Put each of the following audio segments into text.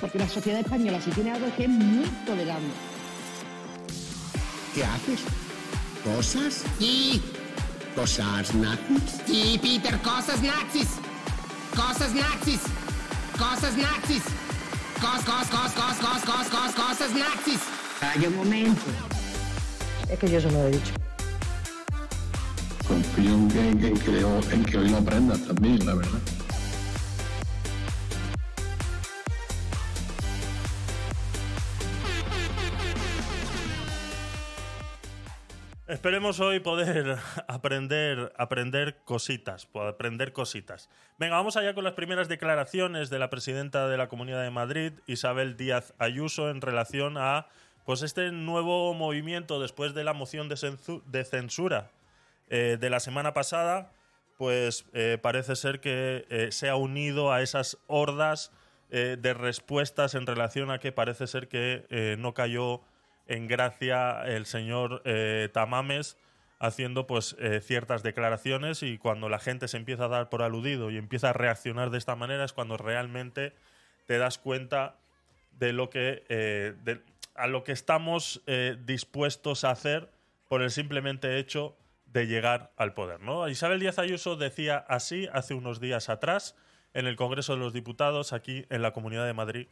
Porque la sociedad española, si tiene algo, es que es muy tolerante. ¿Qué haces? ¿Cosas? Sí. ¿Cosas nazis? Sí, Peter, cosas nazis. Cosas nazis. Cosas nazis. Cos, cos, cos, cos, cos, cos, cos, cosas nazis. Hay un momento. Es que yo eso no lo he dicho. Confío en que, en que, en que hoy lo aprendas también, la verdad. Esperemos hoy poder aprender, aprender cositas, aprender cositas. Venga, vamos allá con las primeras declaraciones de la presidenta de la Comunidad de Madrid, Isabel Díaz Ayuso, en relación a pues este nuevo movimiento después de la moción de, censu- de censura eh, de la semana pasada, pues eh, parece ser que eh, se ha unido a esas hordas de respuestas en relación a que parece ser que no cayó en gracia el señor eh, Tamames haciendo pues eh, ciertas declaraciones y cuando la gente se empieza a dar por aludido y empieza a reaccionar de esta manera es cuando realmente te das cuenta de lo que eh, a lo que estamos dispuestos a hacer por el simplemente hecho de llegar al poder. Isabel Díaz Ayuso decía así hace unos días atrás en el Congreso de los Diputados aquí en la Comunidad de Madrid.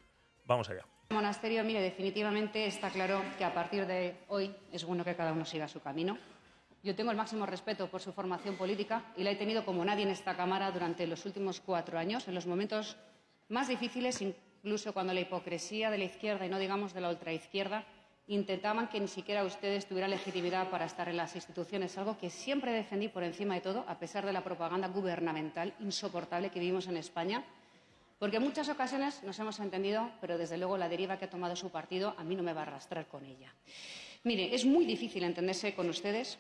Vamos allá. Monasterio, mire, definitivamente está claro que a partir de hoy es bueno que cada uno siga su camino. Yo tengo el máximo respeto por su formación política y la he tenido como nadie en esta Cámara durante los últimos cuatro años, en los momentos más difíciles, incluso cuando la hipocresía de la izquierda y no digamos de la ultraizquierda intentaban que ni siquiera ustedes tuvieran legitimidad para estar en las instituciones, algo que siempre defendí por encima de todo, a pesar de la propaganda gubernamental insoportable que vivimos en España. Porque en muchas ocasiones nos hemos entendido, pero desde luego la deriva que ha tomado su partido a mí no me va a arrastrar con ella. Mire, es muy difícil entenderse con ustedes,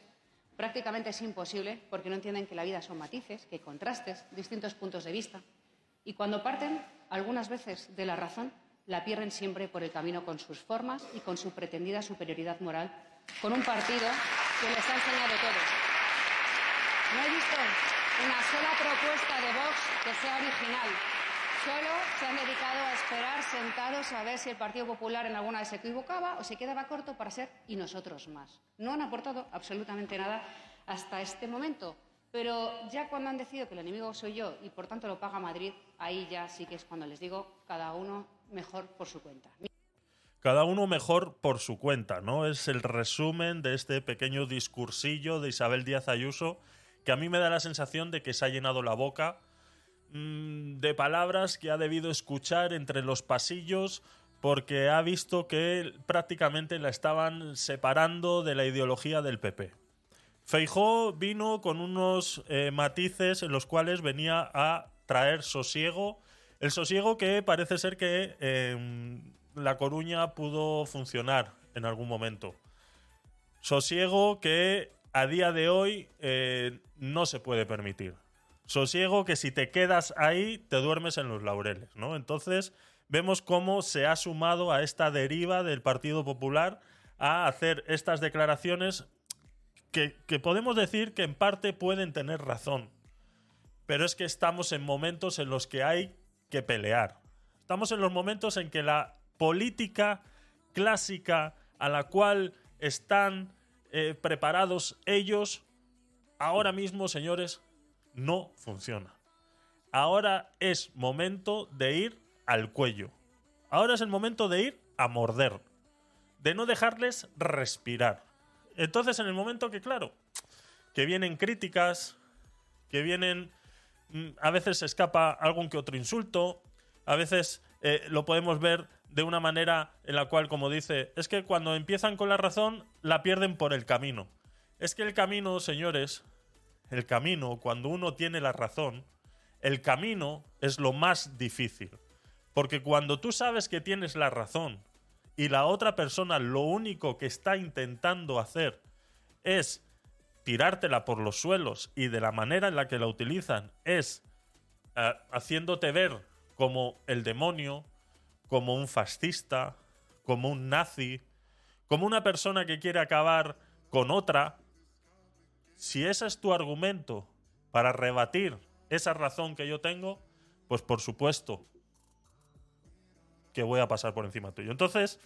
prácticamente es imposible, porque no entienden que la vida son matices, que hay contrastes, distintos puntos de vista. Y cuando parten, algunas veces de la razón, la pierden siempre por el camino con sus formas y con su pretendida superioridad moral, con un partido que les ha enseñado todo. No he visto una sola propuesta de Vox que sea original. Solo se han dedicado a esperar sentados a ver si el Partido Popular en alguna vez se equivocaba o se quedaba corto para ser y nosotros más. No han aportado absolutamente nada hasta este momento. Pero ya cuando han decidido que el enemigo soy yo y por tanto lo paga Madrid, ahí ya sí que es cuando les digo cada uno mejor por su cuenta. Cada uno mejor por su cuenta, ¿no? Es el resumen de este pequeño discursillo de Isabel Díaz Ayuso, que a mí me da la sensación de que se ha llenado la boca mm, de palabras que ha debido escuchar entre los pasillos porque ha visto que prácticamente la estaban separando de la ideología del PP. Feijó vino con unos eh, matices en los cuales venía a traer sosiego, el sosiego que parece ser que eh, La Coruña pudo funcionar en algún momento. Sosiego que a día de hoy eh, no se puede permitir. Sosiego que si te quedas ahí te duermes en los laureles, ¿no? Entonces vemos cómo se ha sumado a esta deriva del Partido Popular a hacer estas declaraciones que, podemos decir que en parte pueden tener razón. Pero es que estamos en momentos en los que hay que pelear. Estamos en los momentos en que la política clásica a la cual están eh, preparados ellos, ahora mismo, señores, no funciona. Ahora es momento de ir al cuello. Ahora es el momento de ir a morder. De no dejarles respirar. Entonces, en el momento que, claro, que vienen críticas, que vienen. mm, A veces se escapa algún que otro insulto, a veces eh, lo podemos ver de una manera en la cual, como dice, es que cuando empiezan con la razón, la pierden por el camino. Es que el camino, señores, el camino, cuando uno tiene la razón, el camino es lo más difícil. Porque cuando tú sabes que tienes la razón y la otra persona lo único que está intentando hacer es tirártela por los suelos y de la manera en la que la utilizan es eh, haciéndote ver como el demonio, como un fascista, como un nazi, como una persona que quiere acabar con otra, si ese es tu argumento para rebatir esa razón que yo tengo, pues por supuesto que voy a pasar por encima tuyo. Entonces,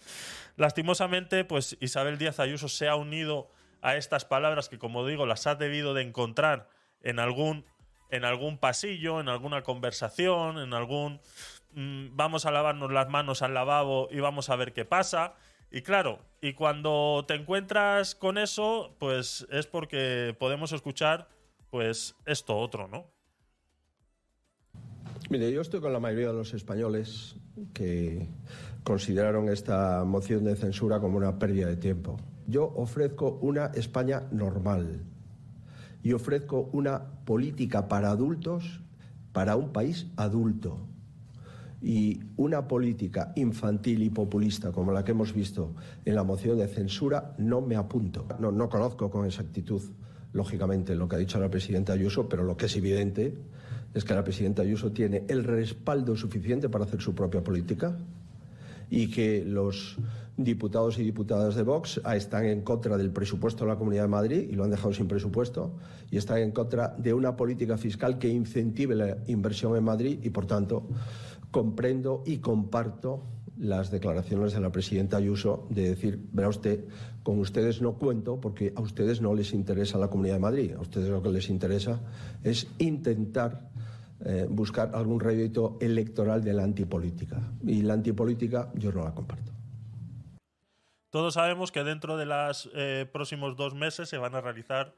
lastimosamente, pues Isabel Díaz Ayuso se ha unido a estas palabras que, como digo, las ha debido de encontrar en algún, en algún pasillo, en alguna conversación, en algún mm, vamos a lavarnos las manos al lavabo y vamos a ver qué pasa. Y claro, y cuando te encuentras con eso, pues es porque podemos escuchar pues esto otro, ¿no? Mire, yo estoy con la mayoría de los españoles que consideraron esta moción de censura como una pérdida de tiempo. Yo ofrezco una España normal y ofrezco una política para adultos para un país adulto. Y una política infantil y populista como la que hemos visto en la moción de censura no me apunto. No, no conozco con exactitud, lógicamente, lo que ha dicho la presidenta Ayuso, pero lo que es evidente es que la presidenta Ayuso tiene el respaldo suficiente para hacer su propia política y que los diputados y diputadas de Vox están en contra del presupuesto de la Comunidad de Madrid y lo han dejado sin presupuesto y están en contra de una política fiscal que incentive la inversión en Madrid y, por tanto, comprendo y comparto las declaraciones de la presidenta Ayuso de decir, verá usted, con ustedes no cuento porque a ustedes no les interesa la Comunidad de Madrid, a ustedes lo que les interesa es intentar eh, buscar algún rédito electoral de la antipolítica. Y la antipolítica yo no la comparto. Todos sabemos que dentro de los eh, próximos dos meses se van a realizar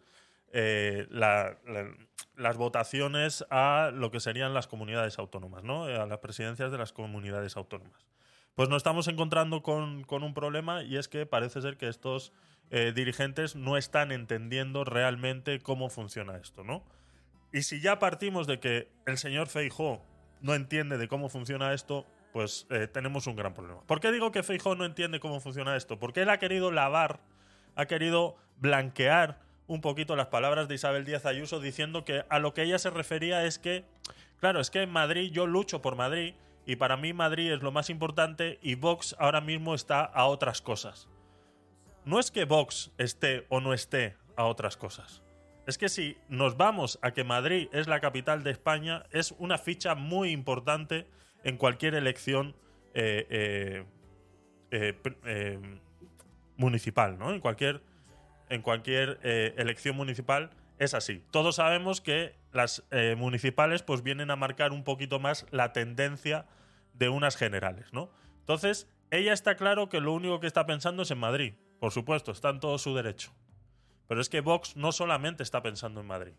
eh, las votaciones a lo que serían las comunidades autónomas, ¿no? a las presidencias de las comunidades autónomas. Pues nos estamos encontrando con, un problema y es que parece ser que estos dirigentes no están entendiendo realmente cómo funciona esto, ¿no? Y si ya partimos de que el señor Feijó no entiende de cómo funciona esto, pues eh, tenemos un gran problema. ¿Por qué digo que Feijó no entiende cómo funciona esto? Porque él ha querido lavar, ha querido blanquear un poquito las palabras de Isabel Díaz Ayuso diciendo que a lo que ella se refería es que, claro, es que en Madrid yo lucho por Madrid y para mí Madrid es lo más importante y Vox ahora mismo está a otras cosas. No es que Vox esté o no esté a otras cosas. Es que si nos vamos a que Madrid es la capital de España, es una ficha muy importante en cualquier elección eh, eh, eh, municipal, ¿no? En cualquier, en cualquier elección municipal es así. Todos sabemos que las municipales pues vienen a marcar un poquito más la tendencia de unas generales, ¿no? Entonces, ella está claro que lo único que está pensando es en Madrid. Por supuesto, está en todo su derecho. Pero es que Vox no solamente está pensando en Madrid.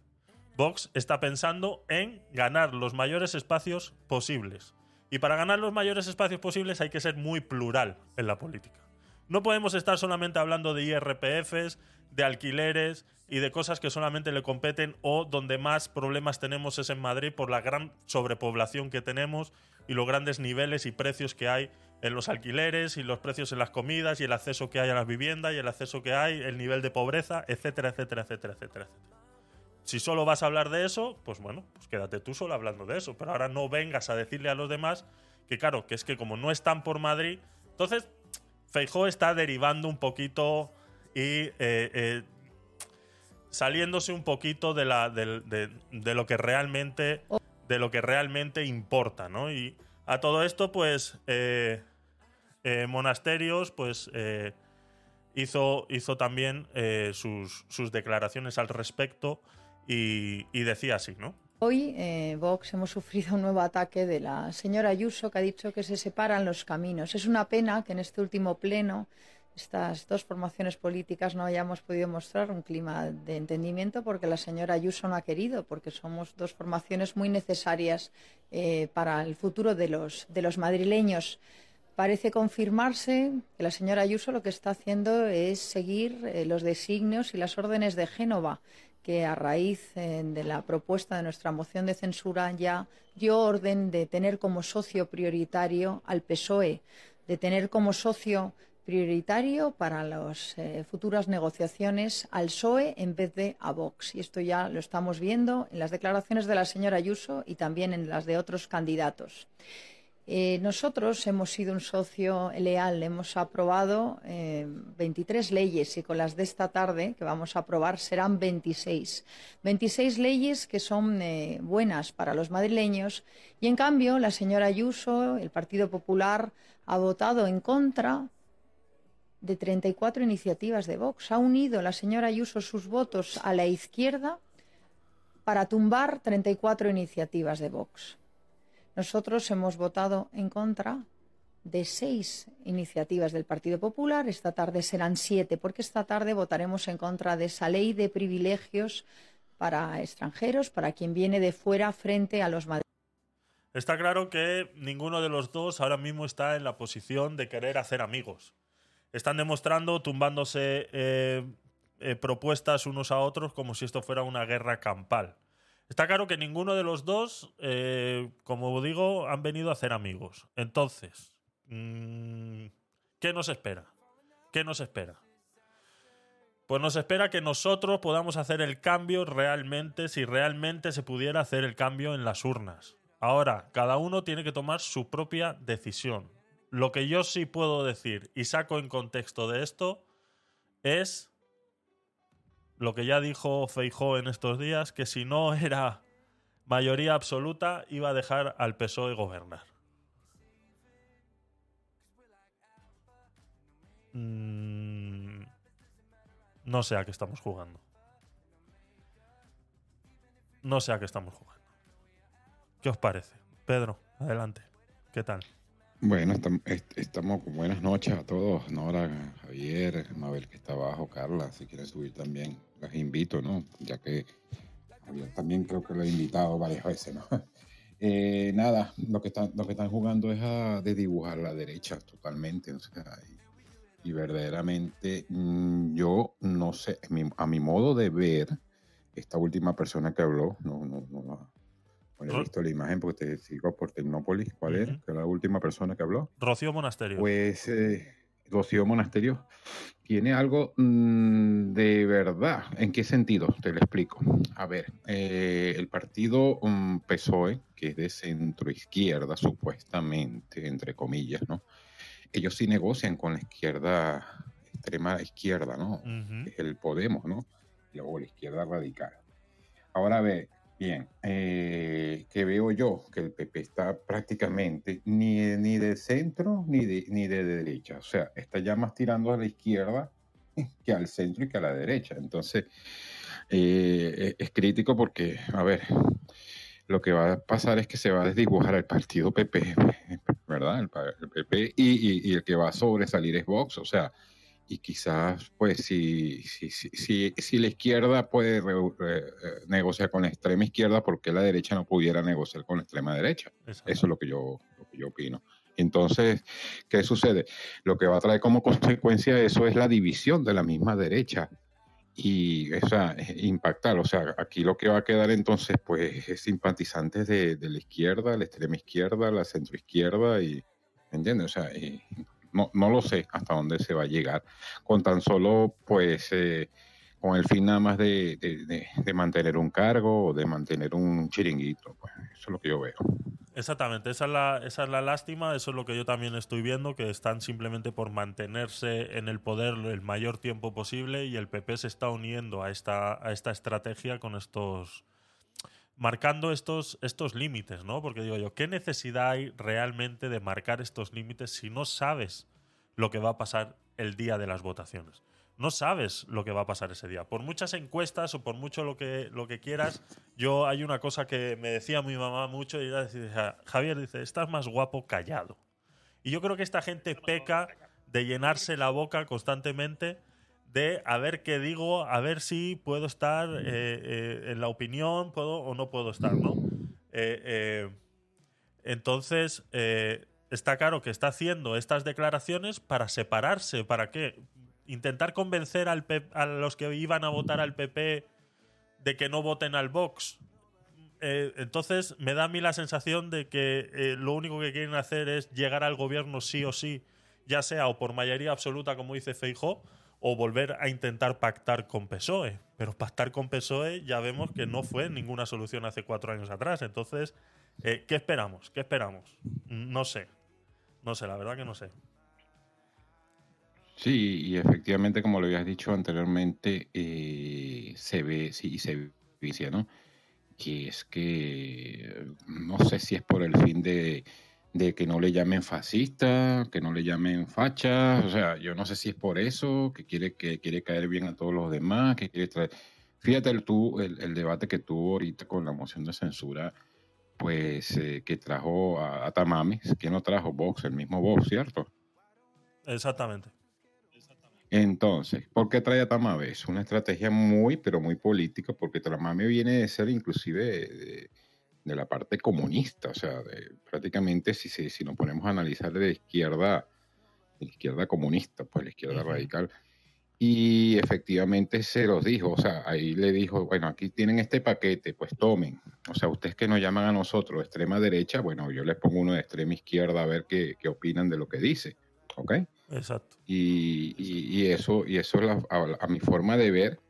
Vox está pensando en ganar los mayores espacios posibles. Y para ganar los mayores espacios posibles hay que ser muy plural en la política. No podemos estar solamente hablando de IRPFs, de alquileres y de cosas que solamente le competen o donde más problemas tenemos es en Madrid por la gran sobrepoblación que tenemos y los grandes niveles y precios que hay en los alquileres y los precios en las comidas y el acceso que hay a las viviendas y el acceso que hay, el nivel de pobreza, etcétera, etcétera, etcétera, etcétera, Si solo vas a hablar de eso, pues bueno, pues quédate tú solo hablando de eso. Pero ahora no vengas a decirle a los demás que, claro, que es que como no están por Madrid, entonces Feijó está derivando un poquito y eh, eh, saliéndose un poquito de, la, de, lo que realmente de lo que realmente importa, ¿no? Y a todo esto, pues, eh, Monasterios, pues, hizo, hizo también sus, sus, declaraciones al respecto y, y decía así, ¿no? Hoy, Vox, hemos sufrido un nuevo ataque de la señora Ayuso, que ha dicho que se separan los caminos. Es una pena que en este último pleno estas dos formaciones políticas no hayamos podido mostrar un clima de entendimiento porque la señora Ayuso no ha querido, porque somos dos formaciones muy necesarias eh, para el futuro de los, de los madrileños. Parece confirmarse que la señora Ayuso lo que está haciendo es seguir eh, los designios y las órdenes de Génova, que a raíz eh, de la propuesta de nuestra moción de censura ya dio orden de tener como socio prioritario al PSOE, de tener como socio prioritario para las eh, futuras negociaciones al PSOE en vez de a Vox. Y esto ya lo estamos viendo en las declaraciones de la señora Ayuso y también en las de otros candidatos. Eh, nosotros hemos sido un socio leal, hemos aprobado eh, 23 leyes y con las de esta tarde que vamos a aprobar serán 26. 26 leyes que son eh, buenas para los madrileños y en cambio la señora Ayuso, el Partido Popular, ha votado en contra de 34 iniciativas de Vox. Ha unido la señora Ayuso sus votos a la izquierda para tumbar 34 iniciativas de Vox. Nosotros hemos votado en contra de seis iniciativas del Partido Popular. Esta tarde serán siete, porque esta tarde votaremos en contra de esa ley de privilegios para extranjeros, para quien viene de fuera frente a los madrileños. Está claro que ninguno de los dos ahora mismo está en la posición de querer hacer amigos. Están demostrando, tumbándose eh, eh, propuestas unos a otros como si esto fuera una guerra campal. Está claro que ninguno de los dos, eh, como digo, han venido a hacer amigos. Entonces, mm, ¿qué nos espera? ¿Qué nos espera? Pues nos espera que nosotros podamos hacer el cambio realmente, si realmente se pudiera hacer el cambio en las urnas. Ahora, cada uno tiene que tomar su propia decisión. Lo que yo sí puedo decir y saco en contexto de esto es lo que ya dijo Feijó en estos días, que si no era mayoría absoluta iba a dejar al PSOE gobernar. Mm, no sé a qué estamos jugando. No sé a qué estamos jugando. ¿Qué os parece? Pedro, adelante. ¿Qué tal? Bueno, estam- est- estamos con buenas noches a todos. Nora, Javier, Mabel que está abajo, Carla, si quieren subir también, las invito, ¿no? Ya que también creo que lo he invitado varias veces, ¿no? Eh, nada, lo que, están, lo que están jugando es a de dibujar la derecha totalmente, o sea, y, y verdaderamente mm, yo no sé, a mi, a mi modo de ver, esta última persona que habló, no, no, no, la- no he visto la imagen porque te sigo por Tecnópolis, ¿cuál era? Ujú. Que la última persona que habló. Rocío Monasterio. Pues eh, Rocío Monasterio tiene algo mm, de verdad. ¿En qué sentido? Te lo explico. A ver, eh, el partido mm, PSOE, que es de centro izquierda, supuestamente, entre comillas, ¿no? Ellos sí negocian con la izquierda, extrema izquierda, ¿no? Que es el Podemos, ¿no? Y luego la izquierda radical. Ahora ve, bien, eh, que veo yo que el PP está prácticamente ni, ni de centro ni de, ni de derecha. O sea, está ya más tirando a la izquierda que al centro y que a la derecha. Entonces, eh, es crítico porque, a ver, lo que va a pasar es que se va a desdibujar el partido PP, ¿verdad? El, PP y, y- y el que va a sobresalir es Vox, o sea, y quizás, pues, si, si, si, si, la izquierda puede re- re- eh, negociar con la extrema izquierda, ¿por qué la derecha no pudiera negociar con la extrema derecha? Eso es lo que yo, lo que yo opino. Entonces, ¿qué sucede? Lo que va a traer como consecuencia eso es la división de la misma derecha y o sea, impactar. O sea, aquí lo que va a quedar entonces, pues, es simpatizantes de, de la izquierda, la extrema izquierda, la centroizquierda y, ¿entiendes? O sea, y no, no lo sé hasta dónde se va a llegar con tan solo, pues, eh, con el fin nada más de, de- mantener un cargo o de mantener un chiringuito. Pues, eso es lo que yo veo. Exactamente, esa es, la, esa es la lástima, eso es lo que yo también estoy viendo, que están simplemente por mantenerse en el poder el mayor tiempo posible y el PP se está uniendo a esta, a esta estrategia con estos... marcando estos, estos límites, ¿no? Porque digo yo, ¿qué necesidad hay realmente de marcar estos límites si no sabes lo que va a pasar el día de las votaciones? No sabes lo que va a pasar ese día. Por muchas encuestas o por mucho lo que, lo que quieras, yo hay una cosa que me decía mi mamá mucho y era decir, "Ja- Javier dice, estás más guapo callado. Y yo creo que esta gente peca de llenarse la boca constantemente de a ver qué digo, a ver si puedo estar eh, eh, en la opinión, puedo o no puedo estar, ¿no? Eh, entonces, está claro que está haciendo estas declaraciones para separarse, ¿para qué? Intentar convencer al P- a los que iban a votar al PP de que no voten al Vox. Entonces, me da a mí la sensación de que lo único que quieren hacer es llegar al gobierno sí o sí, ya sea o por mayoría absoluta, como dice Feijó, o volver a intentar pactar con PSOE. Pero pactar con PSOE ya vemos que no fue ninguna solución hace cuatro años atrás. Entonces, Eh, ¿Qué esperamos? ¿Qué esperamos? No sé. No sé, la verdad que no sé. Sí, y efectivamente, como lo habías dicho anteriormente, eh, se ve, sí, se vicia, ¿no? Que es que no sé si es por el fin de, de que no le llamen fascista, que no le llamen facha, o sea, yo no sé si es por eso, que quiere, que quiere caer bien a todos los demás, que quiere traer... Fíjate el, tú, el, el debate que tuvo ahorita con la moción de censura, pues eh, que trajo a, a Tamames, que no trajo Vox, el mismo Vox, ¿cierto? Exactamente. Entonces, ¿por qué trae a Tamames? Es una estrategia muy, pero muy política, porque Tamames viene de ser inclusive de, de la parte comunista, o sea, de, prácticamente si, si, si, nos ponemos a analizar de izquierda, de izquierda comunista, pues la izquierda uh -huh. radical, y efectivamente se los dijo, o sea, ahí le dijo, bueno, aquí tienen este paquete, pues tomen. O sea, ustedes que nos llaman a nosotros extrema derecha, bueno, yo les pongo uno de extrema izquierda a ver qué, qué opinan de lo que dice, ¿ok? Exacto. Y, y, y eso, y eso la, a, a, mi forma de ver,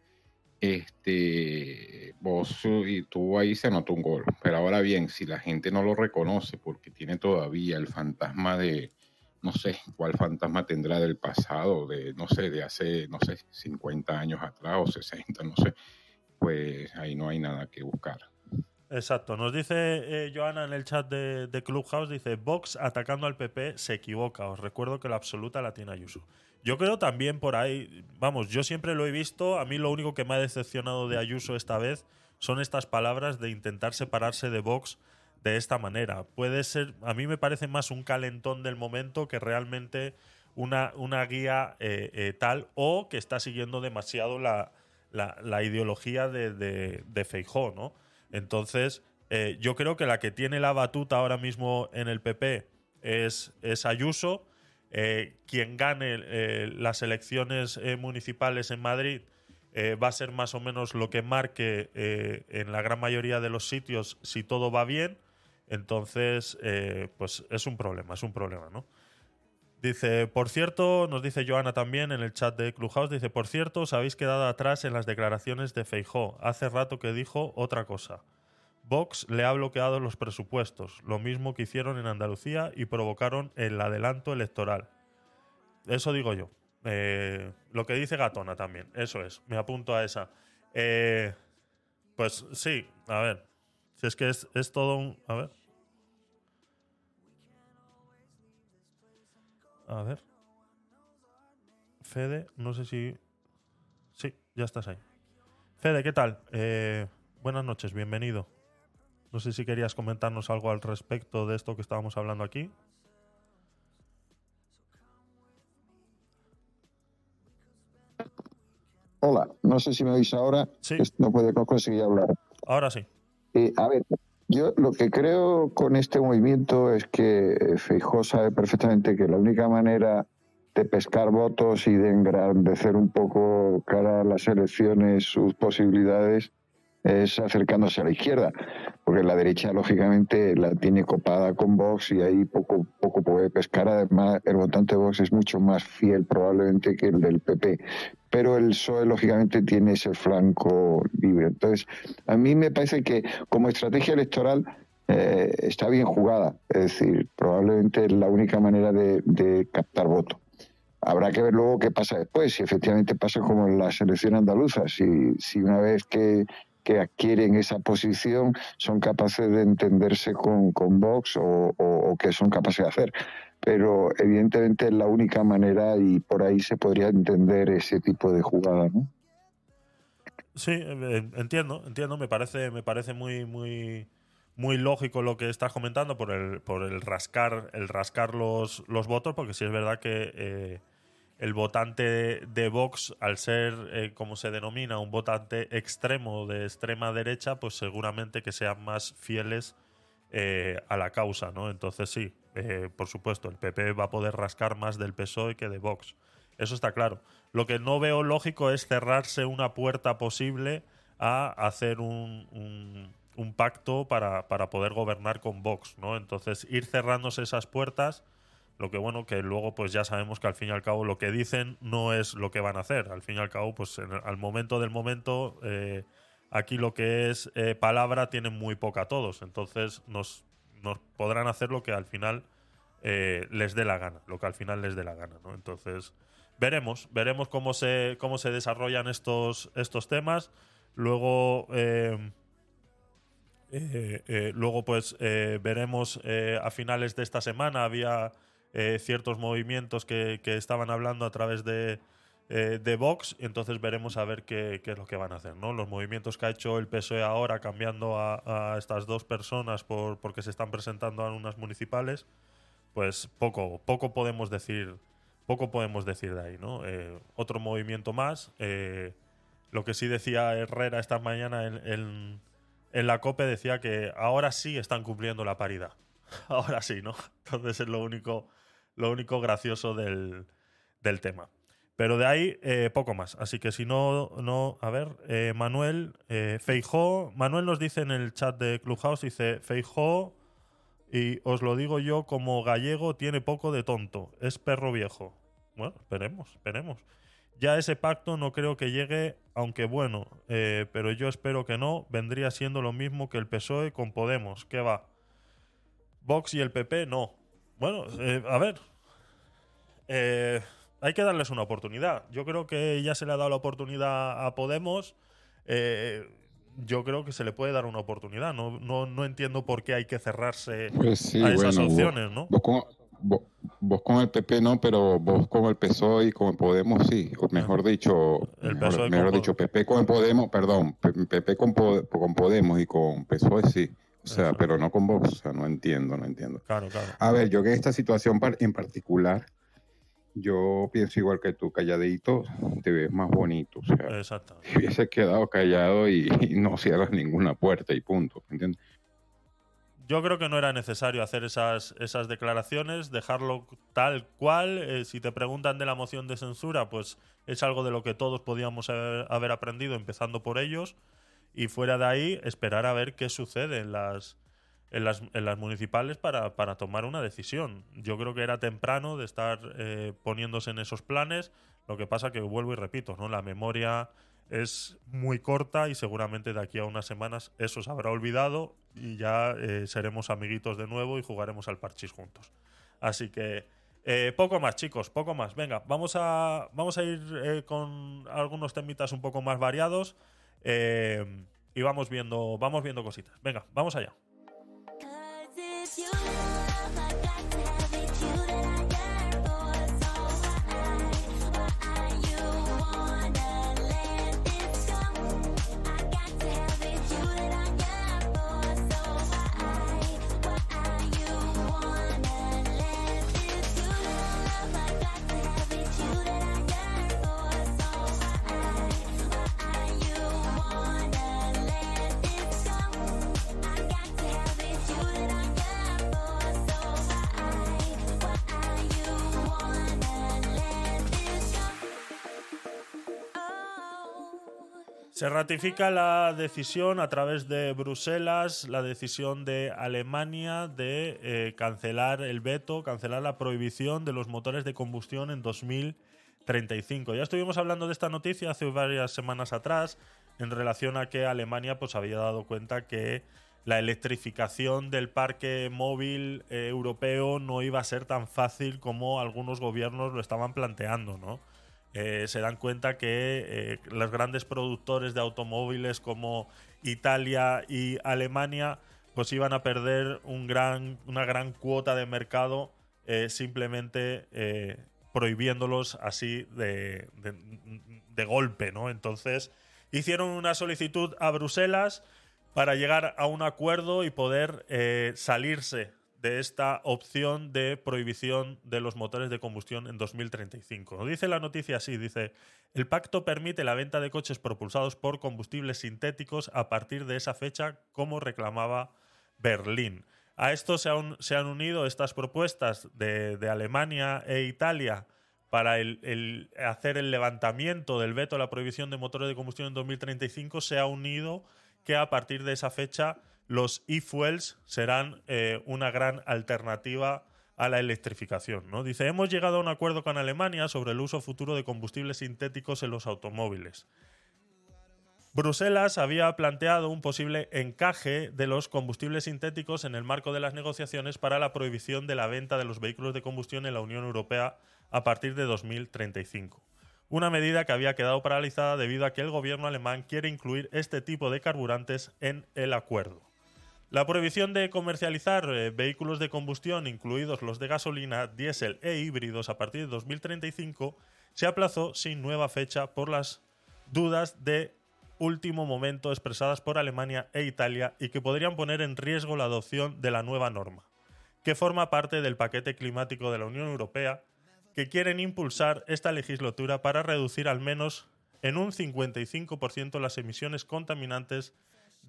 este, vos y tú ahí se anotó un gol. Pero ahora bien, si la gente no lo reconoce porque tiene todavía el fantasma de, no sé cuál fantasma tendrá del pasado, de no sé, de hace, no sé, 50 años atrás o 60, no sé, pues ahí no hay nada que buscar. Exacto, nos dice eh, Joana en el chat de, Clubhouse, dice, Vox atacando al PP se equivoca, os recuerdo que la absoluta la tiene Ayuso. Yo creo también por ahí, vamos, yo siempre lo he visto, a mí lo único que me ha decepcionado de Ayuso esta vez son estas palabras de intentar separarse de Vox de esta manera. Puede ser, a mí me parece más un calentón del momento que realmente una, una guía eh, eh, tal o que está siguiendo demasiado la, la, ideología de, de, de, Feijó, ¿no? Entonces, eh, yo creo que la que tiene la batuta ahora mismo en el PP es, es Ayuso. Quien gane las elecciones municipales en Madrid va a ser más o menos lo que marque en la gran mayoría de los sitios si todo va bien entonces, eh, pues es un problema, es un problema, ¿no? Dice, por cierto, nos dice Joana también en el chat de Clubhouse, dice, por cierto, os habéis quedado atrás en las declaraciones de Feijó. Hace rato que dijo otra cosa. Vox le ha bloqueado los presupuestos, lo mismo que hicieron en Andalucía y provocaron el adelanto electoral. Eso digo yo. Eh, lo que dice Gatona también, eso es, me apunto a esa. Eh, pues sí, a ver, si es que es, todo un. A ver. A ver. Fede, no sé si. Sí, ya estás ahí. Fede, ¿qué tal? Eh, buenas noches, bienvenido. No sé si querías comentarnos algo al respecto de esto que estábamos hablando aquí. Hola, no sé si me oís ahora. Sí. No puedo conseguir hablar. Ahora sí. Eh, a ver, yo lo que creo con este movimiento es que Feijó sabe perfectamente que la única manera de pescar votos y de engrandecer un poco cara a las elecciones sus posibilidades es acercándose a la izquierda, porque la derecha lógicamente la tiene copada con Vox y ahí poco poco puede pescar. Además, el votante de Vox es mucho más fiel probablemente que el del PP, pero el PSOE lógicamente tiene ese flanco libre. Entonces, a mí me parece que como estrategia electoral eh, está bien jugada, es decir, probablemente es la única manera de, de captar voto. Habrá que ver luego qué pasa después, si efectivamente pasa como en las elecciones andaluzas, si, si una vez que que adquieren esa posición son capaces de entenderse con, con Vox o, o, que son capaces de hacer. Pero evidentemente es la única manera y por ahí se podría entender ese tipo de jugada, ¿no? Sí, entiendo, entiendo. Me parece, me parece muy, muy, muy lógico lo que estás comentando por el, por el rascar, el rascar los, los votos, porque sí es verdad que eh, el votante de, Vox, al ser, eh, como se denomina, un votante extremo de extrema derecha, pues seguramente que sean más fieles eh, a la causa, ¿no? Entonces sí, eh, por supuesto, el PP va a poder rascar más del PSOE que de Vox. Eso está claro. Lo que no veo lógico es cerrarse una puerta posible a hacer un, un, un pacto para, para poder gobernar con Vox, ¿no? Entonces ir cerrándose esas puertas lo que bueno, que luego pues ya sabemos que al fin y al cabo lo que dicen no es lo que van a hacer. Al fin y al cabo, pues en, al momento del momento, eh, aquí lo que es eh, palabra tienen muy poca todos. Entonces nos nos podrán hacer lo que al final eh, les dé la gana, lo que al final les dé la gana, ¿no? Entonces, veremos, veremos cómo se, cómo se desarrollan estos, estos temas. Luego, eh, luego pues veremos a finales de esta semana, había eh, ciertos movimientos que, estaban hablando a través de, eh, de Vox, entonces veremos a ver qué, es lo que van a hacer, ¿no? Los movimientos que ha hecho el PSOE ahora cambiando a, estas dos personas por, porque se están presentando a unas municipales, pues poco, poco podemos decir, poco podemos decir de ahí, ¿no? Eh, otro movimiento más. eh, lo que sí decía Herrera esta mañana en- en la COPE decía que ahora sí están cumpliendo la paridad. Ahora sí, ¿no? Entonces es lo único, lo único gracioso del, del tema. Pero de ahí, eh, poco más. Así que si no, no a ver, eh, Manuel, eh, Feijó, Manuel nos dice en el chat de Clubhouse, dice, Feijó, y os lo digo yo como gallego, tiene poco de tonto, es perro viejo. Bueno, esperemos, esperemos. Ya ese pacto no creo que llegue, aunque bueno, eh, pero yo espero que no, vendría siendo lo mismo que el PSOE con Podemos, ¿qué va? Vox y el PP no. Bueno, eh, a ver, eh, hay que darles una oportunidad. Yo creo que ya se le ha dado la oportunidad a Podemos. eh, yo creo que se le puede dar una oportunidad. No, no, no entiendo por qué hay que cerrarse Pues sí, a esas bueno, vos- opciones, ¿no? Vos con, vos, vos con el PP no, pero vos con el PSOE E y con el Podemos sí. O mejor dicho, El mejor, con dicho, PP con el Podemos, perdón, PP con, con Podemos y con PSOE sí. O sea, pero no con Vox. O sea, no entiendo, no entiendo. Claro, claro. A ver, yo que esta situación en particular, yo pienso igual que tú, calladito, te ves más bonito. O sea, Exacto. si hubiese quedado callado y, y no cierras ninguna puerta y punto. ¿Entiendes? Yo creo que no era necesario hacer esas, esas declaraciones, dejarlo tal cual. Eh, si te preguntan de la moción de censura, pues es algo de lo que todos podíamos haber, haber aprendido, empezando por ellos. Y fuera de ahí, esperar a ver qué sucede en las, en las, en las municipales para, para tomar una decisión. Yo creo que era temprano de estar eh, poniéndose en esos planes. Lo que pasa que vuelvo y repito, ¿no? La memoria es muy corta y seguramente de aquí a unas semanas eso se habrá olvidado y ya eh, seremos amiguitos de nuevo y jugaremos al parchís juntos. Así que eh, poco más, chicos, poco más. Venga, vamos a, vamos a ir eh, con algunos temitas un poco más variados eh, y vamos viendo, vamos viendo cositas. Venga, vamos allá. Se ratifica la decisión a través de Bruselas, la decisión de Alemania de eh, cancelar el veto, cancelar la prohibición de los motores de combustión en 2035. Ya estuvimos hablando de esta noticia hace varias semanas atrás en relación a que Alemania pues había dado cuenta que la electrificación del parque móvil eh, europeo no iba a ser tan fácil como algunos gobiernos lo estaban planteando, ¿no? Eh, se dan cuenta que eh, los grandes productores de automóviles como Italia y Alemania pues iban a perder una gran cuota de mercado eh, simplemente prohibiéndolos así de, de, golpe, ¿no? Entonces hicieron una solicitud a Bruselas para llegar a un acuerdo y poder salirse de esta opción de prohibición de los motores de combustión en 2035. Dice la noticia así, dice, el pacto permite la venta de coches propulsados por combustibles sintéticos a partir de esa fecha, como reclamaba Berlín. A esto se han, se han unido estas propuestas de, Alemania e Italia para hacer el levantamiento del veto a la prohibición de motores de combustión en 2035, se ha unido que a partir de esa fecha los e-fuels serán eh, una gran alternativa a la electrificación. ¿no? Dice, hemos llegado a un acuerdo con Alemania sobre el uso futuro de combustibles sintéticos en los automóviles. Bruselas había planteado un posible encaje de los combustibles sintéticos en el marco de las negociaciones para la prohibición de la venta de los vehículos de combustión en la Unión Europea a partir de 2035. Una medida que había quedado paralizada debido a que el gobierno alemán quiere incluir este tipo de carburantes en el acuerdo. La prohibición de comercializar eh, vehículos de combustión, incluidos los de gasolina, diésel e híbridos, a partir de 2035, se aplazó sin nueva fecha por las dudas de último momento expresadas por Alemania e Italia y que podrían poner en riesgo la adopción de la nueva norma, que forma parte del paquete climático de la Unión Europea, que quieren impulsar esta legislatura para reducir al menos en un 55% las emisiones contaminantes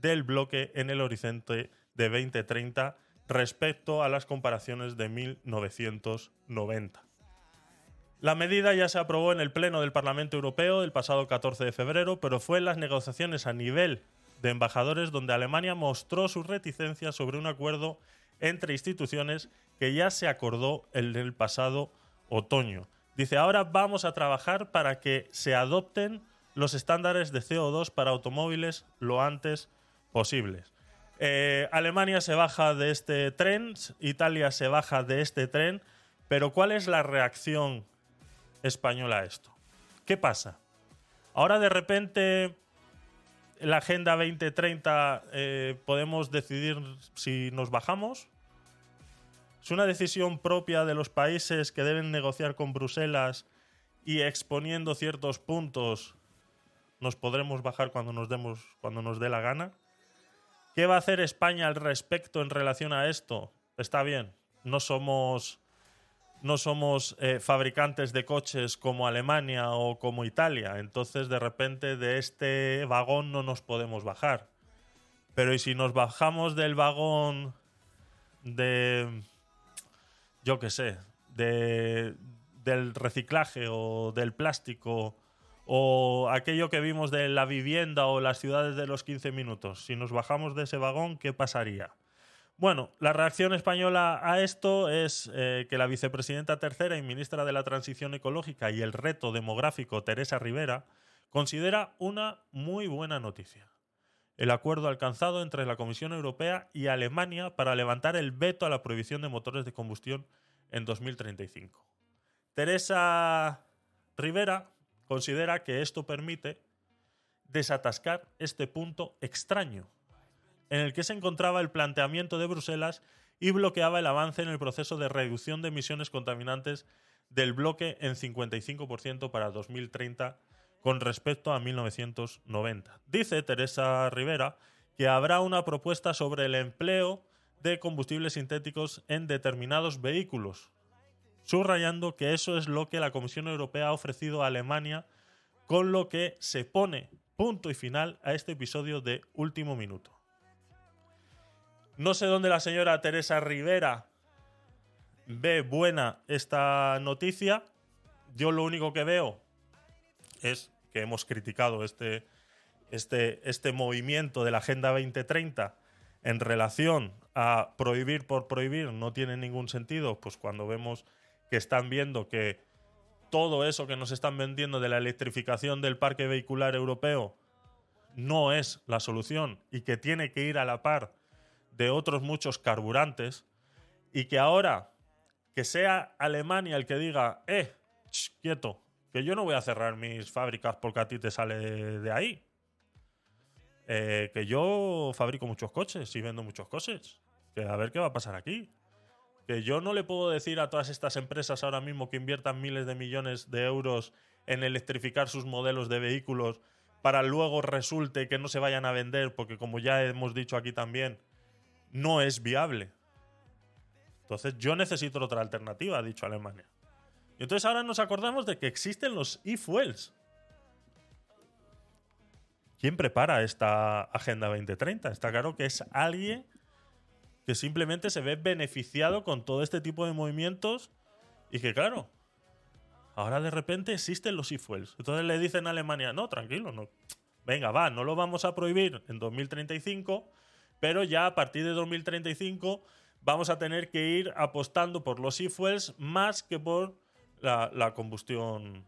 del bloque en el horizonte de 2030 respecto a las comparaciones de 1990. La medida ya se aprobó en el Pleno del Parlamento Europeo el pasado 14 de febrero, pero fue en las negociaciones a nivel de embajadores donde Alemania mostró su reticencia sobre un acuerdo entre instituciones que ya se acordó en el pasado otoño. Dice, ahora vamos a trabajar para que se adopten los estándares de CO2 para automóviles lo antes posibles. Eh, Alemania se baja de este tren, Italia se baja de este tren, pero ¿cuál es la reacción española a esto. ¿Qué pasa? Ahora de repente la Agenda 2030 eh, podemos decidir si nos bajamos. Es una decisión propia de los países que deben negociar con Bruselas y exponiendo ciertos puntos nos podremos bajar cuando nos demos cuando nos dé la gana. ¿Qué va a hacer España al respecto en relación a esto? Está bien, no somos no somos eh, fabricantes de coches como Alemania o como Italia. Entonces, de repente, de este vagón no nos podemos bajar. Pero ¿y si nos bajamos del vagón de, yo qué sé, de, del reciclaje o del plástico o aquello que vimos de la vivienda o las ciudades de los 15 minutos? Si nos bajamos de ese vagón, ¿qué pasaría? Bueno, la reacción española a esto es eh, que la vicepresidenta tercera y ministra de la Transición Ecológica y el Reto Demográfico, Teresa Rivera, considera una muy buena noticia. El acuerdo alcanzado entre la Comisión Europea y Alemania para levantar el veto a la prohibición de motores de combustión en 2035. Teresa Rivera considera que esto permite desatascar este punto extraño en el que se encontraba el planteamiento de Bruselas y bloqueaba el avance en el proceso de reducción de emisiones contaminantes del bloque en 55% para 2030 con respecto a 1990. Dice Teresa Rivera que habrá una propuesta sobre el empleo de combustibles sintéticos en determinados vehículos, subrayando que eso es lo que la Comisión Europea ha ofrecido a Alemania, con lo que se pone punto y final a este episodio de último minuto. No sé dónde la señora Teresa Rivera ve buena esta noticia. Yo lo único que veo es que hemos criticado este, este, este movimiento de la Agenda 2030 en relación a prohibir por prohibir no tiene ningún sentido, pues cuando vemos que están viendo que todo eso que nos están vendiendo de la electrificación del parque vehicular europeo no es la solución y que tiene que ir a la par de otros muchos carburantes y que ahora que sea Alemania el que diga, eh, quieto, que yo no voy a cerrar mis fábricas porque a ti te sale de, ahí. Eh, que yo fabrico muchos coches y vendo muchos coches. Que a ver qué va a pasar aquí. Que yo no le puedo decir a todas estas empresas ahora mismo que inviertan miles de millones de euros en electrificar sus modelos de vehículos para luego resulte que no se vayan a vender porque como ya hemos dicho aquí también, no es viable. Entonces yo necesito otra alternativa, ha dicho Alemania. Y entonces ahora nos acordamos de que existen los e-fuels. ¿Quién prepara esta Agenda 2030? Está claro que es alguien que simplemente se ve beneficiado con todo este tipo de movimientos y que claro, ahora de repente existen los e-fuels. Entonces le dicen a Alemania, no, tranquilo, no. Venga, va, no lo vamos a prohibir en 2035 pero ya a partir de 2035 vamos a tener que ir apostando por los e-fuels más que por la, combustión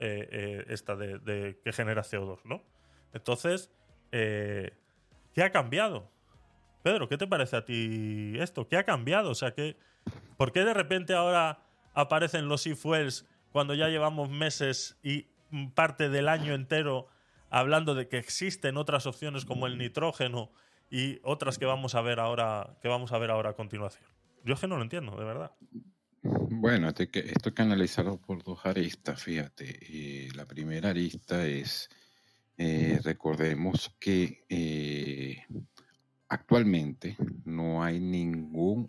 eh, eh, esta de, que genera CO2, ¿no? Entonces, eh, ¿qué ha cambiado? Pedro, ¿qué te parece a ti esto? ¿Qué ha cambiado? O sea, ¿qué, ¿por qué de repente ahora aparecen los e-fuels cuando ya llevamos meses y parte del año entero hablando de que existen otras opciones como el nitrógeno y otras que vamos a ver ahora, que vamos a ver ahora a continuación? Yo es que no lo entiendo, de verdad. Bueno, esto hay que, analizarlo por dos aristas, fíjate. La primera arista es, eh, recordemos que eh, actualmente no hay ninguna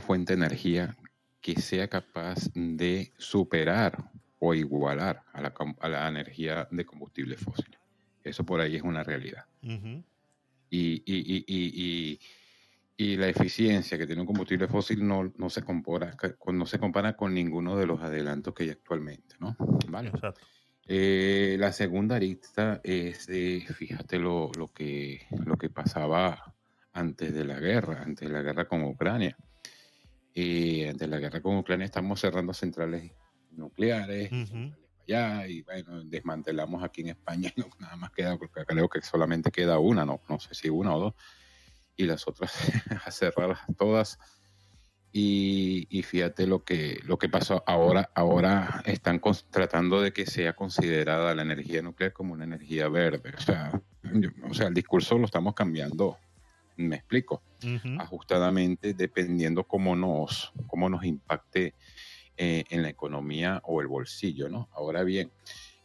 fuente de energía que sea capaz de superar o igualar a la, a la energía de combustible fósil. Eso por ahí es una realidad. Ujú. y, y, y, y, y la eficiencia que tiene un combustible fósil no, no, se compara, con- no se compara con ninguno de los adelantos que hay actualmente, ¿no? Vale. Exacto. Eh, la segunda arista es, eh, fíjate lo, lo, que, lo que pasaba antes de la guerra, antes de la guerra con Ucrania. Eh, antes de la guerra con Ucrania estamos cerrando centrales nucleares, Ujú. allá y bueno, desmantelamos aquí en España, no, nada más queda, porque creo que solamente queda una, no, no sé si una o dos, y las otras a cerrarlas todas. Y, y fíjate lo que, lo que pasó ahora, ahora están cons- tratando de que sea considerada la energía nuclear como una energía verde. O sea, yo- o sea, el discurso lo estamos cambiando, me explico ajustadamente dependiendo cómo nos, cómo nos impacte eh, en la economía o el bolsillo, ¿no? Ahora bien,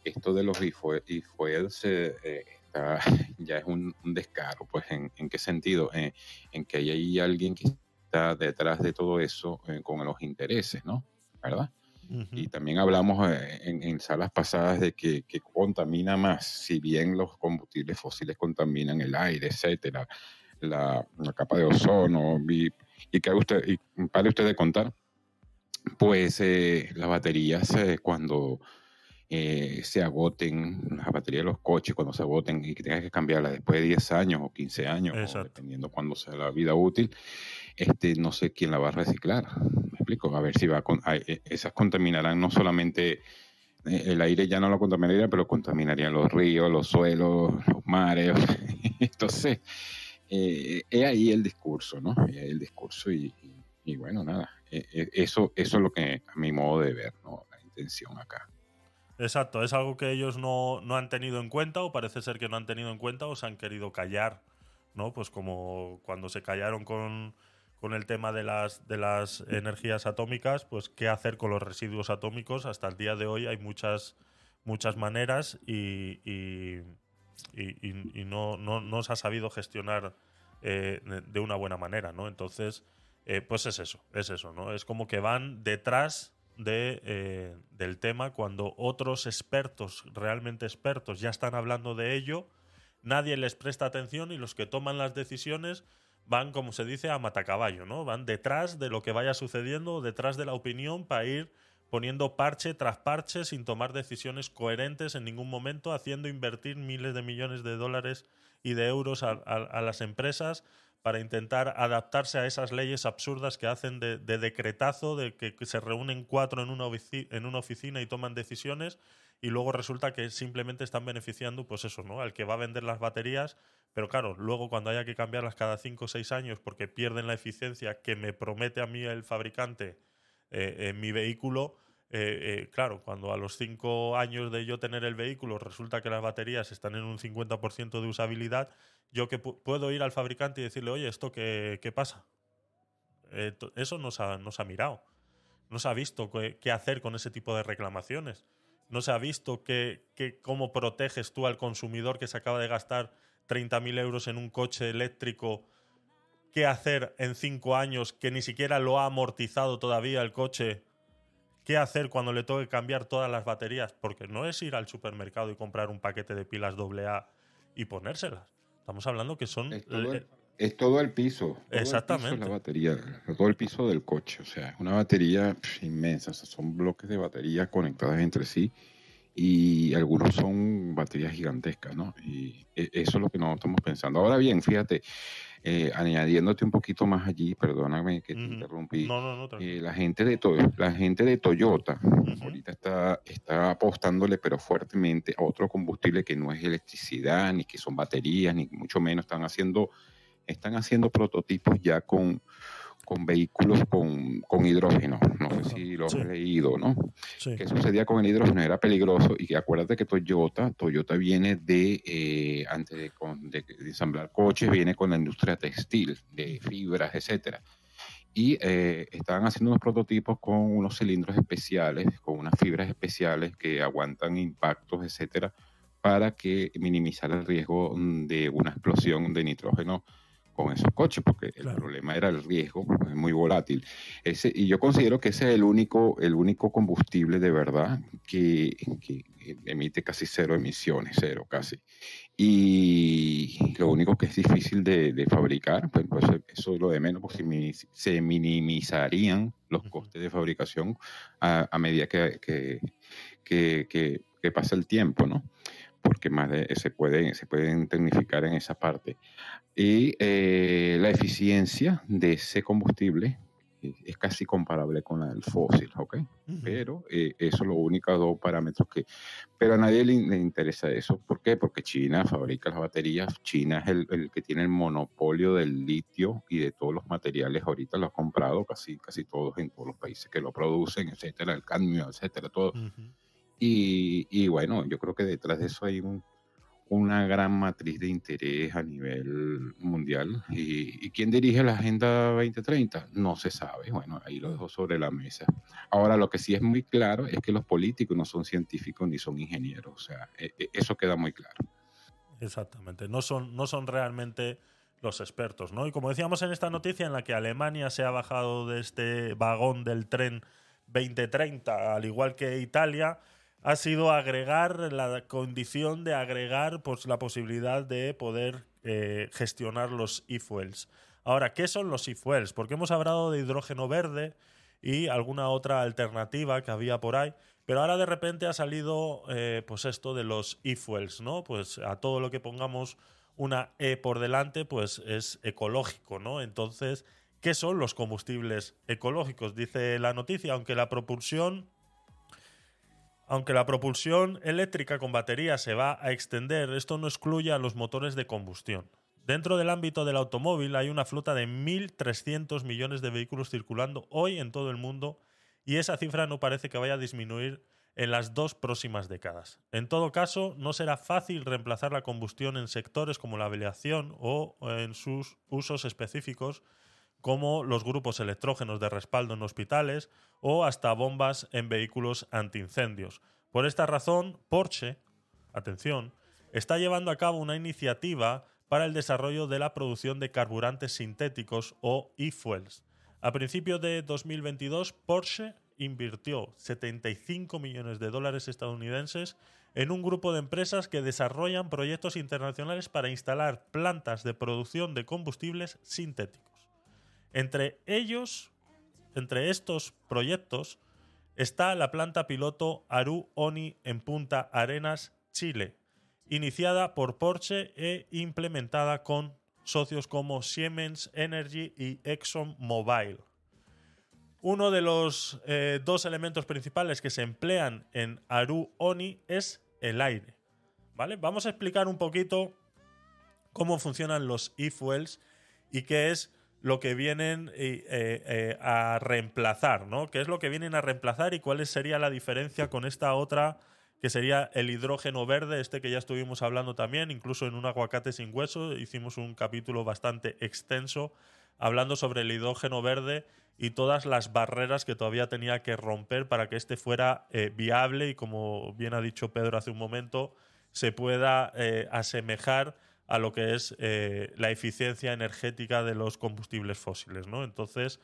esto de los e-fuels eh, eh, ya es un, un descaro, pues ¿en, en qué sentido? Eh, en que hay ahí alguien que está detrás de todo eso eh, con los intereses, ¿no? ¿Verdad? Y también hablamos eh, en, en salas pasadas de que, que contamina más, si bien los combustibles fósiles contaminan el aire, etcétera, la, la capa de ozono, y, y que usted, y pare usted de contar, pues eh, las baterías eh, cuando eh, se agoten, las baterías de los coches cuando se agoten y que tengas que cambiarlas después de 10 años o 15 años, o dependiendo cuándo sea la vida útil, este, no sé quién la va a reciclar. ¿Me explico? A ver si va a con- eh, esas contaminarán no solamente eh, el aire ya no lo contaminaría, pero contaminarían los ríos, los suelos, los mares. Entonces, eh, es ahí el discurso, ¿no? Es ahí el discurso y, y- bueno, nada, eh, eh, eso, eso es lo que a mi modo de ver, ¿no? La intención acá. Exacto, es algo que ellos no, no han tenido en cuenta o parece ser que no han tenido en cuenta o se han querido callar, ¿no? Pues como cuando se callaron con, con el tema de las, de las energías atómicas, pues qué hacer con los residuos atómicos. Hasta el día de hoy hay muchas, muchas maneras y, y, no, no, no se ha sabido gestionar eh, de- de una buena manera, ¿no? Entonces, eh, pues es eso, es eso, ¿no? Es como que van detrás de, eh, del tema cuando otros expertos, realmente expertos, ya están hablando de ello, nadie les presta atención y los que toman las decisiones van, como se dice, a matacaballo, ¿no? Van detrás de lo que vaya sucediendo, detrás de la opinión para ir poniendo parche tras parche sin tomar decisiones coherentes en ningún momento, haciendo invertir miles de millones de dólares y de euros a, las empresas para intentar adaptarse a esas leyes absurdas que hacen de, de decretazo, de que, se reúnen cuatro en una oficina y toman decisiones y luego resulta que simplemente están beneficiando, pues eso, ¿no? Al que va a vender las baterías, pero claro, luego cuando haya que cambiarlas cada cinco o seis años porque pierden la eficiencia que me promete a mí el fabricante eh, en mi vehículo, eh, eh, claro, cuando a los cinco años de yo tener el vehículo resulta que las baterías están en un 50% de usabilidad, yo que pu- puedo ir al fabricante y decirle, oye, ¿esto qué, qué pasa? Eso no se, ha, no se ha mirado. No se ha visto qué hacer con ese tipo de reclamaciones. No se ha visto qué, qué- cómo proteges tú al consumidor que se acaba de gastar 30.000 euros en un coche eléctrico. ¿Qué hacer en cinco años que ni siquiera lo ha amortizado todavía el coche? ¿Qué hacer cuando le toque cambiar todas las baterías? Porque no es ir al supermercado y comprar un paquete de pilas AA y ponérselas. Estamos hablando que son... Es todo el, todo piso. todo el piso Exactamente. es la batería, todo el piso del coche. O sea, es una batería inmensa. o sea, son bloques de batería conectadas entre sí y algunos son baterías gigantescas, ¿no? Y e- eso es lo que no estamos pensando. Ahora bien, fíjate, Eh, añadiéndote un poquito más allí, perdóname que te interrumpí. No, no, no. Eh, la gente de To- la gente de Toyota ahorita está, está apostándole pero fuertemente a otro combustible que no es electricidad ni que son baterías ni mucho menos están haciendo están haciendo prototipos ya con con vehículos con, con hidrógeno no sé si lo has Sí. leído no Sí. ¿Qué sucedía con el hidrógeno? Era peligroso y acuérdate que Toyota, Toyota viene de, eh, antes de, con- de- de ensamblar coches, viene con la industria textil, de fibras, etcétera. Y eh, estaban haciendo unos prototipos con unos cilindros especiales, con unas fibras especiales que aguantan impactos, etcétera, para que minimizar el riesgo mm, de una explosión de nitrógeno con esos coches, porque el problema era el riesgo, es muy volátil. Ese, y yo considero que ese es el único, el único combustible de verdad que, que emite casi cero emisiones, cero casi. Y lo único que es difícil de, de fabricar, pues, pues, eso es lo de menos, porque se minimiz- se minimizarían los costes de fabricación a, a medida que, que- que pasa el tiempo, ¿no? Porque más de, se, pueden, se pueden tecnificar en esa parte. Y eh, la eficiencia de ese combustible es casi comparable con la del fósil, ¿ok? Pero eh, eso es los únicos dos parámetros que... Pero a nadie le, le interesa eso. ¿Por qué? Porque China fabrica las baterías. China es el, el que tiene el monopolio del litio y de todos los materiales. Ahorita lo ha comprado casi, casi todos en todos los países que lo producen, etcétera, el cadmio, etcétera, todo. Y, bueno, yo creo que detrás de eso hay un, una gran matriz de interés a nivel mundial. ¿Y, y quién dirige la Agenda 2030? No se sabe. Bueno, ahí lo dejo sobre la mesa. Ahora, lo que sí es muy claro es que los políticos no son científicos ni son ingenieros. O sea, e- e- eso queda muy claro. Exactamente. No son, no son realmente los expertos, ¿no? Y como decíamos en esta noticia en la que Alemania se ha bajado de este vagón del tren 2030, al igual que Italia, ha sido agregar la condición de agregar pues, la posibilidad de poder eh, gestionar los e-fuels. Ahora, ¿qué son los e-fuels? Porque hemos hablado de hidrógeno verde y alguna otra alternativa que había por ahí, pero ahora de repente ha salido eh, pues esto de los e-fuels, ¿no? Pues a todo lo que pongamos una E por delante, pues es ecológico, ¿no? Entonces, ¿qué son los combustibles ecológicos? Dice la noticia, aunque la propulsión aunque la propulsión eléctrica con batería se va a extender, esto no excluye a los motores de combustión. Dentro del ámbito del automóvil hay una flota de 1.300 millones de vehículos circulando hoy en todo el mundo y esa cifra no parece que vaya a disminuir en las dos próximas décadas. En todo caso, no será fácil reemplazar la combustión en sectores como la aviación o en sus usos específicos como los grupos electrógenos de respaldo en hospitales o hasta bombas en vehículos antiincendios. Por esta razón, Porsche, atención, está llevando a cabo una iniciativa para el desarrollo de la producción de carburantes sintéticos o e-fuels. A principios de 2022, Porsche invirtió 75 millones de dólares estadounidenses en un grupo de empresas que desarrollan proyectos internacionales para instalar plantas de producción de combustibles sintéticos. Entre ellos, entre estos proyectos, está la planta piloto Aru Oni en Punta Arenas, Chile, iniciada por Porsche e implementada con socios como Siemens Energy y ExxonMobil. Uno de los eh, dos elementos principales que se emplean en Aru Oni es el aire. ¿Vale? Vamos a explicar un poquito cómo funcionan los e-fuels y qué es lo que vienen eh, eh, a reemplazar, ¿no? ¿Qué es lo que vienen a reemplazar y cuál sería la diferencia con esta otra que sería el hidrógeno verde, este que ya estuvimos hablando también, incluso en un aguacate sin hueso, hicimos un capítulo bastante extenso hablando sobre el hidrógeno verde y todas las barreras que todavía tenía que romper para que este fuera eh, viable y como bien ha dicho Pedro hace un momento, se pueda asemejar a lo que es eh, la eficiencia energética de los combustibles fósiles, ¿no? Entonces,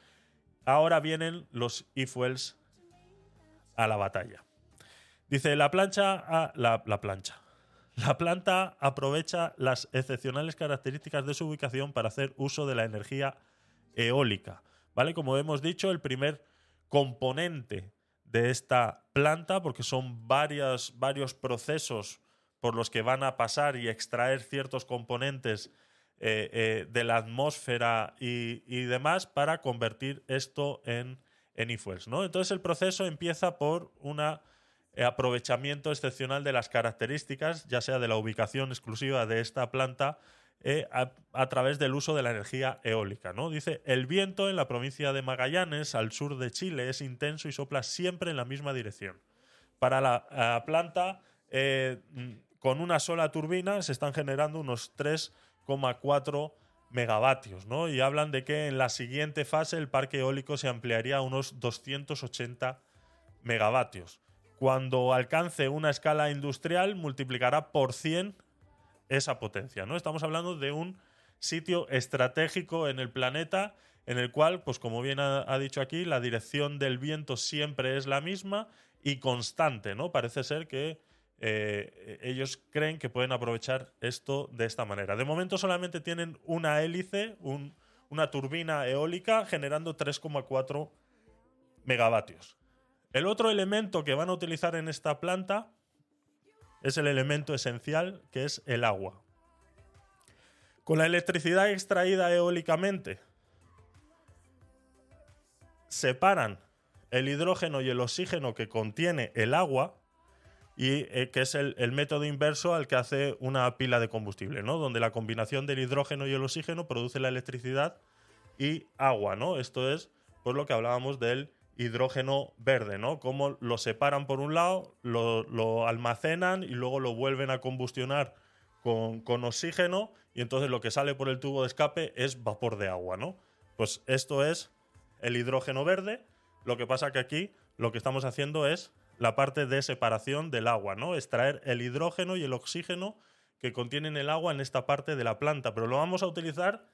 ahora vienen los e-fuels a la batalla. Dice, la plancha, a, la, la plancha. La planta aprovecha las excepcionales características de su ubicación para hacer uso de la energía eólica. ¿Vale? Como hemos dicho, el primer componente de esta planta, porque son varios procesos por los que van a pasar y extraer ciertos componentes eh, eh, de la atmósfera y, demás para convertir esto en, en e-fuels, ¿no? Entonces el proceso empieza por un aprovechamiento excepcional de las características, ya sea de la ubicación exclusiva de esta planta, eh, a, través del uso de la energía eólica. ¿no? Dice, el viento en la provincia de Magallanes, al sur de Chile, es intenso y sopla siempre en la misma dirección. Para la, la planta, eh, con una sola turbina se están generando unos 3,4 megavatios, ¿no? Y hablan de que en la siguiente fase el parque eólico se ampliaría a unos 280 megavatios. Cuando alcance una escala industrial, multiplicará por 100 esa potencia, ¿no? Estamos hablando de un sitio estratégico en el planeta en el cual, pues como bien ha, ha, dicho aquí, la dirección del viento siempre es la misma y constante, ¿no? Parece ser que eh, ellos creen que pueden aprovechar esto de esta manera. De momento solamente tienen una hélice, un, una turbina eólica generando 3,4 megavatios. El otro elemento que van a utilizar en esta planta es el elemento esencial, que es el agua. Con la electricidad extraída eólicamente, separan el hidrógeno y el oxígeno que contiene el agua, y eh, que es el, método inverso al que hace una pila de combustible, ¿no? Donde la combinación del hidrógeno y el oxígeno produce la electricidad y agua, ¿no? Esto es por lo que hablábamos del hidrógeno verde, ¿no? Cómo lo separan por un lado, lo, lo almacenan y luego lo vuelven a combustionar con, con, oxígeno y entonces lo que sale por el tubo de escape es vapor de agua, ¿no? Pues esto es el hidrógeno verde. Lo que pasa que aquí lo que estamos haciendo es la parte de separación del agua, ¿no? Extraer el hidrógeno y el oxígeno que contienen el agua en esta parte de la planta, pero lo vamos a utilizar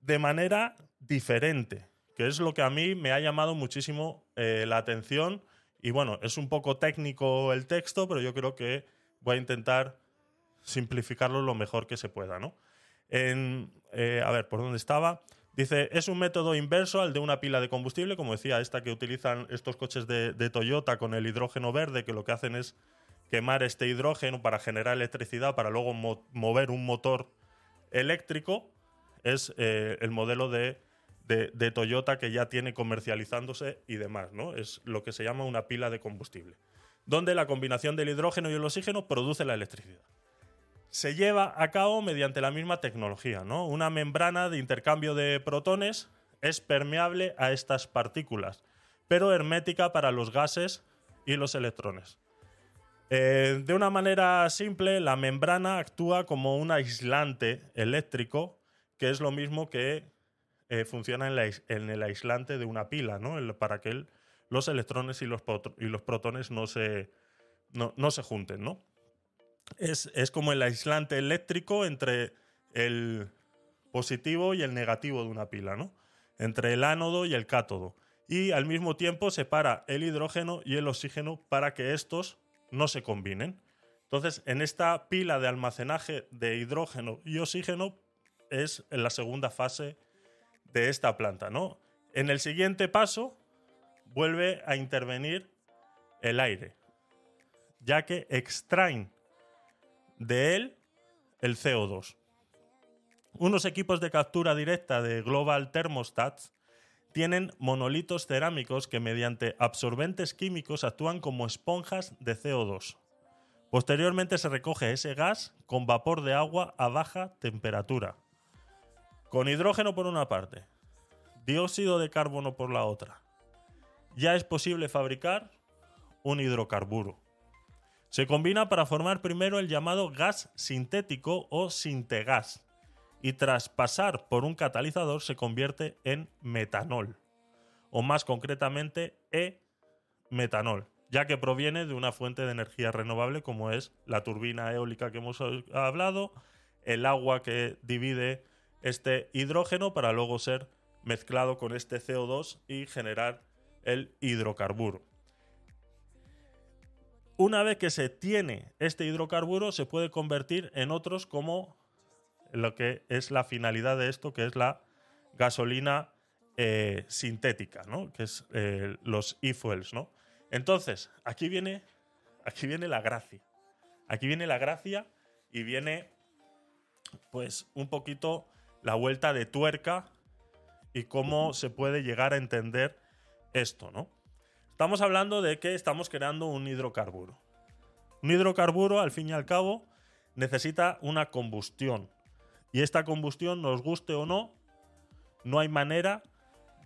de manera diferente, que es lo que a mí me ha llamado muchísimo eh, la atención. Y bueno, es un poco técnico el texto, pero yo creo que voy a intentar simplificarlo lo mejor que se pueda, ¿no? En, eh, a ver, ¿por dónde estaba? Dice, es un método inverso al de una pila de combustible, como decía, esta que utilizan estos coches de, Toyota con el hidrógeno verde, que lo que hacen es quemar este hidrógeno para generar electricidad, para luego mo mover un motor eléctrico. Es eh, el modelo de, de, de, Toyota que ya tiene comercializándose y demás, ¿no? Es lo que se llama una pila de combustible, donde la combinación del hidrógeno y el oxígeno produce la electricidad se lleva a cabo mediante la misma tecnología. ¿no? Una membrana de intercambio de protones es permeable a estas partículas, pero hermética para los gases y los electrones. Eh, de una manera simple, la membrana actúa como un aislante eléctrico, que es lo mismo que eh, funciona en, el aislante de una pila, ¿no? El, para que los electrones y los, y los protones no se, no, no se junten. ¿no? Es, es como el aislante eléctrico entre el positivo y el negativo de una pila, ¿no? Entre el ánodo y el cátodo. Y al mismo tiempo separa el hidrógeno y el oxígeno para que estos no se combinen. Entonces, en esta pila de almacenaje de hidrógeno y oxígeno es la segunda fase de esta planta, ¿no? En el siguiente paso vuelve a intervenir el aire, ya que extraen de él el CO2. Unos equipos de captura directa de Global Thermostats tienen monolitos cerámicos que mediante absorbentes químicos actúan como esponjas de CO2. Posteriormente se recoge ese gas con vapor de agua a baja temperatura. Con hidrógeno por una parte, dióxido de carbono por la otra. Ya es posible fabricar un hidrocarburo. Se combina para formar primero el llamado gas sintético o sintegas y tras pasar por un catalizador se convierte en metanol o más concretamente e-metanol, ya que proviene de una fuente de energía renovable como es la turbina eólica que hemos hablado, el agua que divide este hidrógeno para luego ser mezclado con este CO2 y generar el hidrocarburo. Una vez que se tiene este hidrocarburo, se puede convertir en otros como lo que es la finalidad de esto, que es la gasolina eh, sintética, ¿no? que es eh, los e-fuels. ¿no? Entonces, aquí viene, aquí viene la gracia. Aquí viene la gracia y viene pues un poquito la vuelta de tuerca y cómo se puede llegar a entender esto, ¿no? Estamos hablando de que estamos creando un hidrocarburo. Un hidrocarburo, al fin y al cabo, necesita una combustión. Y esta combustión, nos guste o no, no hay manera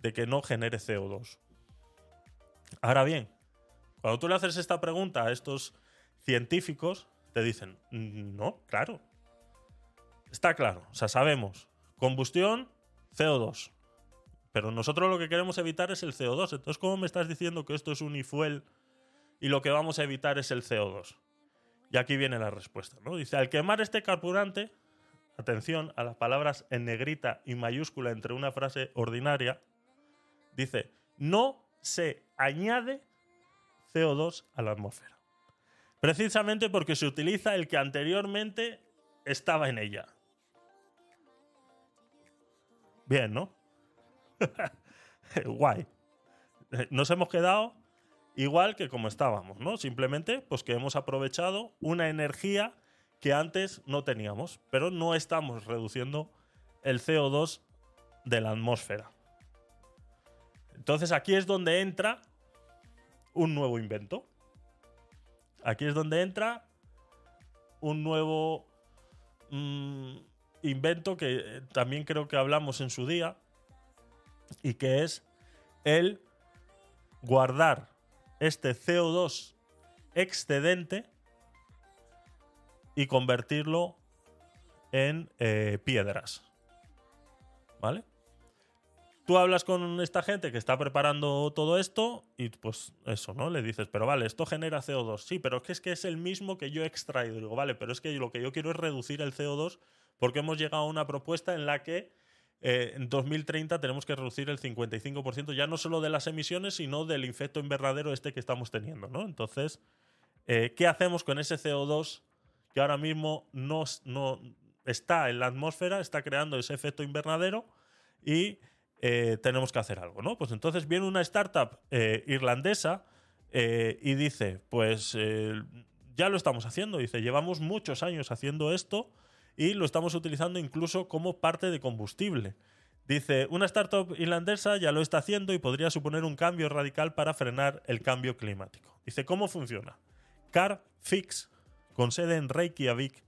de que no genere CO2. Ahora bien, cuando tú le haces esta pregunta a estos científicos, te dicen, no, claro. Está claro, o sea, sabemos. Combustión, CO2. Pero nosotros lo que queremos evitar es el CO2. Entonces, ¿cómo me estás diciendo que esto es un ifuel y lo que vamos a evitar es el CO2? Y aquí viene la respuesta, ¿no? Dice, al quemar este carburante, atención a las palabras en negrita y mayúscula entre una frase ordinaria, dice, no se añade CO2 a la atmósfera. Precisamente porque se utiliza el que anteriormente estaba en ella. Bien, ¿no? Guay. Nos hemos quedado igual que como estábamos, ¿no? Simplemente pues que hemos aprovechado una energía que antes no teníamos, pero no estamos reduciendo el CO2 de la atmósfera. Entonces aquí es donde entra un nuevo invento. Aquí es donde entra un nuevo mm, invento que eh, también creo que hablamos en su día y que es el guardar este CO2 excedente y convertirlo en eh, piedras. ¿Vale? Tú hablas con esta gente que está preparando todo esto y pues eso, ¿no? Le dices, pero vale, esto genera CO2. Sí, pero es que es, que es el mismo que yo he extraído. Digo, vale, pero es que lo que yo quiero es reducir el CO2 porque hemos llegado a una propuesta en la que eh, en 2030 tenemos que reducir el 55% ya no solo de las emisiones, sino del efecto invernadero este que estamos teniendo, ¿no? Entonces, eh, ¿qué hacemos con ese CO2 que ahora mismo no, no está en la atmósfera, está creando ese efecto invernadero y eh, tenemos que hacer algo, ¿no? Pues entonces viene una startup irlandesa y dice, pues ya lo estamos haciendo, dice, llevamos muchos años haciendo esto, y lo estamos utilizando incluso como parte de combustible. Dice, una startup irlandesa ya lo está haciendo y podría suponer un cambio radical para frenar el cambio climático. Dice, ¿cómo funciona? CarFix, con sede en Reykjavik,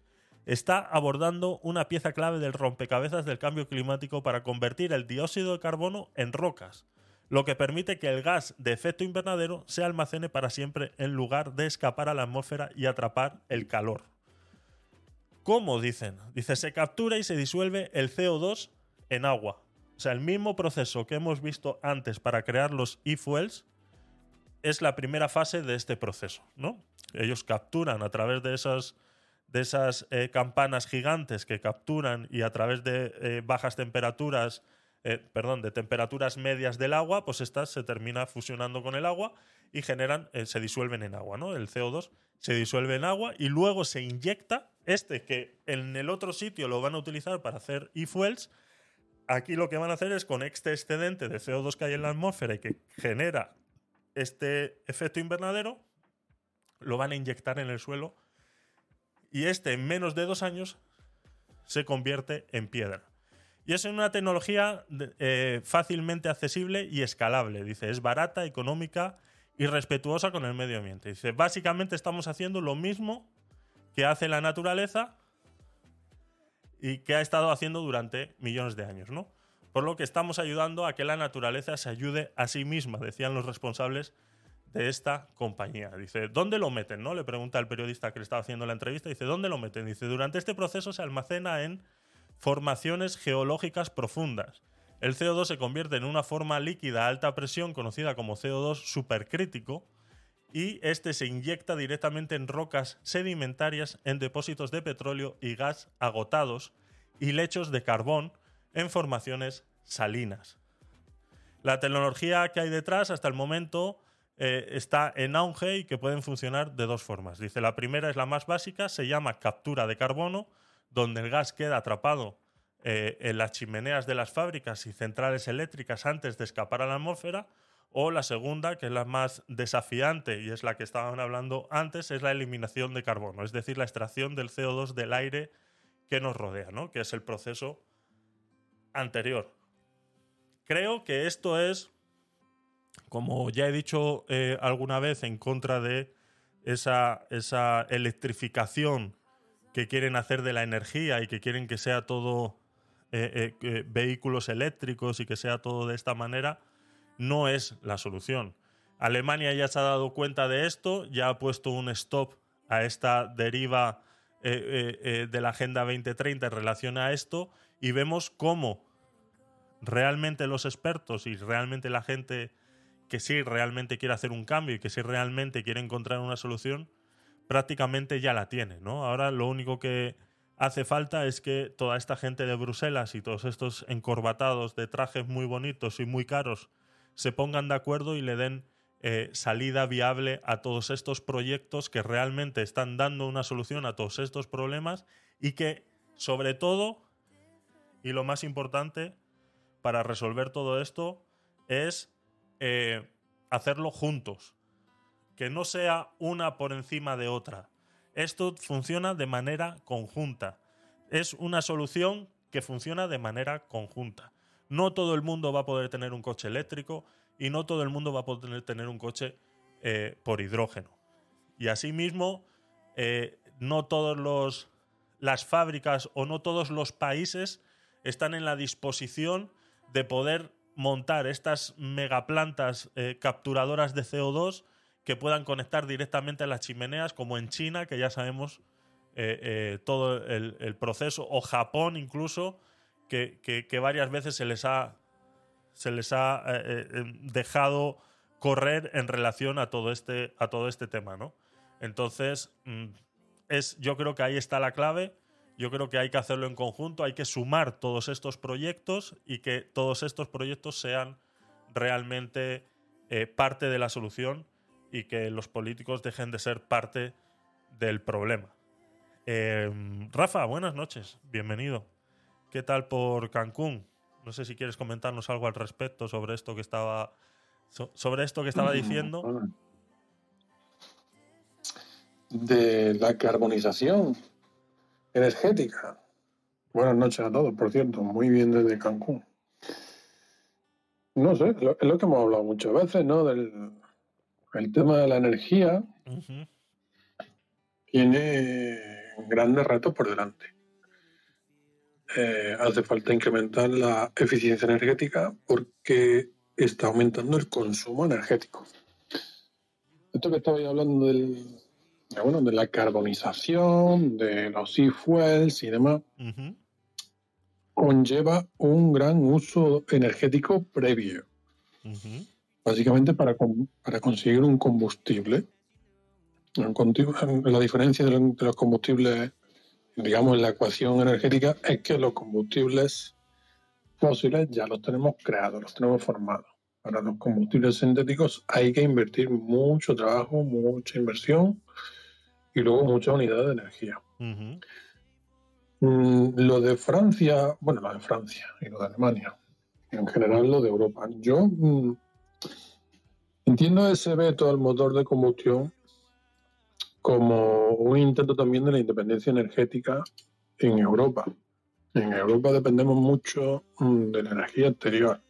está abordando una pieza clave del rompecabezas del cambio climático para convertir el dióxido de carbono en rocas, lo que permite que el gas de efecto invernadero se almacene para siempre en lugar de escapar a la atmósfera y atrapar el calor. ¿Cómo dicen? Dice, se captura y se disuelve el CO2 en agua. O sea, el mismo proceso que hemos visto antes para crear los e-fuels es la primera fase de este proceso, ¿no? Ellos capturan a través de esas, de esas eh, campanas gigantes que capturan y a través de eh, bajas temperaturas, eh, perdón, de temperaturas medias del agua, pues estas se termina fusionando con el agua y generan, se disuelven en agua, ¿no? El CO2 se disuelve en agua y luego se inyecta este que en el otro sitio lo van a utilizar para hacer e-fuels. Aquí lo que van a hacer es con este excedente de CO2 que hay en la atmósfera y que genera este efecto invernadero, lo van a inyectar en el suelo y este en menos de dos años se convierte en piedra. Y es una tecnología eh, fácilmente accesible y escalable. Dice, es barata, económica y respetuosa con el medio ambiente. Dice, básicamente estamos haciendo lo mismo que hace la naturaleza y que ha estado haciendo durante millones de años, ¿no? Por lo que estamos ayudando a que la naturaleza se ayude a sí misma, decían los responsables de esta compañía. Dice, ¿dónde lo meten? ¿No? Le pregunta al periodista que le estaba haciendo la entrevista. Dice, ¿dónde lo meten? Dice, durante este proceso se almacena en formaciones geológicas profundas el CO2 se convierte en una forma líquida a alta presión conocida como CO2 supercrítico y este se inyecta directamente en rocas sedimentarias en depósitos de petróleo y gas agotados y lechos de carbón en formaciones salinas. La tecnología que hay detrás hasta el momento eh, está en auge y que pueden funcionar de dos formas. Dice, la primera es la más básica, se llama captura de carbono, donde el gas queda atrapado eh, en las chimeneas de las fábricas y centrales eléctricas antes de escapar a la atmósfera, o la segunda, que es la más desafiante y es la que estaban hablando antes, es la eliminación de carbono, es decir, la extracción del CO2 del aire que nos rodea, ¿no? Que es el proceso anterior. Creo que esto es, como ya he dicho eh, alguna vez, en contra de esa, esa electrificación que quieren hacer de la energía y que quieren que sea todo eh, eh, eh, vehículos eléctricos y que sea todo de esta manera, no es la solución. Alemania ya se ha dado cuenta de esto, ya ha puesto un stop a esta deriva de la Agenda 2030 en relación a esto y vemos cómo realmente los expertos y realmente la gente que sí realmente quiere hacer un cambio y que sí realmente quiere encontrar una solución, prácticamente ya la tiene, ¿no? Ahora lo único que hace falta es que toda esta gente de Bruselas y todos estos encorbatados de trajes muy bonitos y muy caros se pongan de acuerdo y le den eh, salida viable a todos estos proyectos que realmente están dando una solución a todos estos problemas y que, sobre todo, y lo más importante para resolver todo esto, es eh, hacerlo juntos que no sea una por encima de otra. Esto funciona de manera conjunta. Es una solución que funciona de manera conjunta. No todo el mundo va a poder tener un coche eléctrico y no todo el mundo va a poder tener un coche eh, por hidrógeno. Y asimismo, eh, no todas las fábricas o no todos los países están en la disposición de poder montar estas megaplantas eh, capturadoras de CO2 que puedan conectar directamente a las chimeneas, como en China, que ya sabemos todo el, proceso, o Japón incluso, que, varias veces se les ha, ha eh, dejado correr en relación a todo este, a todo este tema, ¿no? Entonces, mm, es, yo creo que ahí está la clave. Yo creo que hay que hacerlo en conjunto, hay que sumar todos estos proyectos y que todos estos proyectos sean realmente parte de la solución y que los políticos dejen de ser parte del problema. Em, Rafa, buenas noches, bienvenido. ¿Qué tal por Cancún? No sé si quieres comentarnos algo al respecto sobre esto que estaba sobre esto que estaba diciendo. De la carbonización energética. Buenas noches a todos, por cierto, muy bien desde Cancún. No sé, es lo que hemos hablado muchas veces, ¿no? Del, el tema de la energía tiene grandes retos por delante. Eh, hace falta incrementar la eficiencia energética porque está aumentando el consumo energético. Esto que estaba hablando del, bueno, de la carbonización, de los e-fuels y demás, conlleva un gran uso energético previo básicamente para, para conseguir un combustible. La diferencia de los combustibles, digamos, en la ecuación energética es que los combustibles fósiles ya los tenemos creados, los tenemos formados. Para los combustibles sintéticos hay que invertir mucho trabajo, mucha inversión y luego mucha unidad de energía. Mm, lo de Francia, bueno, lo de Francia y lo de Alemania, en general lo de Europa. Yo mm, Entiendo ese veto al motor de combustión como un intento también de la independencia energética en Europa. En Europa dependemos mucho mm, de la energía exterior.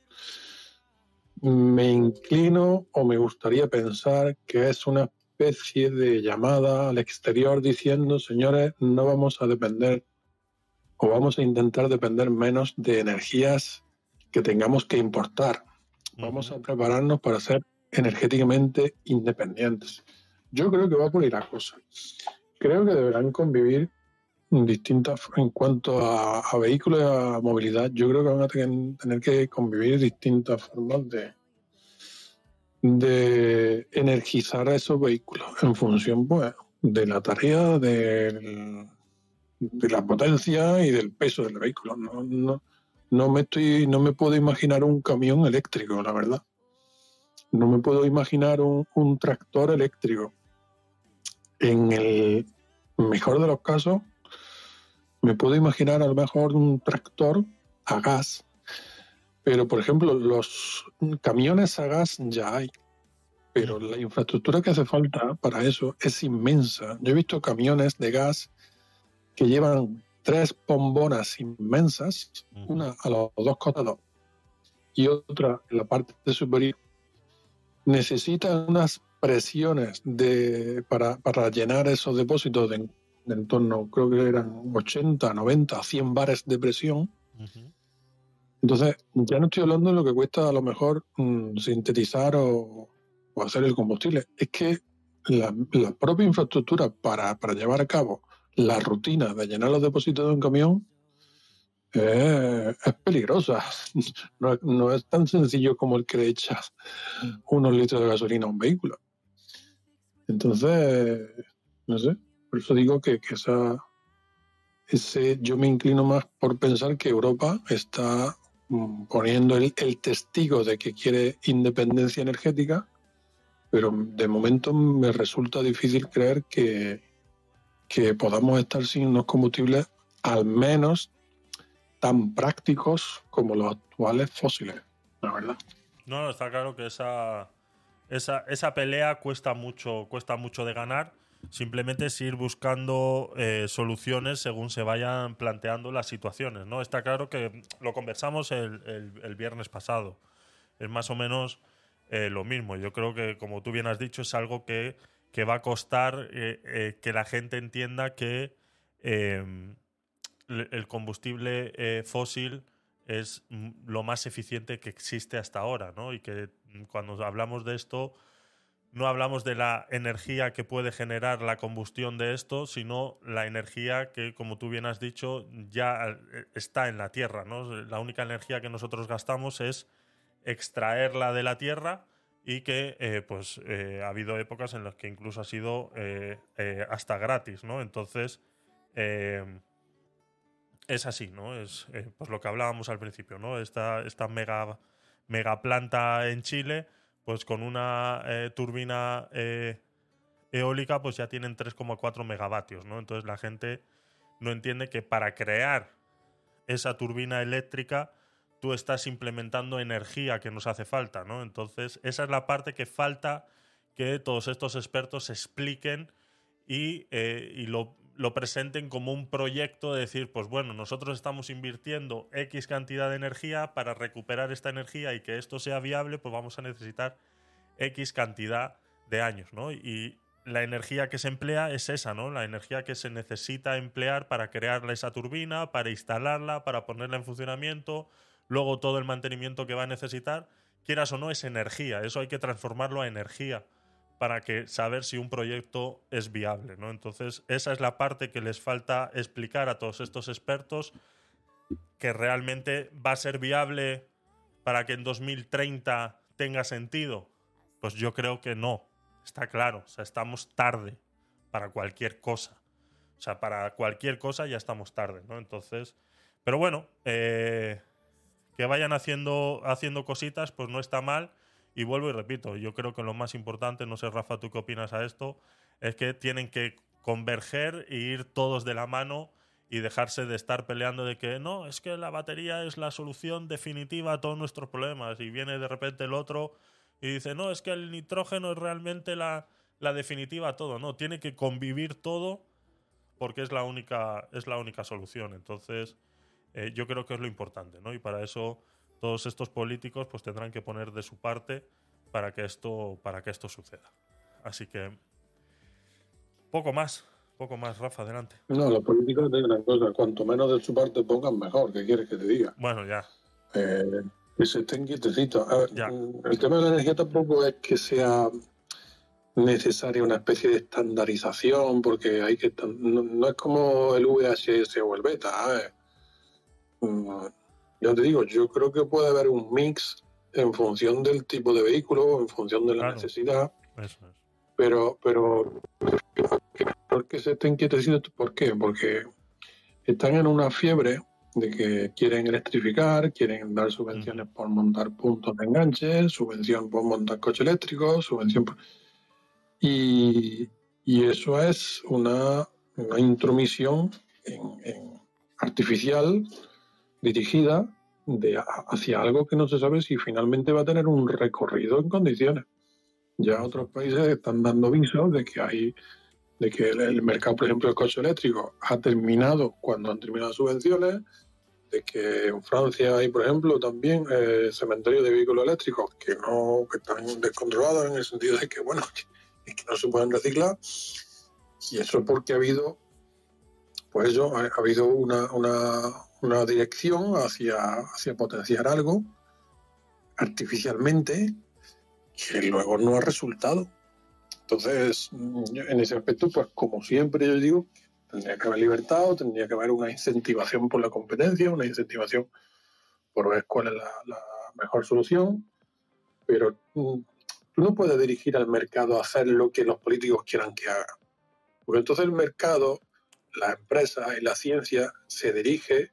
Me inclino o me gustaría pensar que es una especie de llamada al exterior diciendo, señores, no vamos a depender o vamos a intentar depender menos de energías que tengamos que importar. Vamos a prepararnos para ser energéticamente independientes. Yo creo que va por ahí la cosa. Creo que deberán convivir distintas, en cuanto a, vehículos y a movilidad, yo creo que van a tener, que convivir distintas formas de, energizar a esos vehículos en función pues, de la tarea, de la potencia y del peso del vehículo. No, no, no, me estoy, no me puedo imaginar un camión eléctrico, la verdad. No me puedo imaginar un, tractor eléctrico. En el mejor de los casos, me puedo imaginar a lo mejor un tractor a gas. Pero, por ejemplo, los camiones a gas ya hay. Pero la infraestructura que hace falta para eso es inmensa. Yo he visto camiones de gas que llevan tres bombonas inmensas, una a los dos costados y otra en la parte superior, necesitan unas presiones de, para, para llenar esos depósitos de, de en torno, creo que eran 80, 90, 100 bares de presión. Entonces, ya no estoy hablando de lo que cuesta a lo mejor mm, sintetizar o, o hacer el combustible. Es que la, la propia infraestructura para, para llevar a cabo la rutina de llenar los depósitos de un camión eh, es peligrosa. No, no, es tan sencillo como el que le echas unos litros de gasolina a un vehículo. Entonces, no sé, por eso digo que, que esa, ese, yo me inclino más por pensar que Europa está mm, poniendo el, el, testigo de que quiere independencia energética, pero de momento me resulta difícil creer que, que podamos estar sin unos combustibles al menos tan prácticos como los actuales fósiles, la verdad. No, no, está claro que esa, esa, esa pelea cuesta mucho, cuesta mucho de ganar. Simplemente es ir buscando eh, soluciones según se vayan planteando las situaciones. ¿no? Está claro que lo conversamos el, el, viernes pasado. Es más o menos eh, lo mismo. Yo creo que, como tú bien has dicho, es algo que, que va a costar eh, que la gente entienda que em, el combustible fósil es lo más eficiente que existe hasta ahora, ¿no? Y que cuando hablamos de esto, no hablamos de la energía que puede generar la combustión de esto, sino la energía que, como tú bien has dicho, ya eh, está en la Tierra, ¿no? La única energía que nosotros gastamos es extraerla de la Tierra y que eh, pues eh, ha habido épocas en las que incluso ha sido eh, hasta gratis, ¿no? Entonces es así, ¿no? Es pues lo que hablábamos al principio, ¿no? Esta, esta mega, mega planta en Chile, pues con una turbina eólica, pues ya tienen 3,4 megavatios, ¿no? Entonces la gente no entiende que para crear esa turbina eléctrica tú estás implementando energía que nos hace falta, ¿no? Entonces, esa es la parte que falta que todos estos expertos expliquen y, eh, y lo, lo, presenten como un proyecto de decir, pues bueno, nosotros estamos invirtiendo X cantidad de energía para recuperar esta energía y que esto sea viable, pues vamos a necesitar X cantidad de años, ¿no? Y la energía que se emplea es esa, ¿no? La energía que se necesita emplear para crear esa turbina, para instalarla, para ponerla en funcionamiento, luego todo el mantenimiento que va a necesitar, quieras o no, es energía. Eso hay que transformarlo a energía para que saber si un proyecto es viable, ¿no? Entonces, esa es la parte que les falta explicar a todos estos expertos que realmente va a ser viable para que en 2030 tenga sentido. Pues yo creo que no. Está claro, o sea, estamos tarde para cualquier cosa. O sea, para cualquier cosa ya estamos tarde, ¿no? Entonces, pero bueno, eh, que vayan haciendo, haciendo cositas, pues no está mal. Y vuelvo y repito, yo creo que lo más importante, no sé Rafa, tú qué opinas a esto, es que tienen que converger e ir todos de la mano y dejarse de estar peleando de que no, es que la batería es la solución definitiva a todos nuestros problemas. Y viene de repente el otro y dice, no, es que el nitrógeno es realmente la, la definitiva a todo. No, tiene que convivir todo porque es la única, es la única solución. Entonces, eh, yo creo que es lo importante, ¿no? Y para eso todos estos políticos pues tendrán que poner de su parte para que esto, para que esto suceda. Así que poco más, poco más, Rafa, adelante. No, los políticos tienen una cosa, cuanto menos de su parte pongan mejor, ¿qué quieres que te diga? Bueno, ya. Eh, que se estén quietecitos. A ver, el tema de la energía tampoco es que sea necesaria una especie de estandarización, porque hay que no, no es como el VHS o el beta, Mm, yo te digo, yo creo que puede haber un mix en función del tipo de vehículo, en función de la claro. necesidad. Eso es. Pero, pero, porque se estén quietecidos, ¿por qué? Porque están en una fiebre de que quieren electrificar, quieren dar subvenciones mm. por montar puntos de enganche, subvención por montar coche eléctrico, subvención por... Y, y eso es una, una intromisión en, en artificial dirigida hacia algo que no se sabe si finalmente va a tener un recorrido en condiciones. Ya otros países están dando visos de que hay de que el, mercado, por ejemplo, del coche eléctrico ha terminado cuando han terminado las subvenciones, de que en Francia hay, por ejemplo, también eh, cementerios de vehículos eléctricos que no que están descontrolados en el sentido de que, bueno, no se pueden reciclar. Y eso porque ha habido, pues eso, ha, ha habido una, una dirección hacia, hacia potenciar algo artificialmente que luego no ha resultado. Entonces, en ese aspecto, pues como siempre yo digo, tendría que haber libertad, tendría que haber una incentivación por la competencia, una incentivación por ver cuál es la, la mejor solución, pero mm, tú no puedes dirigir al mercado a hacer lo que los políticos quieran que haga. Porque entonces el mercado, la empresa y la ciencia se dirige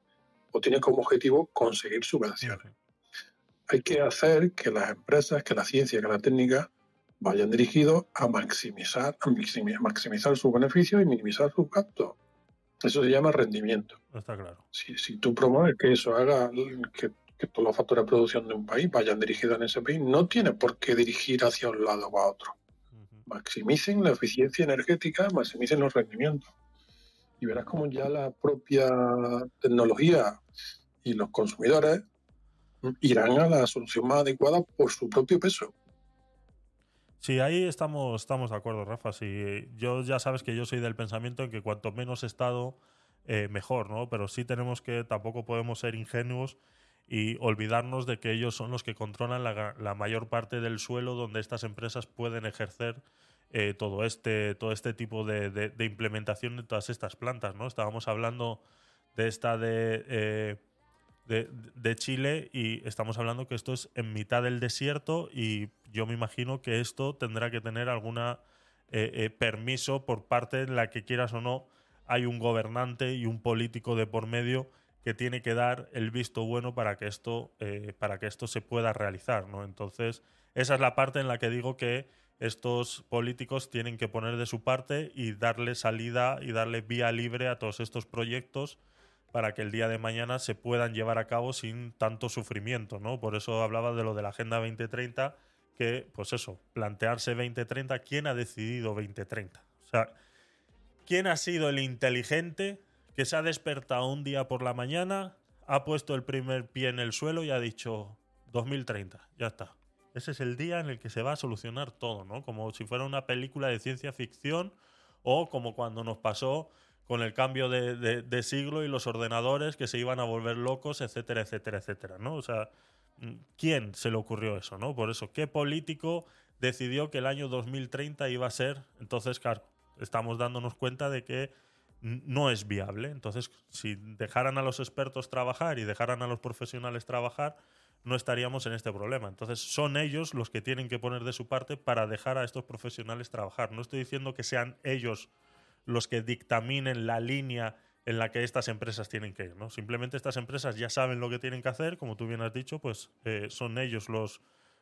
o tiene como objetivo conseguir subvenciones. Hay que hacer que las empresas, que la ciencia, que la técnica vayan dirigidos a maximizar, a maximi- maximizar sus beneficios y minimizar sus gastos. Eso se llama rendimiento. Está claro. Si, si tú promueves que eso haga que, que todos los factores de producción de un país vayan dirigidos en ese país, no tiene por qué dirigir hacia un lado o a otro. Maximicen la eficiencia energética, maximicen los rendimientos. Y verás como ya la propia tecnología y los consumidores irán a la solución más adecuada por su propio peso. Sí, ahí estamos, estamos de acuerdo, Rafa. Sí, yo ya sabes que yo soy del pensamiento en que cuanto menos Estado, eh, mejor, ¿no? Pero sí tenemos que, tampoco podemos ser ingenuos y olvidarnos de que ellos son los que controlan la, la mayor parte del suelo donde estas empresas pueden ejercer eh, todo, este, todo este tipo de, implementación de todas estas plantas, ¿no? Estábamos hablando de esta de, eh, de, de Chile y estamos hablando que esto es en mitad del desierto y yo me imagino que esto tendrá que tener alguna eh, eh, permiso por parte en la que quieras o no hay un gobernante y un político de por medio que tiene que dar el visto bueno para que esto para que esto se pueda realizar no entonces esa es la parte en la que digo que estos políticos tienen que poner de su parte y darle salida y darle vía libre a todos estos proyectos para que el día de mañana se puedan llevar a cabo sin tanto sufrimiento, ¿no? Por eso hablaba de lo de la Agenda 2030, que, pues eso, plantearse 2030, ¿quién ha decidido 2030? O sea, ¿quién ha sido el inteligente que se ha despertado un día por la mañana, ha puesto el primer pie en el suelo y ha dicho 2030, ya está? Ese es el día en el que se va a solucionar todo, ¿no? Como si fuera una película de ciencia ficción o como cuando nos pasó con el cambio de, siglo y los ordenadores que se iban a volver locos, etcétera, etcétera, etcétera, ¿no? O sea, mm, ¿quién se le ocurrió eso, no? Por eso, ¿qué político decidió que el año 2030 iba a ser? Entonces, claro, estamos dándonos cuenta de que no es viable. Entonces, si dejaran a los expertos trabajar y dejaran a los profesionales trabajar, no estaríamos en este problema. Entonces, son ellos los que tienen que poner de su parte para dejar a estos profesionales trabajar. No estoy diciendo que sean ellos los que dictaminen la línea en la que estas empresas tienen que ir. ¿no? Simplemente estas empresas ya saben lo que tienen que hacer, como tú bien has dicho, pues eh, son ellos los,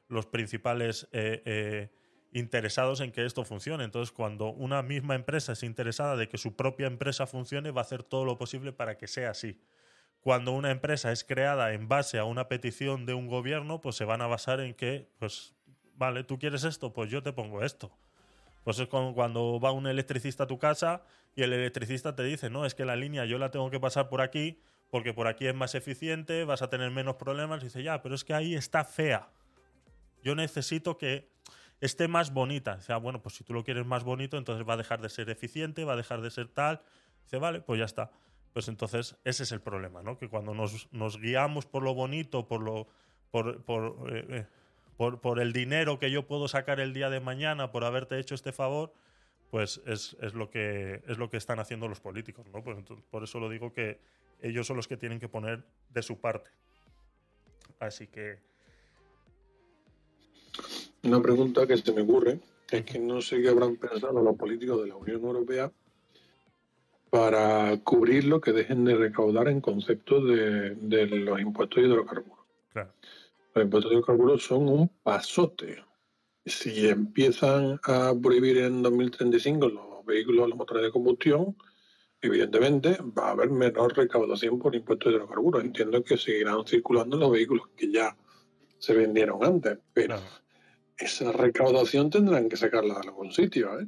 los principales eh, eh, interesados en que esto funcione. Entonces, cuando una misma empresa es interesada de que su propia empresa funcione, va a hacer todo lo posible para que sea así. Cuando una empresa es creada en base a una petición de un gobierno, pues se van a basar en que, pues, vale, tú quieres esto, pues yo te pongo esto. Pues es como cuando va un electricista a tu casa y el electricista te dice, no, es que la línea yo la tengo que pasar por aquí porque por aquí es más eficiente, vas a tener menos problemas. Y dice, ya, pero es que ahí está fea. Yo necesito que esté más bonita. Dice, ah, bueno, pues si tú lo quieres más bonito, entonces va a dejar de ser eficiente, va a dejar de ser tal. Dice, vale, pues ya está. Pues entonces ese es el problema, ¿no? Que cuando nos, nos guiamos por lo bonito, por lo... Por, por, eh, eh, por, por el dinero que yo puedo sacar el día de mañana por haberte hecho este favor, pues es, es lo, que, es lo que están haciendo los políticos, ¿no? Pues entonces, por eso lo digo que ellos son los que tienen que poner de su parte. Así que... Una pregunta que se me ocurre es que no sé qué habrán pensado los políticos de la Unión Europea para cubrir lo que dejen de recaudar en conceptos de, de los impuestos de hidrocarburos. Claro. Los impuestos de hidrocarburos son un pasote. Si empiezan a prohibir en 2035 los vehículos, los motores de combustión, evidentemente va a haber menor recaudación por impuestos de hidrocarburos. Entiendo que seguirán circulando los vehículos que ya se vendieron antes, pero esa recaudación tendrán que sacarla de algún sitio, ¿eh?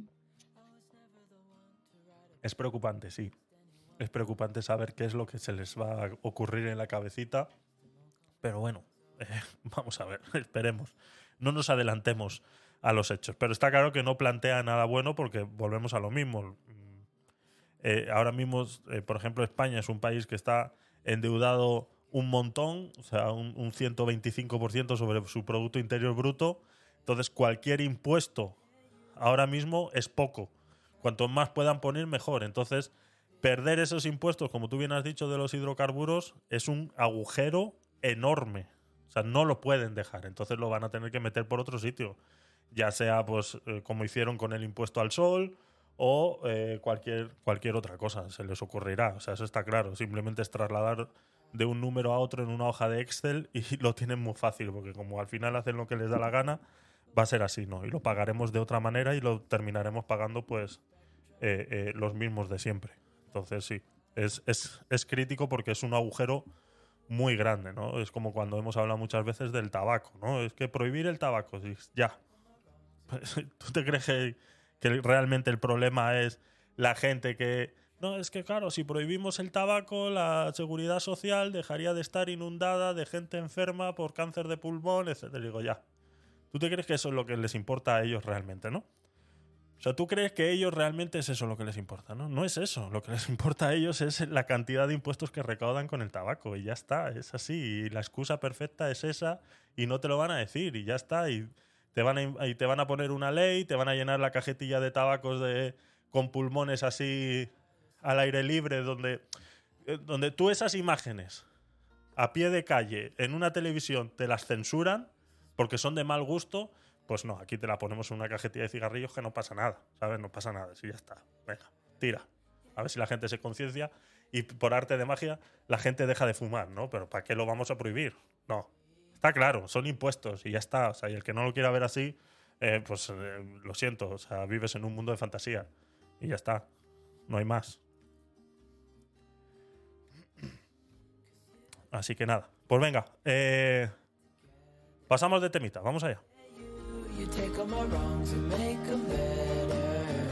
Es preocupante, sí. Es preocupante saber qué es lo que se les va a ocurrir en la cabecita. Pero bueno, eh, vamos a ver, esperemos. No nos adelantemos a los hechos. Pero está claro que no plantea nada bueno porque volvemos a lo mismo. Eh, ahora mismo, eh, por ejemplo, España es un país que está endeudado un montón, o sea, un, un 125% sobre su Producto Interior Bruto. Entonces, cualquier impuesto ahora mismo es poco. Cuanto más puedan poner, mejor. Entonces, perder esos impuestos, como tú bien has dicho, de los hidrocarburos, es un agujero enorme. O sea, no lo pueden dejar. Entonces lo van a tener que meter por otro sitio. Ya sea, pues, eh, como hicieron con el impuesto al sol o eh, cualquier, cualquier otra cosa. Se les ocurrirá. O sea, eso está claro. Simplemente es trasladar de un número a otro en una hoja de Excel y lo tienen muy fácil, porque como al final hacen lo que les da la gana, va a ser así, ¿no? Y lo pagaremos de otra manera y lo terminaremos pagando, pues, eh, eh, los mismos de siempre. Entonces, sí, es, es, es crítico porque es un agujero muy grande, ¿no? Es como cuando hemos hablado muchas veces del tabaco, ¿no? Es que prohibir el tabaco, ya. Pues, ¿Tú te crees que, que realmente el problema es la gente que... No, es que claro, si prohibimos el tabaco, la seguridad social dejaría de estar inundada de gente enferma por cáncer de pulmón, etc. Digo, ya. ¿Tú te crees que eso es lo que les importa a ellos realmente, no? O sea, ¿tú crees que ellos realmente es eso lo que les importa? No, no es eso. Lo que les importa a ellos es la cantidad de impuestos que recaudan con el tabaco. Y ya está, es así. Y la excusa perfecta es esa y no te lo van a decir. Y ya está. Y te van a, y te van a poner una ley, te van a llenar la cajetilla de tabacos de, con pulmones así al aire libre, donde, eh, donde tú esas imágenes a pie de calle en una televisión te las censuran porque son de mal gusto pues no, aquí te la ponemos en una cajetilla de cigarrillos que no pasa nada, ¿sabes? No pasa nada, si ya está. Venga, tira. A ver si la gente se conciencia y por arte de magia la gente deja de fumar, ¿no? Pero ¿para qué lo vamos a prohibir? No. Está claro, son impuestos y ya está. O sea, y el que no lo quiera ver así, eh, pues eh, lo siento. O sea, vives en un mundo de fantasía y ya está. No hay más. Así que nada. Pues venga, eh, pasamos de temita. Vamos allá. You take all my wrongs and make them better.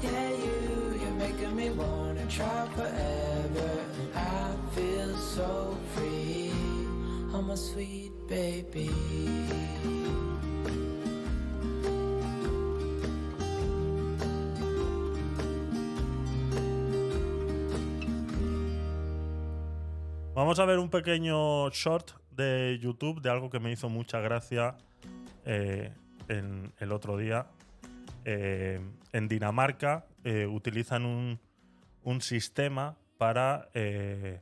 Yeah, you, you're making me wanna try forever. I feel so free. I'm a sweet baby. Vamos a ver un pequeño short de YouTube de algo que me hizo mucha gracia eh, el otro día. Eh, en Dinamarca eh, utilizan un, un, sistema para, eh,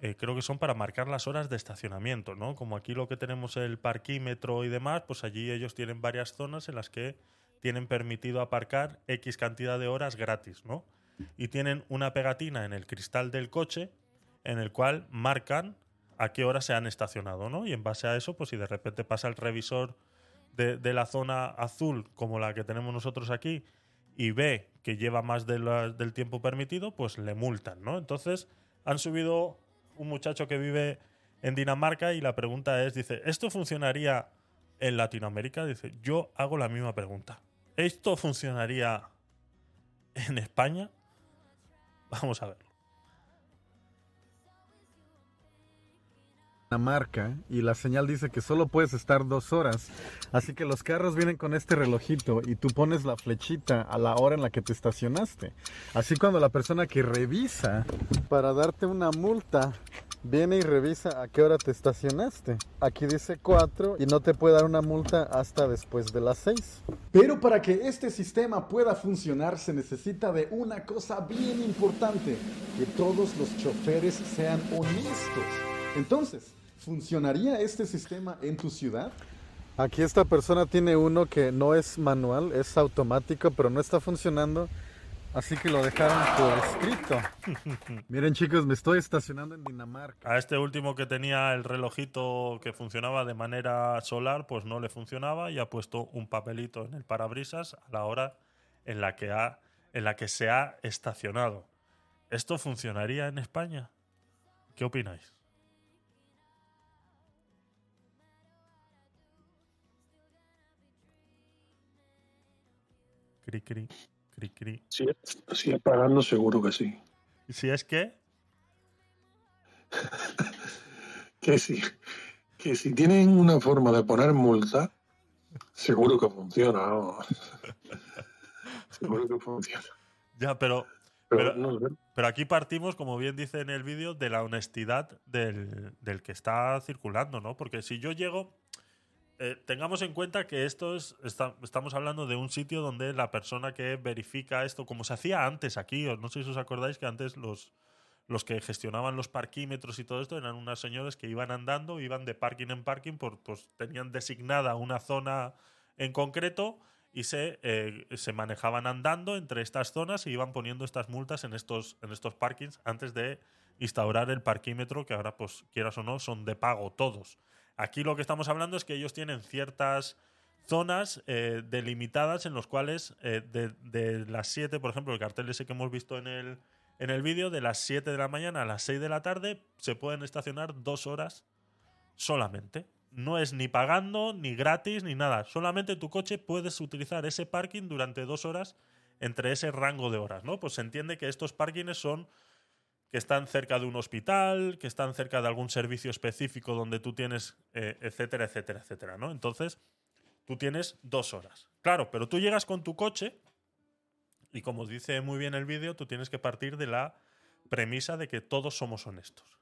eh, creo que son para marcar las horas de estacionamiento, ¿no? Como aquí lo que tenemos el parquímetro y demás, pues allí ellos tienen varias zonas en las que tienen permitido aparcar X cantidad de horas gratis, ¿no? Y tienen una pegatina en el cristal del coche en el cual marcan a qué hora se han estacionado, ¿no? Y en base a eso, pues si de repente pasa el revisor de, la zona azul como la que tenemos nosotros aquí y ve que lleva más del tiempo permitido, pues le multan, ¿no? Entonces han subido un muchacho que vive en Dinamarca y la pregunta es, dice, ¿esto funcionaría en Latinoamérica? Dice, yo hago la misma pregunta. ¿Esto funcionaría en España? Vamos a verlo. Marca y la señal dice que solo puedes estar dos horas. Así que los carros vienen con este relojito y tú pones la flechita a la hora en la que te estacionaste. Así cuando la persona que revisa para darte una multa viene y revisa a qué hora te estacionaste. Aquí dice 4 y no te puede dar una multa hasta después de las 6. Pero para que este sistema pueda funcionar se necesita de una cosa bien importante, que todos los choferes sean honestos. Entonces, ¿funcionaría este sistema en tu ciudad? Aquí esta persona tiene uno que no es manual, es automático, pero no está funcionando. Así que lo dejaron por escrito. Miren chicos, me estoy estacionando en Dinamarca. A este último que tenía el relojito que funcionaba de manera solar, pues no le funcionaba y ha puesto un papelito en el parabrisas a la hora en la que, ha, en la que se ha estacionado. ¿Esto funcionaría en España? ¿Qué opináis? Cri, cri, Cri, cri. Si es, si es pagando, seguro que sí. ¿Y si es que? Que sí. Que si tienen una forma de poner multa, seguro que funciona. vamos. seguro que funciona. Ya, pero, Pero, no pero aquí partimos, como bien dice en el vídeo, de la honestidad del, del que está circulando, ¿no? Porque si yo llego. Eh, tengamos en cuenta que esto es. estamos hablando de un sitio donde la persona que verifica esto, como se hacía antes aquí, no sé si os acordáis que antes los, los que gestionaban los parquímetros y todo esto eran unas señores que iban andando, iban de parking en parking, por, pues tenían designada una zona en concreto y se, eh, se manejaban andando entre estas zonas y iban poniendo estas multas en estos, en estos parkings antes de instaurar el parquímetro, que ahora, pues quieras o no, son de pago todos. Aquí lo que estamos hablando es que ellos tienen ciertas zonas eh, delimitadas en los cuales eh, de, de las 7, por ejemplo, el cartel ese que hemos visto en el, en el vídeo, de las 7 de la mañana a las 6 de la tarde se pueden estacionar dos horas solamente. No es ni pagando, ni gratis, ni nada. Solamente tu coche puedes utilizar ese parking durante dos horas entre ese rango de horas, ¿no? Pues se entiende que estos parkings son que están cerca de un hospital, que están cerca de algún servicio específico donde tú tienes, eh, etcétera, etcétera, etcétera, ¿no? Entonces, tú tienes dos horas. Claro, pero tú llegas con tu coche y como dice muy bien el vídeo, tú tienes que partir de la premisa de que todos somos honestos.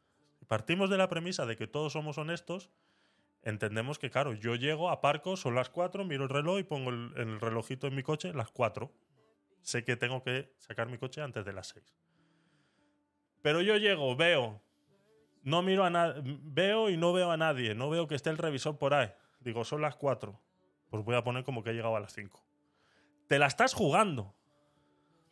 Partimos de la premisa de que todos somos honestos, entendemos que, claro, yo llego, aparco, son las 4, miro el reloj y pongo el, el relojito en mi coche, las 4. Sé que tengo que sacar mi coche antes de las 6. Pero yo llego, veo, no miro a nadie, veo y no veo a nadie, no veo que esté el revisor por ahí. Digo, son las 4. Pues voy a poner como que he llegado a las 5. Te la estás jugando.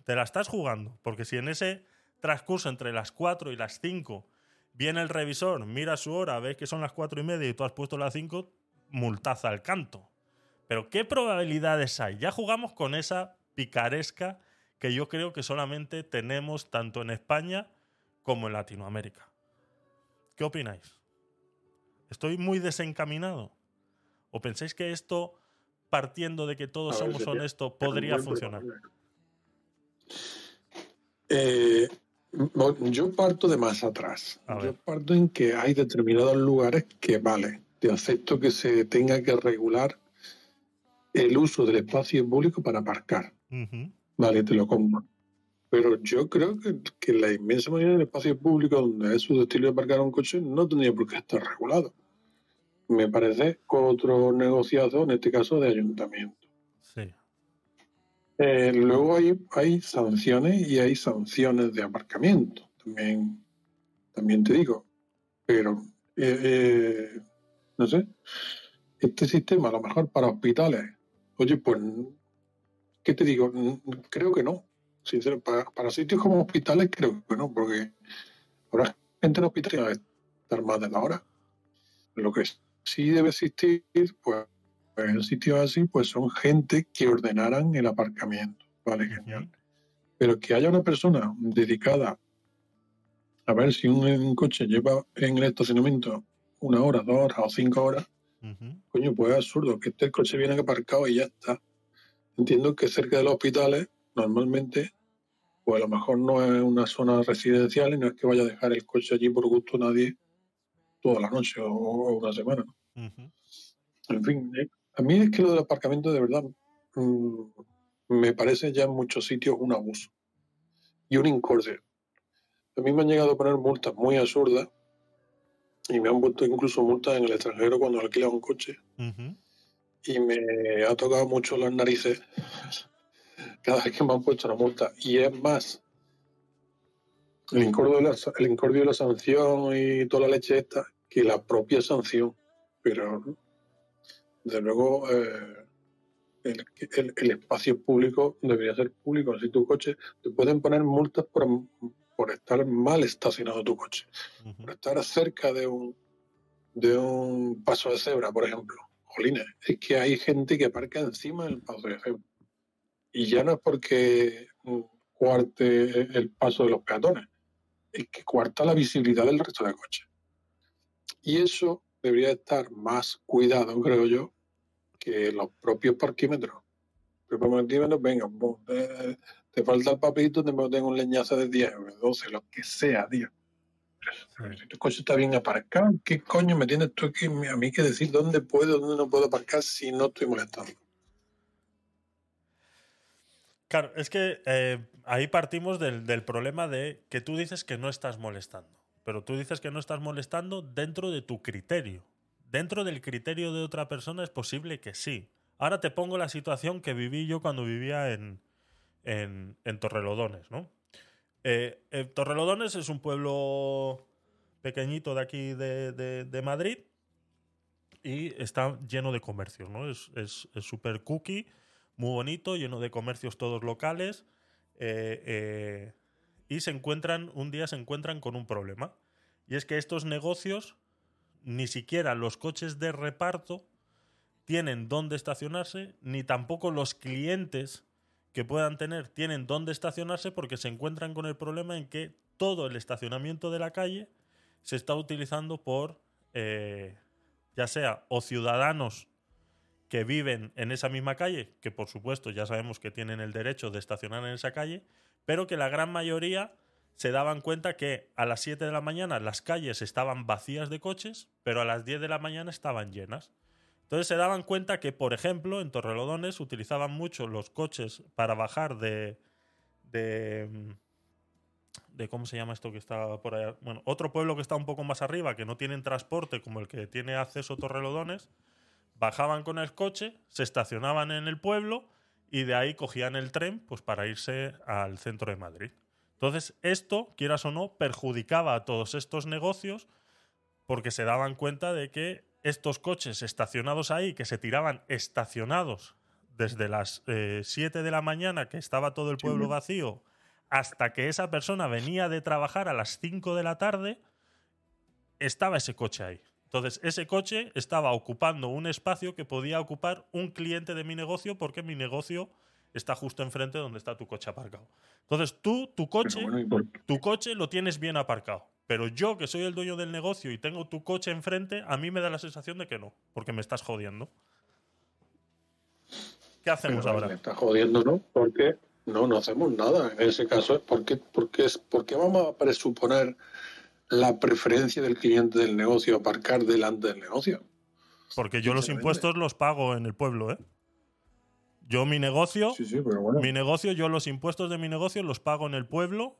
Te la estás jugando. Porque si en ese transcurso entre las 4 y las 5 viene el revisor, mira su hora, ves que son las 4 y media y tú has puesto las 5, multaza al canto. Pero ¿qué probabilidades hay? Ya jugamos con esa picaresca que yo creo que solamente tenemos tanto en España como en Latinoamérica. ¿Qué opináis? ¿Estoy muy desencaminado? ¿O pensáis que esto, partiendo de que todos ver, somos honestos, es podría funcionar? Eh, yo parto de más atrás. Yo parto en que hay determinados lugares que vale. Te acepto que se tenga que regular el uso del espacio público para aparcar. Vale, te lo compro. Pero yo creo que, que la inmensa mayoría del espacio público donde es su estilo de aparcar un coche no tendría por qué estar regulado. Me parece otro negociazo, en este caso de ayuntamiento. Sí. Eh, luego hay, hay sanciones y hay sanciones de aparcamiento, también, también te digo. Pero, eh, eh, no sé, este sistema a lo mejor para hospitales, oye, pues, ¿qué te digo? Creo que no. Sincero, para, para sitios como hospitales creo que no, porque habrá gente en hospitales va a estar más de la hora. Lo que sí debe existir, pues, en sitios así, pues son gente que ordenaran el aparcamiento. Vale, genial. Pero que haya una persona dedicada a ver si un, un coche lleva en el estacionamiento una hora, dos horas o cinco horas, coño, pues es absurdo que este coche viene aparcado y ya está. Entiendo que cerca de los hospitales, normalmente, pues a lo mejor no es una zona residencial y no es que vaya a dejar el coche allí por gusto nadie toda la noche o, o una semana. En fin, eh, a mí es que lo del aparcamiento de verdad mm, me parece ya en muchos sitios un abuso y un incordio. A mí me han llegado a poner multas muy absurdas y me han puesto incluso multas en el extranjero cuando alquilas un coche y me ha tocado mucho las narices cada vez que me han puesto una multa. Y es más, el incordio de la, el incordio de la sanción y toda la leche esta que la propia sanción. Pero, desde luego, eh, el, el- el espacio público debería ser público. Si tu coche, te pueden poner multas por, por estar mal estacionado tu coche, por estar cerca de un, de un paso de cebra, por ejemplo. Jolines, es que hay gente que aparca encima del paso de cebra. Y ya no es porque mm, cuarte el paso de los peatones, es que cuarta la visibilidad del resto de coches. Y eso debería estar más cuidado, creo yo, que los propios parquímetros. preparativamente, venga, pum, te, te falta el papelito, te tengo un leñazo de 10 euros, 12, lo que sea, tío. Pero Si tu coche está bien aparcado, ¿qué coño me tienes tú que, a mí que decir dónde puedo, dónde no puedo aparcar si no estoy molestando? Claro, es que eh, ahí partimos del, del problema de que tú dices que no estás molestando. Pero tú dices que no estás molestando dentro de tu criterio. Dentro del criterio de otra persona es posible que sí. Ahora te pongo la situación que viví yo cuando vivía en, en, Torrelodones, ¿no? Eh, eh, Torrelodones es un pueblo pequeñito de aquí de, de- Madrid y está lleno de comercios, ¿no? Es es- es súper cookie, muy bonito, lleno de comercios todos locales eh, eh, y se encuentran, un día se encuentran con un problema. Y es que estos negocios, ni siquiera los coches de reparto tienen dónde estacionarse, ni tampoco los clientes que puedan tener tienen dónde estacionarse porque se encuentran con el problema en que todo el estacionamiento de la calle se está utilizando por eh, ya sea o ciudadanos que viven en esa misma calle, que por supuesto ya sabemos que tienen el derecho de estacionar en esa calle, pero que la gran mayoría se daban cuenta que a las 7 de la mañana las calles estaban vacías de coches, pero a las 10 de la mañana estaban llenas. Entonces se daban cuenta que, por ejemplo, en Torrelodones utilizaban mucho los coches para bajar de. de. mm, de ¿Cómo se llama esto que está por allá? Bueno, otro pueblo que está un poco más arriba, que no tienen transporte como el que tiene acceso Torrelodones, bajaban con el coche, se estacionaban en el pueblo y de ahí cogían el tren pues, para irse al centro de Madrid. Entonces, esto, quieras o no, perjudicaba a todos estos negocios porque se daban cuenta de que estos coches estacionados ahí, que se tiraban estacionados desde las 7 de la mañana, que estaba todo el pueblo vacío, hasta que esa persona venía de trabajar a las 5 de la tarde, estaba ese coche ahí. Entonces, ese coche estaba ocupando un espacio que podía ocupar un cliente de mi negocio porque mi negocio está justo enfrente donde está tu coche aparcado. Entonces, tú, tu coche, bueno, ¿y por tu coche lo tienes bien aparcado. Pero yo, que soy el dueño del negocio y tengo tu coche enfrente, a mí me da la sensación de que no, porque me estás jodiendo. ¿Qué hacemos Pero ahora? Me está jodiendo, ¿no? Porque no, no hacemos nada. En ese caso es porque, porque, es, porque vamos a presuponer la preferencia del cliente del negocio a aparcar delante del negocio. Porque yo los impuestos los pago en el pueblo, ¿eh? Yo mi negocio, Sí, sí, pero bueno. mi negocio, yo los impuestos de mi negocio los pago en el pueblo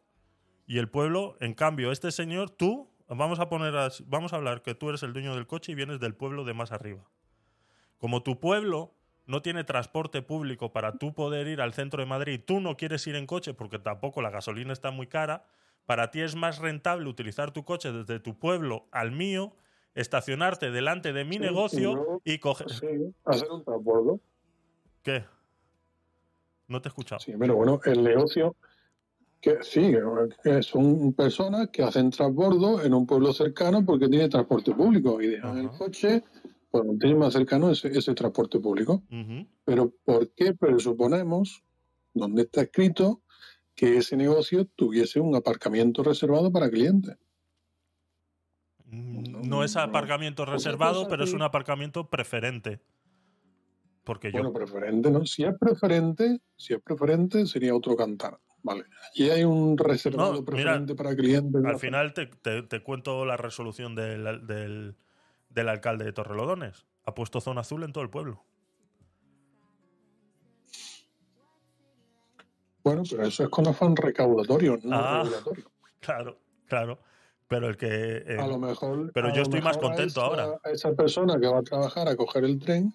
y el pueblo, en cambio, este señor, tú, vamos a poner, as- vamos a hablar que tú eres el dueño del coche y vienes del pueblo de más arriba. Como tu pueblo no tiene transporte público para tú poder ir al centro de Madrid, y tú no quieres ir en coche porque tampoco la gasolina está muy cara, para ti es más rentable utilizar tu coche desde tu pueblo al mío, estacionarte delante de mi Sí, negocio y coger... Sí, hacer un transbordo. ¿Qué? No te he escuchado. Sí, pero bueno, el negocio, que sí, que son personas que hacen transbordo en un pueblo cercano porque tiene transporte público y dejan el coche, pues tiene más cercano ese, ese transporte público. Pero ¿por qué presuponemos, donde está escrito, que ese negocio tuviese un aparcamiento reservado para clientes? No es aparcamiento reservado, pero es un aparcamiento preferente. Porque yo. Bueno, preferente, ¿no? Si es preferente, si es preferente, sería otro cantar. Vale. Allí hay un reservado No, mira, preferente para clientes. Al final te, te- te cuento la resolución del, del- del alcalde de Torrelodones. Ha puesto zona azul en todo el pueblo. Bueno, pero eso es con afán recaudatorio, no Ah, regulatorio. claro, claro. Pero el que. eh, A lo mejor. pero yo estoy más a contento esa- ahora. A esa persona que va a trabajar a coger el tren,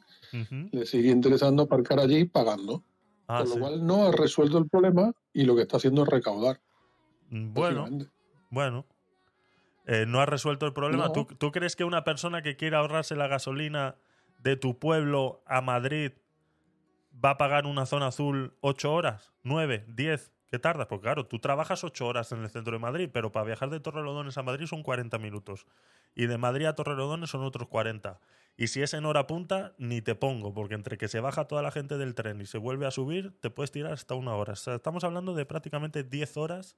le sigue interesando aparcar allí pagando. Ah, Con sí. lo cual no ha resuelto el problema y lo que está haciendo es recaudar. Mm, Bueno, bueno. Eh, no has resuelto el problema. No. ¿Tú, tú crees que una persona que quiera ahorrarse la gasolina de tu pueblo a Madrid va a pagar una zona azul 8 horas, 9, 10? ¿Qué tardas? Porque claro, tú trabajas 8 horas en el centro de Madrid, pero para viajar de Torrelodones a Madrid son 40 minutos. Y de Madrid a Torrelodones son otros 40. Y si es en hora punta, ni te pongo, porque entre que se baja toda la gente del tren y se vuelve a subir, te puedes tirar hasta una hora. O sea, estamos hablando de prácticamente 10 horas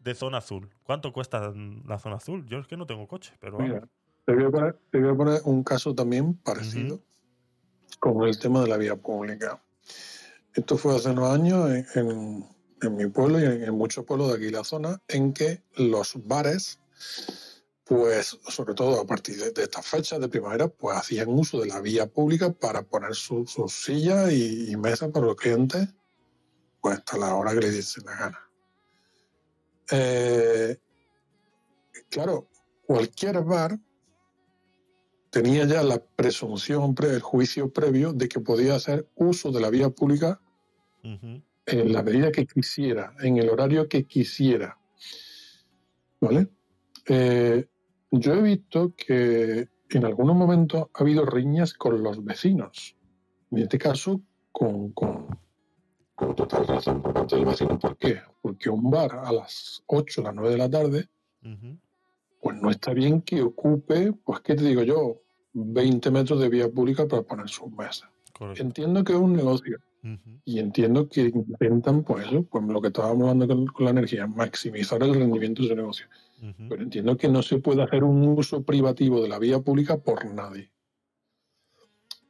de zona azul. ¿Cuánto cuesta la zona azul? Yo es que no tengo coche, pero Mira, vamos. te voy, a poner, te voy a poner un caso también parecido con el tema de la vía pública. Esto fue hace unos años en, en- en mi pueblo y en, en muchos pueblos de aquí la zona, en que los bares, pues sobre todo a partir de, de estas fechas de primavera, pues hacían uso de la vía pública para poner su- sus sillas y, y mesas para los clientes, pues hasta la hora que les diese la gana. Eh, claro, cualquier bar tenía ya la presunción, pre- el juicio previo de que podía hacer uso de la vía pública en la medida que quisiera, en el horario que quisiera. ¿Vale? Eh, yo he visto que en algunos momentos ha habido riñas con los vecinos. En este caso, con, con, con total razón por parte del vecino. ¿Por qué? Porque un bar a las 8 o las 9 de la tarde, pues no está bien que ocupe, pues, ¿qué te digo yo? 20 metros de vía pública para poner sus mesas. Entiendo que es un negocio. Y entiendo que intentan, pues eso, pues lo que estábamos hablando con, con la energía, maximizar el rendimiento de su negocio. Pero entiendo que no se puede hacer un uso privativo de la vía pública por nadie.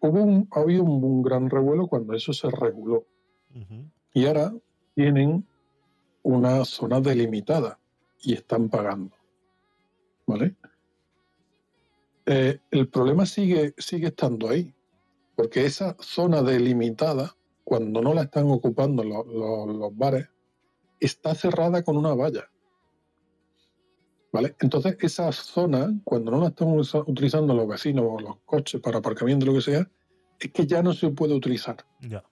Hubo un, ha habido un, un gran revuelo cuando eso se reguló. Y ahora tienen una zona delimitada y están pagando. ¿Vale? Eh, el problema sigue, sigue estando ahí, porque esa zona delimitada, cuando no la están ocupando lo- lo- los bares, está cerrada con una valla. ¿Vale? Entonces, esa zona, cuando no la están utilizando los vecinos o los coches para aparcamiento, lo que sea, es que ya no se puede utilizar. Ya.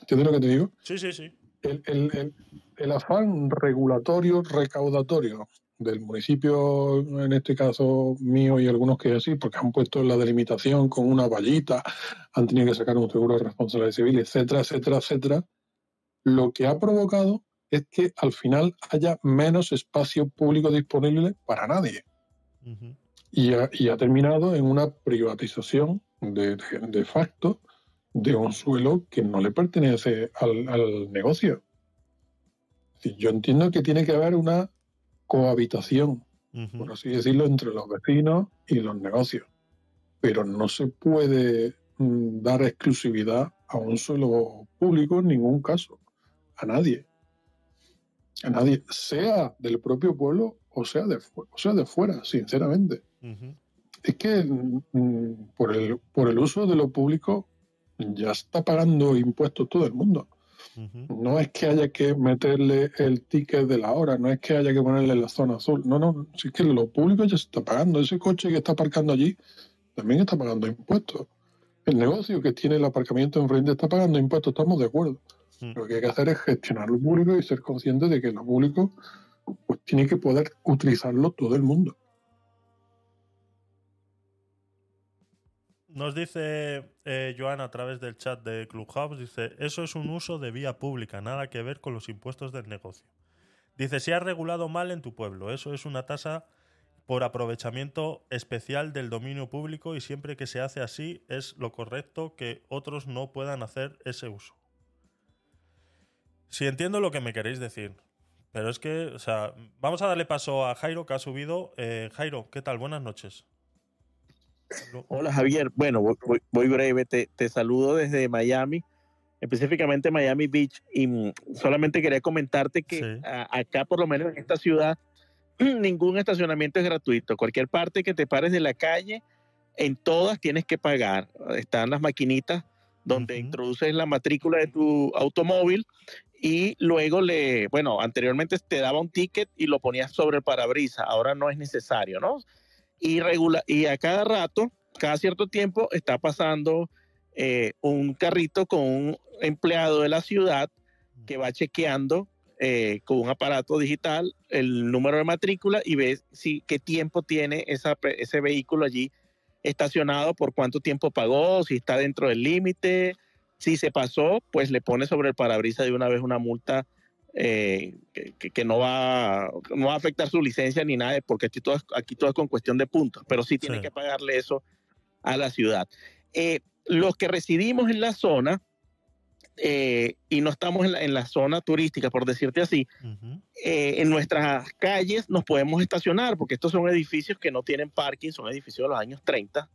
¿Entiendes lo que te digo? Sí, sí, sí. el, el- el- el afán regulatorio, recaudatorio del municipio, en este caso mío y algunos que así, porque han puesto la delimitación con una vallita, han tenido que sacar un seguro de responsabilidad civil, etcétera, etcétera, etcétera, lo que ha provocado es que al final haya menos espacio público disponible para nadie. Y ha, y ha terminado en una privatización de, de- de facto de un suelo que no le pertenece al, al negocio. Yo entiendo que tiene que haber una cohabitación, por así decirlo, entre los vecinos y los negocios. Pero no se puede mm, dar exclusividad a un suelo público en ningún caso. A nadie. A nadie. Sea del propio pueblo o sea de, o sea de fuera, sinceramente. Es que mm, por, el, por el uso de lo público ya está pagando impuestos todo el mundo. No es que haya que meterle el ticket de la hora, no es que haya que ponerle la zona azul. No, no, si es que lo público ya se está pagando. Ese coche que está aparcando allí también está pagando impuestos. El negocio que tiene el aparcamiento enfrente está pagando impuestos, estamos de acuerdo. Lo que hay que hacer es gestionar lo público y ser consciente de que lo público pues, tiene que poder utilizarlo todo el mundo. Nos dice eh, a través del chat de Clubhouse, dice, eso es un uso de vía pública, nada que ver con los impuestos del negocio. Dice, se ha regulado mal en tu pueblo, eso es una tasa por aprovechamiento especial del dominio público y siempre que se hace así es lo correcto que otros no puedan hacer ese uso. Sí, entiendo lo que me queréis decir, pero es que, o sea, vamos a darle paso a Jairo que ha subido. Eh, Jairo, ¿qué tal? Buenas noches. Hola Javier, bueno, voy, breve, te, te saludo desde Miami, específicamente Miami Beach, y mm, solamente quería comentarte que a- acá, por lo menos en esta ciudad, ningún estacionamiento es gratuito. Cualquier parte que te pares de la calle, en todas tienes que pagar. Están las maquinitas donde introduces la matrícula de tu automóvil y luego le, bueno, anteriormente te daba un ticket y lo ponías sobre el parabrisas, ahora no es necesario, ¿no? Y, regula y a cada rato, cada cierto tiempo, está pasando eh, un carrito con un empleado de la ciudad que va chequeando eh, con un aparato digital el número de matrícula y ve si, qué tiempo tiene ese vehículo allí estacionado, por cuánto tiempo pagó, si está dentro del límite. Si se pasó, pues le pone sobre el parabrisas de una vez una multa eh, que, no, va, no va a afectar su licencia ni nada, porque aquí todo, es- aquí todo es con cuestión de puntos, pero sí tiene que pagarle eso a la ciudad. Eh, los que residimos en la zona eh, y no estamos en la, en la zona turística, por decirte así, en nuestras calles nos podemos estacionar, porque estos son edificios que no tienen parking, son edificios de los años 30.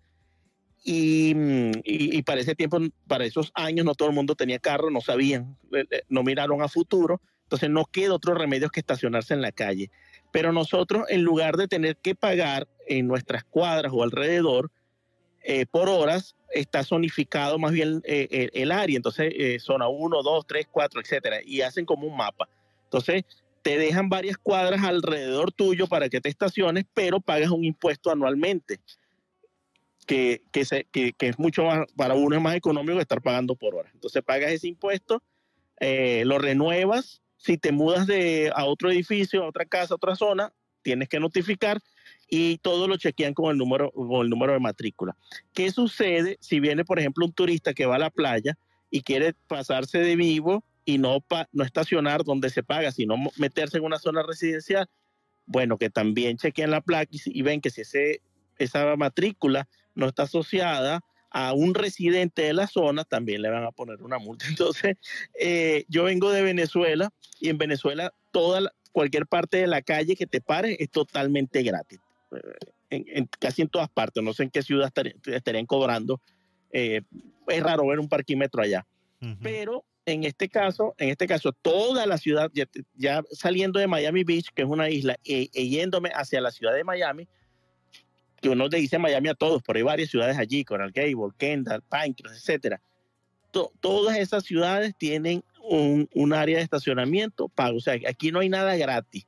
y, mm, y- y para ese tiempo, para esos años, no todo el mundo tenía carro, no sabían, no miraron a futuro, entonces no queda otro remedio que estacionarse en la calle. Pero nosotros, en lugar de tener que pagar en nuestras cuadras o alrededor eh, por horas, está zonificado más bien eh, eh, el área. Entonces, zona 1, 2, 3, 4, etcétera. Y hacen como un mapa. Entonces, te dejan varias cuadras alrededor tuyo para que te estaciones, pero pagas un impuesto anualmente. Que, que, es mucho más, para uno es más económico que estar pagando por hora. Entonces pagas ese impuesto, lo renuevas. Si te mudas de, a otro edificio, a otra casa, a otra zona, tienes que notificar y todo lo chequean con el número, con el número de matrícula. ¿Qué sucede si viene, por ejemplo, un turista que va a la playa y quiere pasarse de vivo y no, no estacionar donde se paga, sino meterse en una zona residencial? Bueno, que también chequean la placa y, y ven que si ese, esa matrícula no está asociada a un residente de la zona, también le van a poner una multa. Entonces, eh, yo vengo de Venezuela y en Venezuela toda la- cualquier parte de la calle que te pare es totalmente gratis. Eh, en- en- casi en todas partes, no sé en qué ciudad estar- estarían cobrando. eh, es raro ver un parquímetro allá. Pero en este caso, en este caso, toda la ciudad, ya, ya saliendo de Miami Beach, que es una isla, e, e yéndome hacia la ciudad de Miami, que uno le dice Miami a todos, pero hay varias ciudades allí, Coral Gable, Kendall, Pinecrest, etcétera. To- todas esas ciudades tienen un, un área de estacionamiento pago. O sea, aquí no hay nada gratis.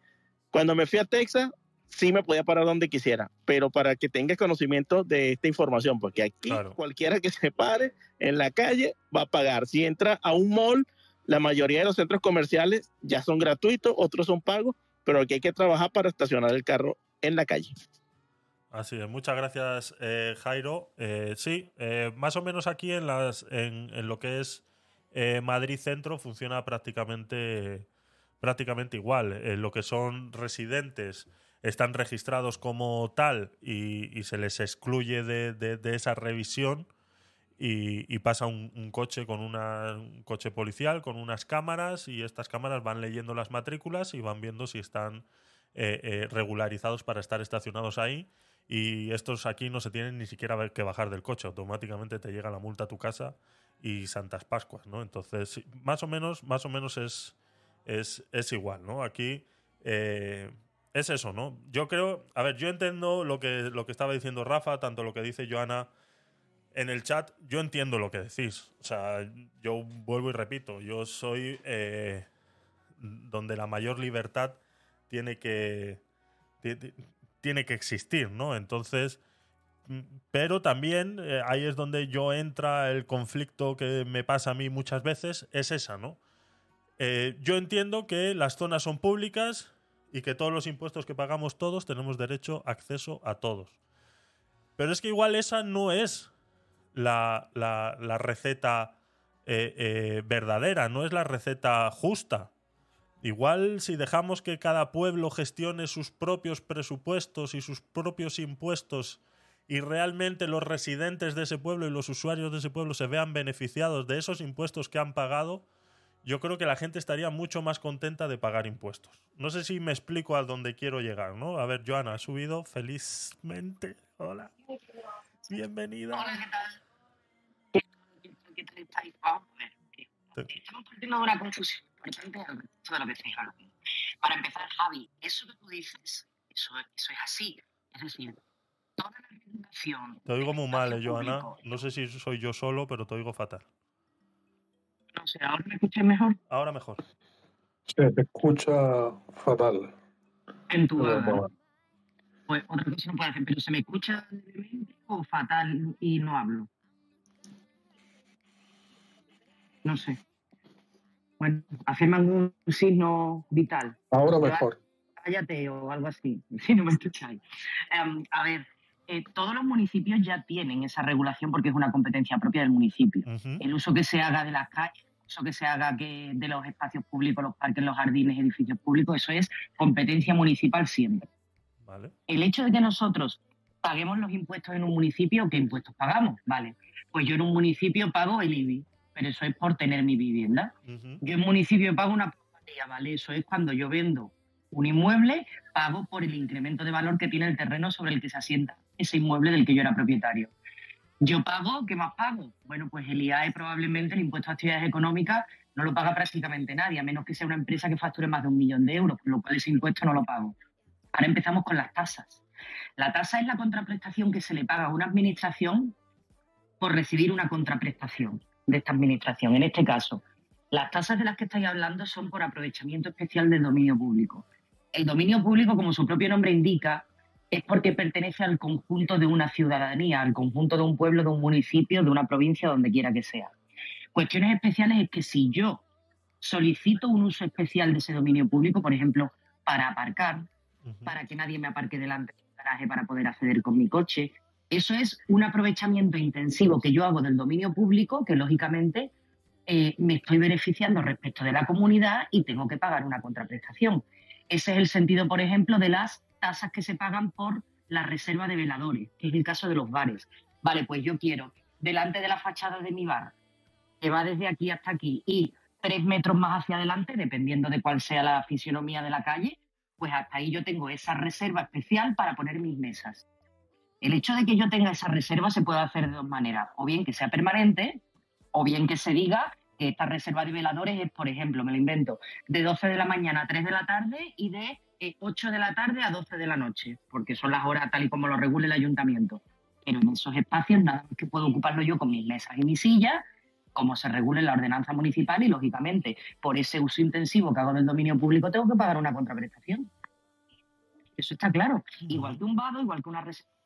Cuando me fui a Texas, sí me podía parar donde quisiera, pero para que tengas conocimiento de esta información, porque aquí cualquiera que se pare en la calle va a pagar. Si entra a un mall, la mayoría de los centros comerciales ya son gratuitos, otros son pagos, pero aquí hay que trabajar para estacionar el carro en la calle. Así es, muchas gracias eh, Jairo. Eh, sí, eh, más o menos aquí en, las, en, lo que es eh, Madrid Centro funciona prácticamente, prácticamente igual. En lo que son residentes están registrados como tal y, se les excluye de, de- de esa revisión y, pasa un, coche con una, un coche policial con unas cámaras y estas cámaras van leyendo las matrículas y van viendo si están regularizados para estar estacionados ahí y estos aquí no se tienen ni siquiera que bajar del coche, automáticamente te llega la multa a tu casa y Santas Pascuas, ¿no? Entonces, más o menos, más o menos es, es, es igual, ¿no? Aquí eh, es eso, ¿no? Yo creo, a ver, yo entiendo lo que, lo que estaba diciendo Rafa, tanto lo que dice Joana en el chat, yo entiendo lo que decís. O sea, yo vuelvo y repito, yo soy eh, donde la mayor libertad tiene que, tiene que existir, ¿no? Entonces, mm, pero también eh, ahí es donde yo entra el conflicto que me pasa a mí muchas veces, es esa, ¿no? Eh, yo entiendo que las zonas son públicas y que todos los impuestos que pagamos todos tenemos derecho a acceso a todos. Pero es que igual esa no es la, la- receta eh, verdadera, no es la receta justa. Igual si dejamos que cada pueblo gestione sus propios presupuestos y sus propios impuestos y realmente los residentes de ese pueblo y los usuarios de ese pueblo se vean beneficiados de esos impuestos que han pagado, yo creo que la gente estaría mucho más contenta de pagar impuestos. No sé si me explico a dónde quiero llegar, ¿no? A ver, Joana, ha subido felizmente. Hola. Bienvenida. ¿Qué tal estáis? Vamos a ver. Estamos partiendo de una confusión importante al respecto de lo que estáis hablando. Para empezar, Javi, eso que tú dices, eso, eso es así. Es decir, toda la regulación, Te oigo muy mal, eh, Joana. No sé si soy yo solo, pero te oigo fatal. no sé, ¿ahora me escucháis mejor? Ahora mejor. Se te escucha fatal. En tu bueno, Pues otra cosa no puedo hacer, pero ¿se me escucha o fatal y no hablo? No sé. Bueno, hacerme algún signo vital. Ahora mejor. cállate o algo así, si no me escucháis. Em, a ver, eh, todos los municipios ya tienen esa regulación porque es una competencia propia del municipio. El uso que se haga de las calles, el uso que se haga que de los espacios públicos, los parques, los jardines, edificios públicos, eso es competencia municipal siempre. Vale. El hecho de que nosotros paguemos los impuestos en un municipio, ¿qué impuestos pagamos? Vale, pues yo en un municipio pago el IBI, pero eso es por tener mi vivienda. Yo en municipio pago una plusvalía, ¿vale? Eso es cuando yo vendo un inmueble, pago por el incremento de valor que tiene el terreno sobre el que se asienta ese inmueble del que yo era propietario. Yo pago, ¿qué más pago? Bueno, pues el IAE probablemente, el impuesto a actividades económicas, no lo paga prácticamente nadie, a menos que sea una empresa que facture más de un millón de euros, por lo cual ese impuesto no lo pago. Ahora empezamos con las tasas. La tasa es la contraprestación que se le paga a una administración por recibir una contraprestación de esta administración. En este caso, las tasas de las que estáis hablando son por aprovechamiento especial del dominio público. El dominio público, como su propio nombre indica, es porque pertenece al conjunto de una ciudadanía, al conjunto de un pueblo, de un municipio, de una provincia, donde quiera que sea. Cuestiones especiales es que si yo solicito un uso especial de ese dominio público, por ejemplo, para aparcar, para que nadie me aparque delante del garaje para poder acceder con mi coche, eso es un aprovechamiento intensivo que yo hago del dominio público, que lógicamente eh, me estoy beneficiando respecto de la comunidad y tengo que pagar una contraprestación. Ese es el sentido, por ejemplo, de las tasas que se pagan por la reserva de veladores, que es el caso de los bares. Vale, pues yo quiero, delante de la fachada de mi bar, que va desde aquí hasta aquí, y tres metros más hacia adelante, dependiendo de cuál sea la fisionomía de la calle, pues hasta ahí yo tengo esa reserva especial para poner mis mesas. El hecho de que yo tenga esa reserva se puede hacer de dos maneras, o bien que sea permanente, o bien que se diga que esta reserva de veladores es, por ejemplo, me lo invento, de 12 de la mañana a 3 de la tarde y de 8 eh, de la tarde a 12 de la noche, porque son las horas tal y como lo regula el ayuntamiento. Pero en esos espacios nada más que puedo ocuparlo yo con mis mesas y mis sillas, como se regula en la ordenanza municipal y, lógicamente, por ese uso intensivo que hago del dominio público, tengo que pagar una contraprestación. Eso está claro. Igual que un vado, igual que una reserva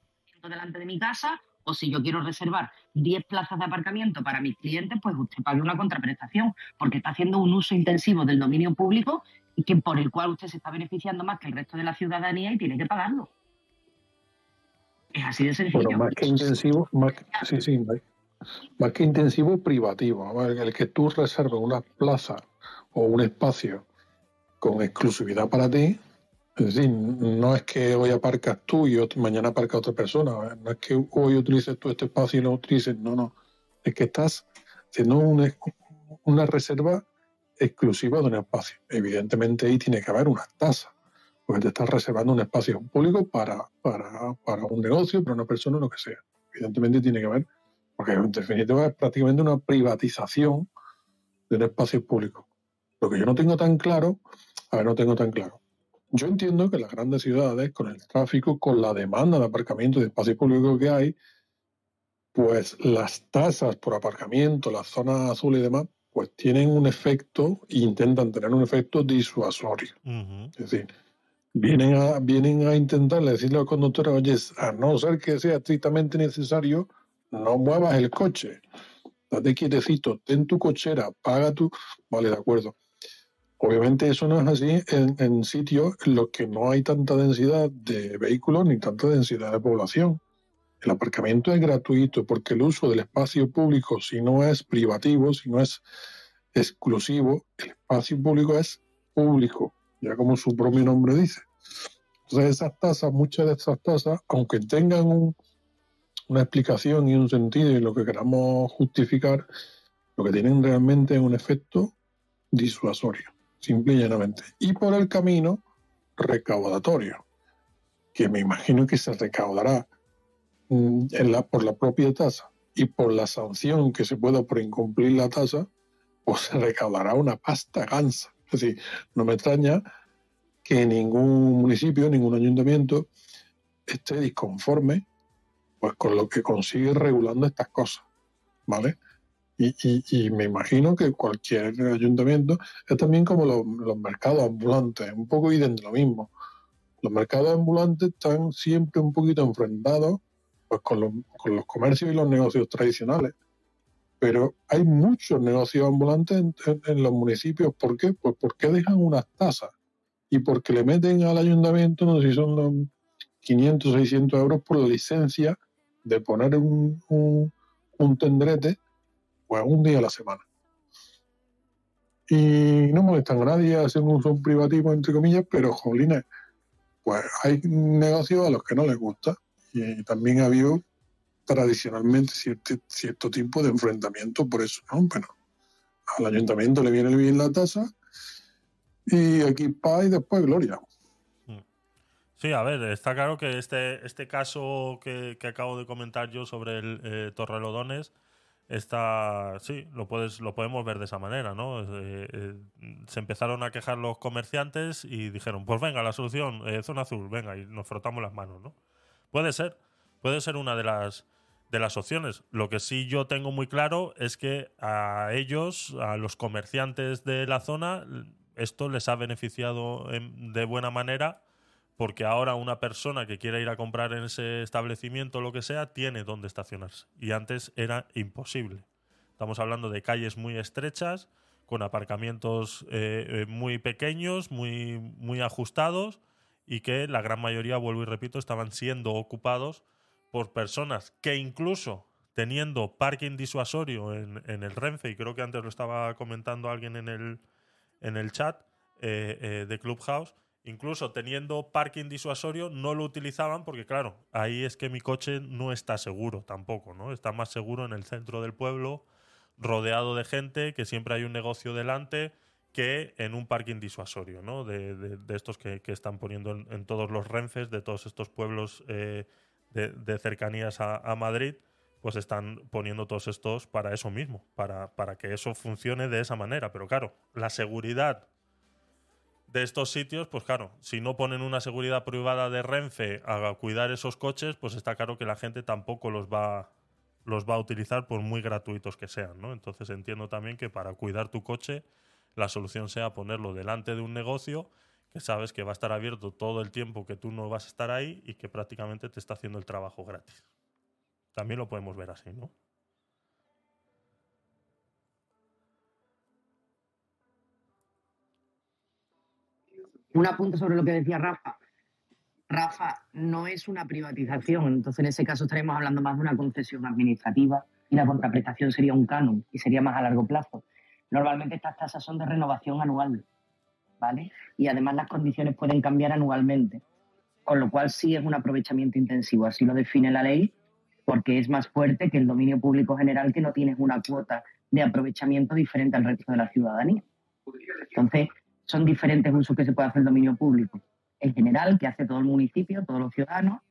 delante de mi casa, o si yo quiero reservar 10 plazas de aparcamiento para mis clientes, pues usted pague una contraprestación, porque está haciendo un uso intensivo del dominio público y que por el cual usted se está beneficiando más que el resto de la ciudadanía y tiene que pagarlo. Es así de sencillo. Bueno, más que intensivo, más, sí, sí, más que intensivo, privativo. El que tú reserves una plaza o un espacio con exclusividad para ti, es decir, no es que hoy aparcas tú y mañana aparca otra persona, no es que hoy utilices tú este espacio y lo utilices, no, no, es que estás haciendo una, una reserva exclusiva de un espacio. Evidentemente ahí tiene que haber unas tasas, porque te estás reservando un espacio público para, para, para un negocio, para una persona, lo que sea. Evidentemente tiene que haber, porque en definitiva es prácticamente una privatización de un espacio público. Lo que yo no tengo tan claro, a ver, no tengo tan claro. Yo entiendo que las grandes ciudades, con el tráfico, con la demanda de aparcamiento y de espacio público que hay, pues las tasas por aparcamiento, las zonas azules y demás, pues tienen un efecto, intentan tener un efecto disuasorio. Es decir, vienen a, vienen a intentar decirle al conductor, oye, a no ser que sea estrictamente necesario, no muevas el coche. Date quietecito, ten tu cochera, paga tu... Vale, de acuerdo. Obviamente eso no es así en, sitios en los que no hay tanta densidad de vehículos ni tanta densidad de población. El aparcamiento es gratuito porque el uso del espacio público, si no es privativo, si no es exclusivo, el espacio público es público, ya como su propio nombre dice. Entonces esas tasas, muchas de esas tasas, aunque tengan una explicación y un sentido y lo que queramos justificar, lo que tienen realmente es un efecto disuasorio, simple y llanamente. Y por el camino, recaudatorio, que me imagino que se recaudará Mm, por la propia tasa y por la sanción que se pueda por incumplir la tasa, pues se recaudará una pasta gansa. Es decir, no me extraña que ningún municipio, ningún ayuntamiento esté disconforme pues con lo que consigue regulando estas cosas, ¿vale? Y, me imagino que cualquier ayuntamiento es también como los, mercados ambulantes, un poco y de lo mismo. Los mercados ambulantes están siempre un poquito enfrentados pues con los, con los comercios y los negocios tradicionales. Pero hay muchos negocios ambulantes en, los municipios. ¿Por qué? Pues porque dejan unas tasas y porque le meten al ayuntamiento, no sé si son los 500, 600 euros por la licencia de poner un, un, tendrete pues un día a la semana. Y no molestan a nadie, hacen un son privativo, entre comillas, pero, jolines, pues hay negocios a los que no les gusta y también ha habido tradicionalmente cierto, cierto tipo de enfrentamiento por eso, ¿no? Bueno, al ayuntamiento le viene bien la tasa y aquí paz y después gloria. Sí, a ver, está claro que este, este caso que, que acabo de comentar yo sobre el eh, Torrelodones está, sí, lo puedes, lo podemos ver de esa manera, ¿no? Eh, eh, se empezaron a quejar los comerciantes y dijeron, pues venga, la solución, eh, zona azul, venga, y nos frotamos las manos, ¿no? Puede ser, puede ser una de las de las opciones. Lo que sí yo tengo muy claro es que a ellos, a los comerciantes de la zona, esto les ha beneficiado en- de buena manera porque ahora una persona que quiera ir a comprar en ese establecimiento o lo que sea tiene dónde estacionarse y antes era imposible. Estamos hablando de calles muy estrechas, con aparcamientos eh, eh, muy pequeños, muy, muy ajustados y que la gran mayoría, vuelvo y repito, estaban siendo ocupados por personas que incluso teniendo parking disuasorio en, el Renfe, y creo que antes lo estaba comentando alguien en el, en el chat eh, de Clubhouse, incluso teniendo parking disuasorio no lo utilizaban porque claro, ahí es que mi coche no está seguro tampoco, ¿no? Está más seguro en el centro del pueblo, rodeado de gente, que siempre hay un negocio delante, que en un parking disuasorio, ¿no? De, de- estos que, que están poniendo en, todos los renfes de todos estos pueblos eh, de, de cercanías a, a Madrid, pues están poniendo todos estos para eso mismo, para, para que eso funcione de esa manera. Pero claro, la seguridad de estos sitios, pues claro, si no ponen una seguridad privada de Renfe a cuidar esos coches, pues está claro que la gente tampoco los va, los va a utilizar por muy gratuitos que sean, ¿no? Entonces entiendo también que para cuidar tu coche la solución sea ponerlo delante de un negocio que sabes que va a estar abierto todo el tiempo que tú no vas a estar ahí y que prácticamente te está haciendo el trabajo gratis. También lo podemos ver así, ¿no? Un apunte sobre lo que decía Rafa. Rafa, no es una privatización, entonces en ese caso estaremos hablando más de una concesión administrativa y la contraprestación sería un canon y sería más a largo plazo. Normalmente estas tasas son de renovación anual, ¿vale? Y además las condiciones pueden cambiar anualmente, con lo cual sí es un aprovechamiento intensivo, así lo define la ley, porque es más fuerte que el dominio público general que no tienes una cuota de aprovechamiento diferente al resto de la ciudadanía. Entonces, son diferentes usos que se puede hacer el dominio público. El general, que hace todo el municipio, todos los ciudadanos.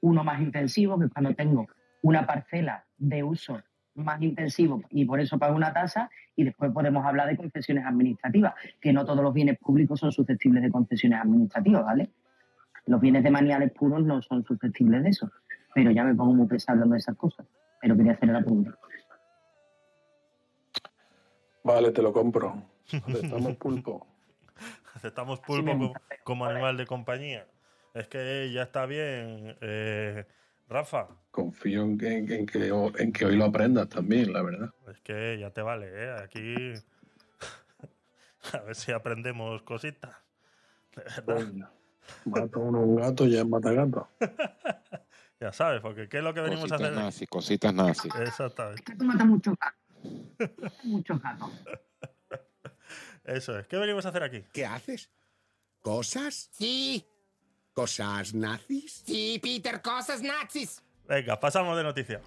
Uno más intensivo, que es cuando tengo una parcela de uso más intensivo y por eso pago una tasa. Y después podemos hablar de concesiones administrativas, que no todos los bienes públicos son susceptibles de concesiones administrativas, ¿vale? Los bienes de maniales puros no son susceptibles de eso. Pero ya me pongo muy pesado hablando de esas cosas. Pero quería hacer la pregunta. Vale, te lo compro. Aceptamos pulpo. Aceptamos pulpo como, como animal de compañía. Es que ya está bien, eh, Rafa. Confío en que, en, que, en que hoy lo aprendas también, la verdad. Es que ya te vale, ¿eh? Aquí. A ver si aprendemos cositas. De verdad. Mata uno un gato ya es mata gato. Ya sabes, porque ¿qué es lo que venimos a Cositas hacer? nazi, cositas nazi. Exactamente. Tú matas muchos gatos. Muchos gatos. Eso es. ¿Qué venimos a hacer aquí? ¿Qué haces? ¿Cosas? Sí, ¿Cosas nazis? sí, Peter, cosas nazis. Venga, pasamos de noticia.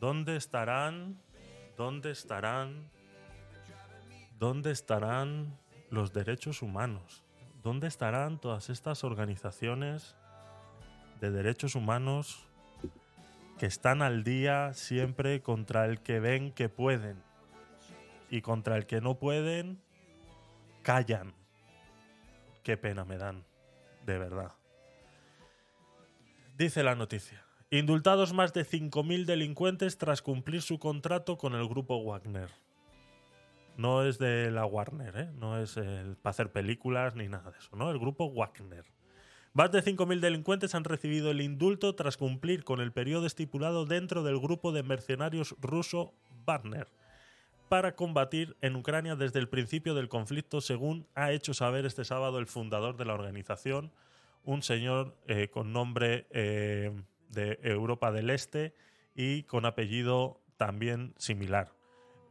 ¿Dónde estarán? ¿Dónde estarán? ¿Dónde estarán los derechos humanos? ¿Dónde estarán todas estas organizaciones de derechos humanos que están al día siempre contra el que ven que pueden y contra el que no pueden callan? Qué pena me dan, de verdad. Dice la noticia. Indultados más de 5.000 delincuentes tras cumplir su contrato con el grupo Wagner. No es de la Warner, ¿eh? no es para hacer películas ni nada de eso, ¿no? El grupo Wagner. Más de 5.000 delincuentes han recibido el indulto tras cumplir con el periodo estipulado dentro del grupo de mercenarios ruso Wagner para combatir en Ucrania desde el principio del conflicto, según ha hecho saber este sábado el fundador de la organización, un señor eh, con nombre eh, de Europa del Este, y con apellido también similar.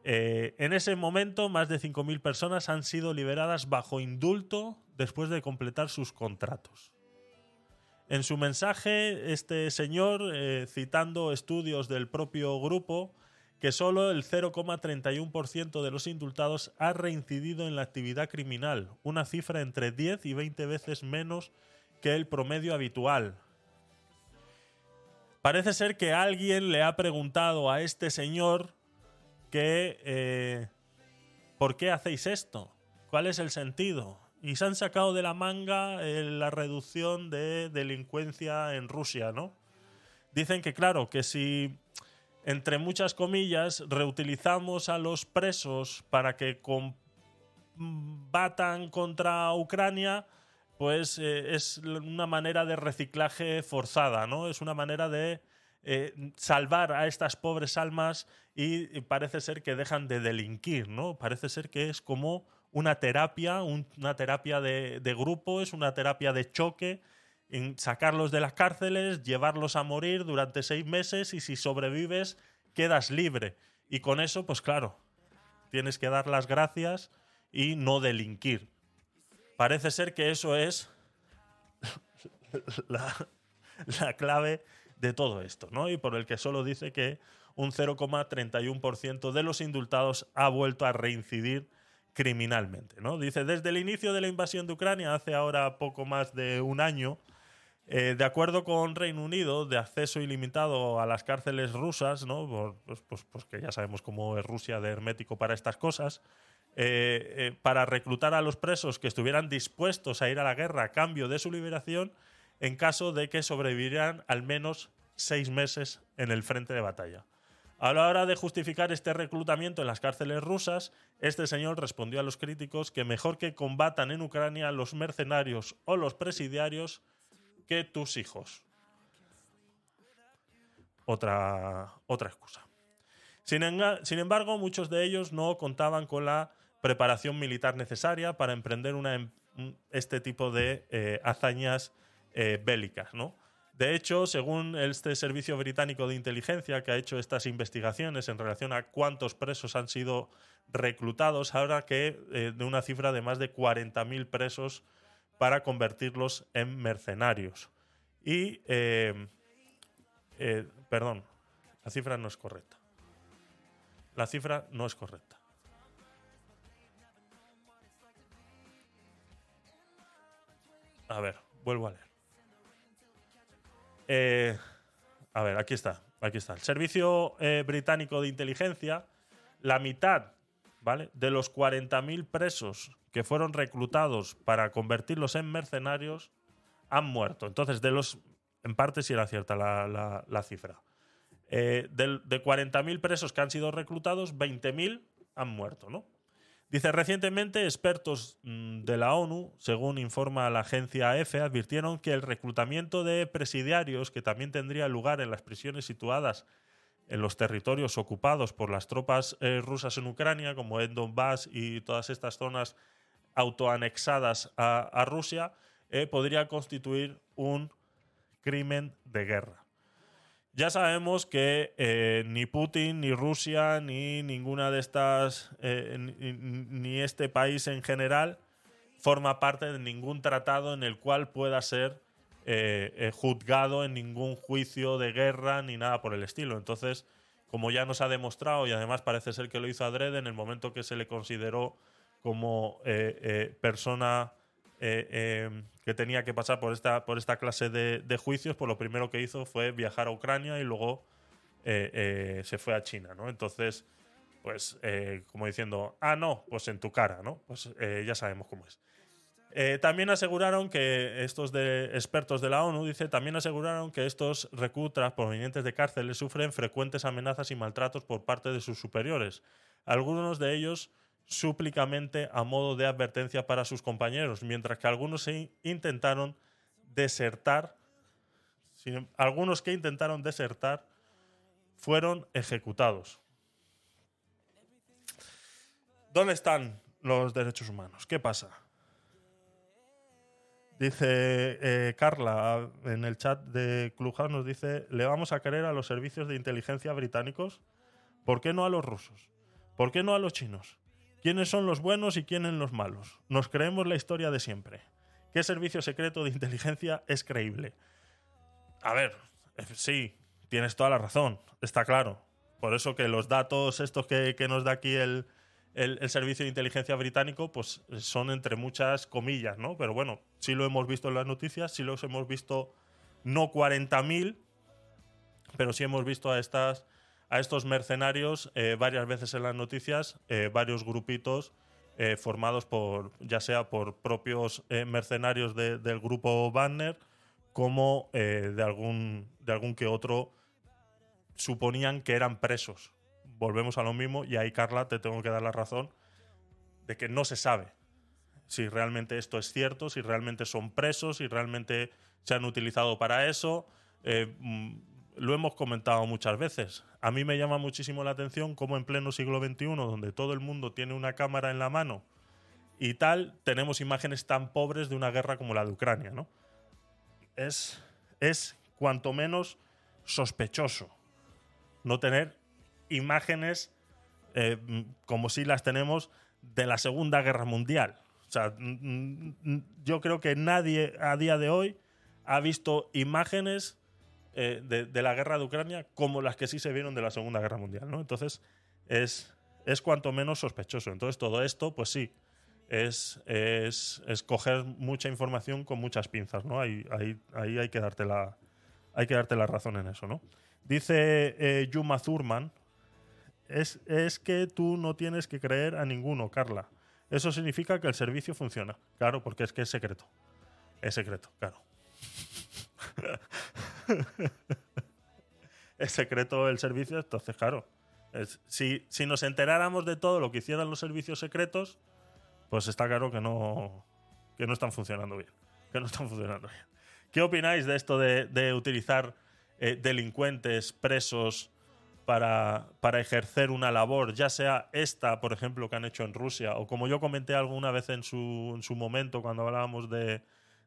Eh, en ese momento, más de 5.000 personas han sido liberadas bajo indulto después de completar sus contratos. En su mensaje, este señor, eh, citando estudios del propio grupo, que solo el 0,31% de los indultados ha reincidido en la actividad criminal, una cifra entre 10 y 20 veces menos que el promedio habitual. Parece ser que alguien le ha preguntado a este señor que eh, ¿por qué hacéis esto? ¿Cuál es el sentido? Y se han sacado de la manga eh, la reducción de delincuencia en Rusia, ¿no? Dicen que claro, que si entre muchas comillas reutilizamos a los presos para que combatan contra Ucrania, pues eh, es una manera de reciclaje forzada, ¿no? Es una manera de eh, salvar a estas pobres almas y, parece ser que dejan de delinquir, ¿no? Parece ser que es como una terapia, una terapia de, grupo, es una terapia de choque, sacarlos de las cárceles, llevarlos a morir durante seis meses y si sobrevives quedas libre. Y con eso, pues claro, tienes que dar las gracias y no delinquir. Parece ser que eso es la, clave de todo esto, ¿no? Y por el que solo dice que un 0,31% de los indultados ha vuelto a reincidir criminalmente, ¿no? Dice, desde el inicio de la invasión de Ucrania, hace ahora poco más de un año, eh, de acuerdo con Reino Unido, de acceso ilimitado a las cárceles rusas, ¿no? Pues, pues, pues que ya sabemos cómo es Rusia de hermético para estas cosas, eh, eh, para reclutar a los presos que estuvieran dispuestos a ir a la guerra a cambio de su liberación en caso de que sobrevivieran al menos seis meses en el frente de batalla. A la hora de justificar este reclutamiento en las cárceles rusas, este señor respondió a los críticos que mejor que combatan en Ucrania los mercenarios o los presidiarios que tus hijos. Otra, otra excusa. Sin, embargo, muchos de ellos no contaban con la preparación militar necesaria para emprender una, este tipo de eh, hazañas eh, bélicas. De hecho, según este servicio británico de inteligencia que ha hecho estas investigaciones en relación a cuántos presos han sido reclutados, ahora que eh, de una cifra de más de 40.000 presos para convertirlos en mercenarios. Y, perdón, la cifra no es correcta. La cifra no es correcta. A ver, vuelvo a leer. Eh, a ver, aquí está, aquí está. El Servicio eh, Británico de Inteligencia, la mitad, ¿vale? De los 40.000 presos que fueron reclutados para convertirlos en mercenarios han muerto. Entonces, de los, en parte sí era cierta la, la, cifra. Eh, de, de 40.000 presos que han sido reclutados, 20.000 han muerto, ¿no? Dice, recientemente expertos mm, de la ONU, según informa la agencia EFE, advirtieron que el reclutamiento de presidiarios, que también tendría lugar en las prisiones situadas en los territorios ocupados por las tropas eh, rusas en Ucrania, como en Donbass y todas estas zonas autoanexadas a, Rusia, eh, podría constituir un crimen de guerra. Ya sabemos que eh, ni Putin, ni Rusia, ni ninguna de estas, eh, ni, este país en general, forma parte de ningún tratado en el cual pueda ser eh, juzgado en ningún juicio de guerra ni nada por el estilo. Entonces, como ya nos ha demostrado, y además parece ser que lo hizo adrede en el momento que se le consideró como persona eh, em, que tenía que pasar por esta, por esta clase de, juicios, pues lo primero que hizo fue viajar a Ucrania y luego eh, eh, se fue a China, ¿no? Entonces, pues como diciendo, ah, no, pues en tu cara, ¿no? Pues ya sabemos cómo es. también aseguraron que estos de expertos de la ONU, dice, también aseguraron que estos reclutas provenientes de cárceles sufren frecuentes amenazas y maltratos por parte de sus superiores. Algunos de ellos súplicamente a modo de advertencia para sus compañeros, mientras que algunos intentaron desertar, algunos que intentaron desertar fueron ejecutados. ¿Dónde están los derechos humanos? ¿Qué pasa? Dice eh, Carla en el chat de Clubhouse, nos dice, le vamos a querer a los servicios de inteligencia británicos, ¿por qué no a los rusos? ¿Por qué no a los chinos? ¿Quiénes son los buenos y quiénes los malos? Nos creemos la historia de siempre. ¿Qué servicio secreto de inteligencia es creíble? A ver, eh, sí, tienes toda la razón, está claro. Por eso que los datos estos que, que nos da aquí el, el, servicio de inteligencia británico, pues son entre muchas comillas, ¿no? Pero bueno, sí lo hemos visto en las noticias, sí los hemos visto, no 40.000, pero sí hemos visto a estas a estos mercenarios eh, varias veces en las noticias, eh, varios grupitos eh, formados por, ya sea por propios eh, mercenarios de- del grupo Banner, como eh, de, algún, de algún que otro suponían que eran presos. Volvemos a lo mismo y ahí, Carla, te tengo que dar la razón de que no se sabe si realmente esto es cierto, si realmente son presos, si realmente se han utilizado para eso. Eh, mm, lo hemos comentado muchas veces. A mí me llama muchísimo la atención cómo en pleno siglo XXI, donde todo el mundo tiene una cámara en la mano y tal, tenemos imágenes tan pobres de una guerra como la de Ucrania, ¿no? Es, es cuanto menos sospechoso no tener imágenes eh, como si las tenemos de la Segunda Guerra Mundial. O sea, yo creo que nadie a día de hoy ha visto imágenes eh, de, la guerra de Ucrania como las que sí se vieron de la Segunda Guerra Mundial, ¿no? Entonces, es, es cuanto menos sospechoso. Entonces, todo esto, pues sí, es, es, es coger mucha información con muchas pinzas, ¿no? Ahí, ahí, ahí hay, que darte la, hay que darte la razón en eso, ¿no? Dice eh, Yuma Thurman, es, es que tú no tienes que creer a ninguno, Carla. Eso significa que el servicio funciona. Claro, porque es que es secreto. Es secreto, claro. es secreto el servicio, entonces, claro. es- si, si nos enteráramos de todo lo que hicieran los servicios secretos, pues está claro que no, que no están funcionando bien. Que no están funcionando bien. ¿Qué opináis de esto de, de utilizar eh, delincuentes presos para, para ejercer una labor, ya sea esta, por ejemplo, que han hecho en Rusia, o como yo comenté alguna vez en su, en su momento cuando hablábamos de,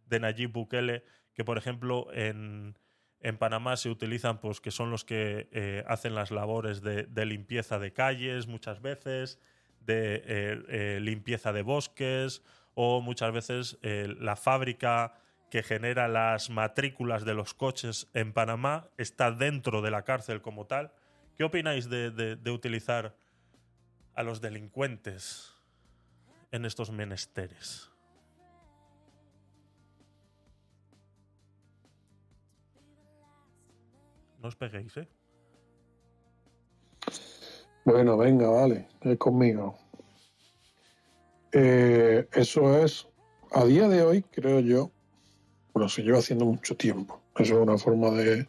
de Nayib Bukele, que por ejemplo en, en Panamá se utilizan, pues que son los que eh, hacen las labores de, limpieza de calles muchas veces, de eh, eh, limpieza de bosques, o muchas veces la fábrica que genera las matrículas de los coches en Panamá está dentro de la cárcel como tal. ¿Qué opináis de utilizar a los delincuentes en estos menesteres? No os peguéis, ¿eh? Bueno, venga, vale, es conmigo. Eh, eso es, a día de hoy, creo yo, bueno, se lleva haciendo mucho tiempo. Eso es una forma de,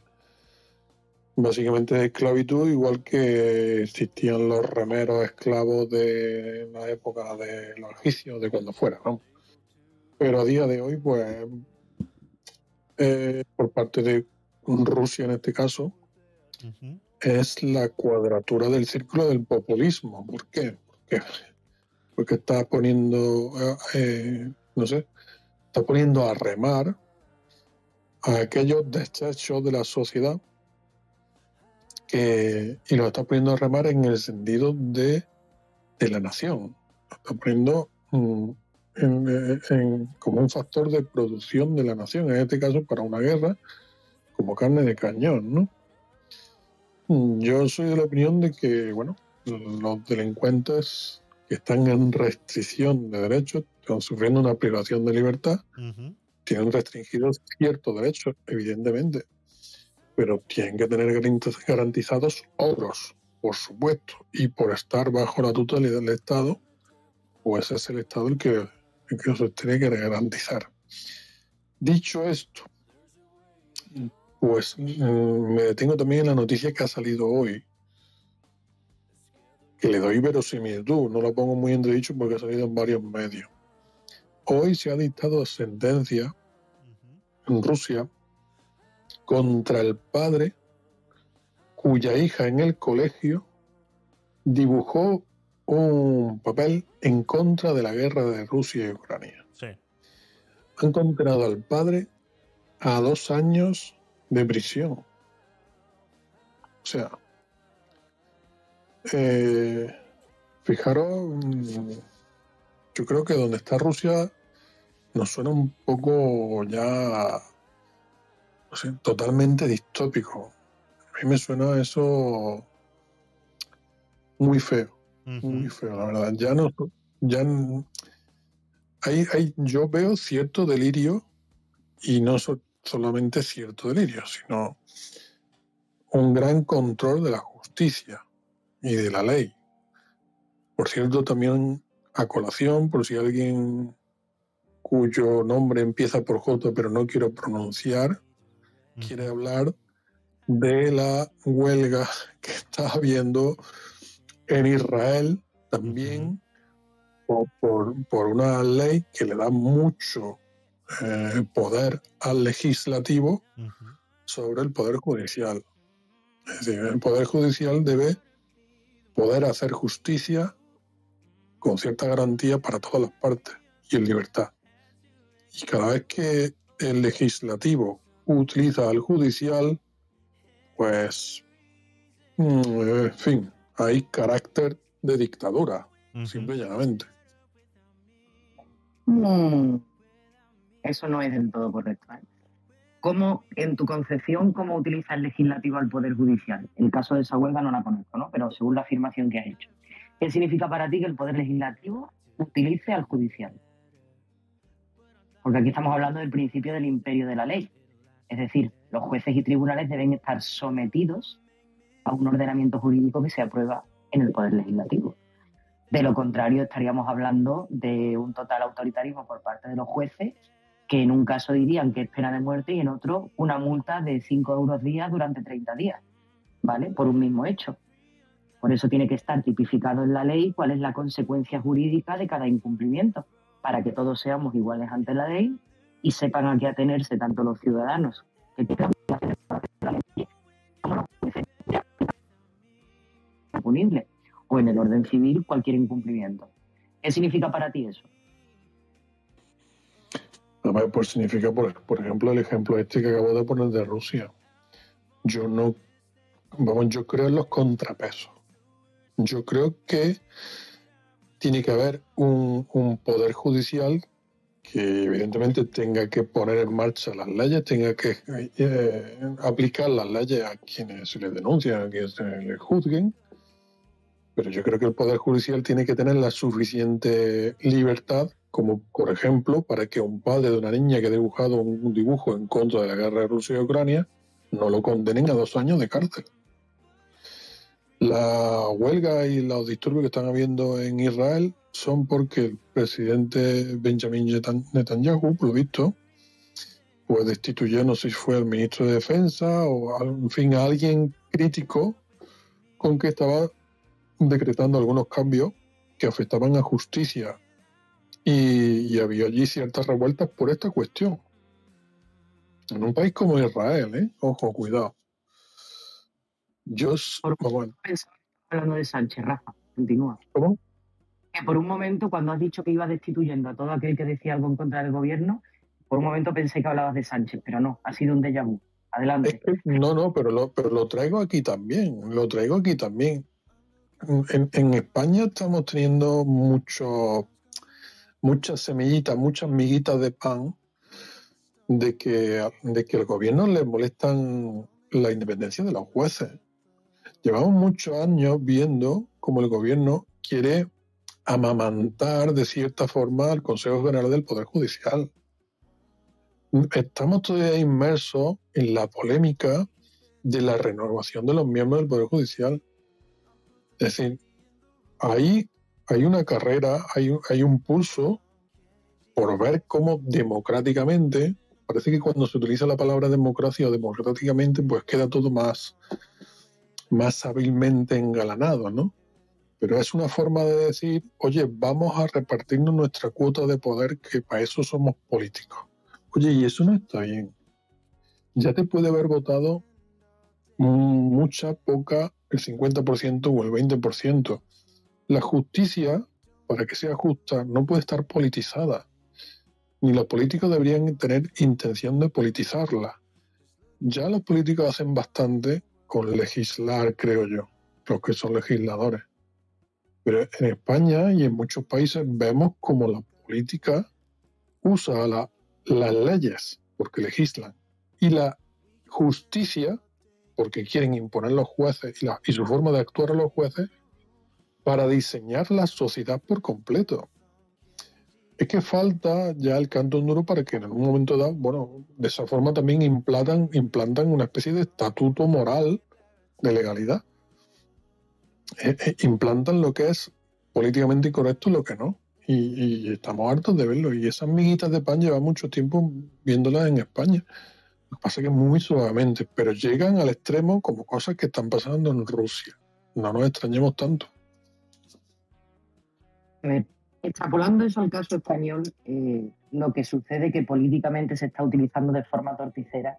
básicamente, de esclavitud, igual que existían los remeros esclavos de la época de los egipcios, de cuando fuera, ¿no? Pero a día de hoy, pues, eh, por parte de Rusia en este caso, es la cuadratura del círculo del populismo. ¿Por qué? Porque, porque está poniendo, eh, eh, no sé, está poniendo a remar a aquellos desechos de la sociedad que, y lo está poniendo a remar en el sentido de, de la nación. Lo está poniendo mm, en- en- como un factor de producción de la nación, en este caso para una guerra, como carne de cañón, ¿no? Mm, Yo soy de la opinión de que, bueno, los delincuentes que están en restricción de derechos, están sufriendo una privación de libertad, tienen restringidos ciertos derechos, evidentemente, pero tienen que tener garantiz- garantizados otros, por supuesto, y por estar bajo la tutela del Estado, pues es el Estado el que, el que los tiene que garantizar. Dicho esto, pues mm, me detengo también en la noticia que ha salido hoy, que le doy verosimilitud, no lo pongo muy entredicho porque ha salido en varios medios. Hoy se ha dictado sentencia en Rusia contra el padre cuya hija en el colegio dibujó un papel en contra de la guerra de Rusia y Ucrania. Sí. han condenado al padre a dos años de prisión. O sea, eh, fijaros, yo creo que donde está Rusia nos suena un poco ya no sé, totalmente distópico. A mí me suena eso muy feo, muy feo, la verdad. Ya no, ya hay, hay, yo veo cierto delirio y no so- solamente cierto delirio, sino un gran control de la justicia y de la ley. Por cierto, también a colación, por si alguien cuyo nombre empieza por J pero no quiero pronunciar, quiere hablar de la huelga que está habiendo en Israel también por, por- por una ley que le da mucho eh, poder al legislativo sobre el poder judicial. Es decir, el poder judicial debe poder hacer justicia con cierta garantía para todas las partes y en libertad. Y cada vez que el legislativo utiliza al judicial, pues, mm, en fin, hay carácter de dictadura, simple y llanamente. Mm, Eso no es del todo correcto. ¿eh? ¿Cómo, en tu concepción, cómo utiliza el legislativo al Poder Judicial? El caso de esa huelga no la conozco, ¿no? Pero según la afirmación que has hecho. ¿Qué significa para ti que el Poder Legislativo utilice al Judicial? Porque aquí estamos hablando del principio del imperio de la ley. Es decir, los jueces y tribunales deben estar sometidos a un ordenamiento jurídico que se aprueba en el Poder Legislativo. De lo contrario, estaríamos hablando de un total autoritarismo por parte de los jueces, que en un caso dirían que es pena de muerte y en otro una multa de 5 euros día durante 30 días, ¿vale? Por un mismo hecho. Por eso tiene que estar tipificado en la ley cuál es la consecuencia jurídica de cada incumplimiento, para que todos seamos iguales ante la ley y sepan a qué atenerse tanto los ciudadanos que tengan la punible o en el orden civil cualquier incumplimiento. ¿Qué significa para ti eso? Además, pues significa, por, por ejemplo, el ejemplo este que acabo de poner de Rusia. Yo no, vamos, yo creo en los contrapesos. Yo creo que tiene que haber un, un poder judicial que evidentemente tenga que poner en marcha las leyes, tenga que eh, aplicar las leyes a quienes se les denuncian, a quienes se les juzguen, pero yo creo que el Poder Judicial tiene que tener la suficiente libertad, como por ejemplo, para que un padre de una niña que ha dibujado un dibujo en contra de la guerra de Rusia y Ucrania no lo condenen a dos años de cárcel. La huelga y los disturbios que están habiendo en Israel son porque el presidente Benjamin Netan- Netanyahu, por lo visto, pues destituyó, no sé si fue al ministro de Defensa o, en fin, a alguien crítico con que estaba decretando algunos cambios que afectaban a justicia y, y había allí ciertas revueltas por esta cuestión. En un país como Israel, ¿eh? Ojo, cuidado. Yo, s- bueno, Hablando de Sánchez, Rafa, continúa. ¿Cómo? Que por un momento, cuando has dicho que ibas destituyendo a todo aquel que decía algo en contra del gobierno, por un momento pensé que hablabas de Sánchez, pero no, ha sido un déjà vu. Adelante. No, no, pero lo, pero lo traigo aquí también, lo traigo aquí también. En, en España estamos teniendo mucho, muchas semillitas, muchas miguitas de pan de que, de que al gobierno le molestan la independencia de los jueces. Llevamos muchos años viendo cómo el gobierno quiere amamantar de cierta forma al Consejo General del Poder Judicial. Estamos todavía inmersos en la polémica de la renovación de los miembros del Poder Judicial. Es decir, ahí hay una carrera, hay un, pulso por ver cómo democráticamente, parece que cuando se utiliza la palabra democracia o democráticamente, pues queda todo más, más hábilmente engalanado, ¿no? Pero es una forma de decir, oye, vamos a repartirnos nuestra cuota de poder, que para eso somos políticos. Oye, y eso no está bien. Ya te puede haber votado mucha, poca, el 50% o el 20%. La justicia, para que sea justa, no puede estar politizada. ni los políticos deberían tener intención de politizarla. Ya los políticos hacen bastante con legislar, creo yo, los que son legisladores. Pero en España y en muchos países vemos como la política usa la- las leyes porque legislan y la justicia porque quieren imponer los jueces y su forma de actuar a los jueces para diseñar la sociedad por completo. Es que falta ya el canto duro para que en algún momento dado, bueno, de esa forma también implantan, implantan una especie de estatuto moral de legalidad. Eh, eh, implantan lo que es políticamente incorrecto y lo que no. Y, y estamos hartos de verlo. Y esas miguitas de pan llevan mucho tiempo viéndolas en España. Lo que pasa es que muy suavemente, pero llegan al extremo como cosas que están pasando en Rusia. No nos extrañemos tanto. Ver, extrapolando eso al caso español, eh, lo que sucede que políticamente se está utilizando de forma torticera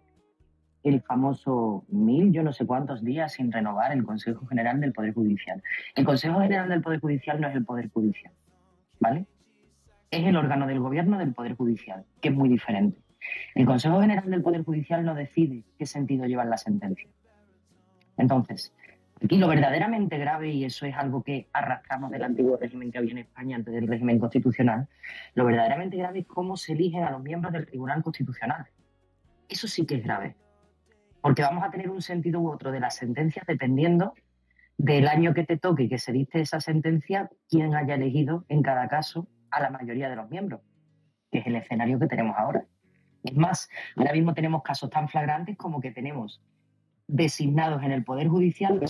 el famoso mil, yo no sé cuántos días sin renovar el Consejo General del Poder Judicial. El Consejo General del Poder Judicial no es el Poder Judicial, ¿vale? Es el órgano del gobierno del Poder Judicial, que es muy diferente. El Consejo General del Poder Judicial no decide qué sentido llevan las sentencias. Entonces, aquí lo verdaderamente grave, y eso es algo que arrastramos del antiguo régimen que había en España antes del régimen constitucional, lo verdaderamente grave es cómo se eligen a los miembros del Tribunal Constitucional. Eso sí que es grave. Porque vamos a tener un sentido u otro de las sentencias dependiendo del año que te toque y que se dicte esa sentencia, quién haya elegido en cada caso a la mayoría de los miembros, que es el escenario que tenemos ahora. Es más, ahora mismo tenemos casos tan flagrantes como que tenemos designados en el Poder Judicial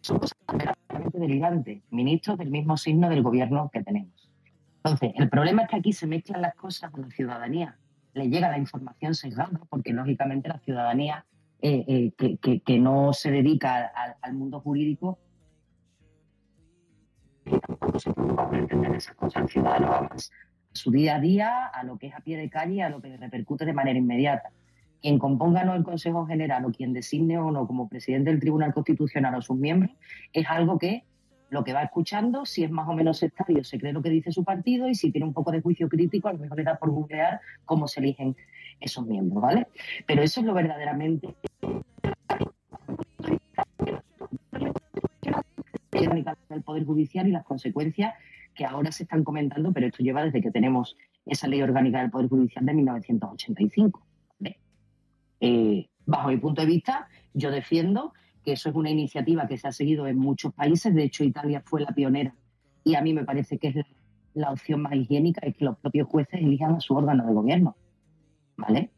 son cosas verdaderamente delirantes, ministros del mismo signo del gobierno que tenemos. Entonces, el problema es que aquí se mezclan las cosas con la ciudadanía. Le llega la información sesgada, porque lógicamente la ciudadanía eh, eh, que, que- no se dedica al, mundo jurídico tampoco se preocupa por entender esas cosas. Su día a día, a lo que es a pie de calle, a lo que repercute de manera inmediata. Quien componga no el Consejo General o quien designe o no como presidente del Tribunal Constitucional o sus miembros es algo que lo que va escuchando, si es más o menos sectario, se cree lo que dice su partido y si tiene un poco de juicio crítico, a lo mejor le da por googlear cómo se eligen esos miembros, ¿vale? Pero eso es lo verdaderamente del Poder Judicial y las consecuencias que ahora se están comentando, pero esto lleva desde que tenemos esa ley orgánica del Poder Judicial de 1985. ¿vale? Eh, bajo mi punto de vista, yo defiendo que eso es una iniciativa que se ha seguido en muchos países, de hecho Italia fue la pionera y a mí me parece que es la, la opción más higiénica, es que los propios jueces elijan a su órgano de gobierno. ¿Vale?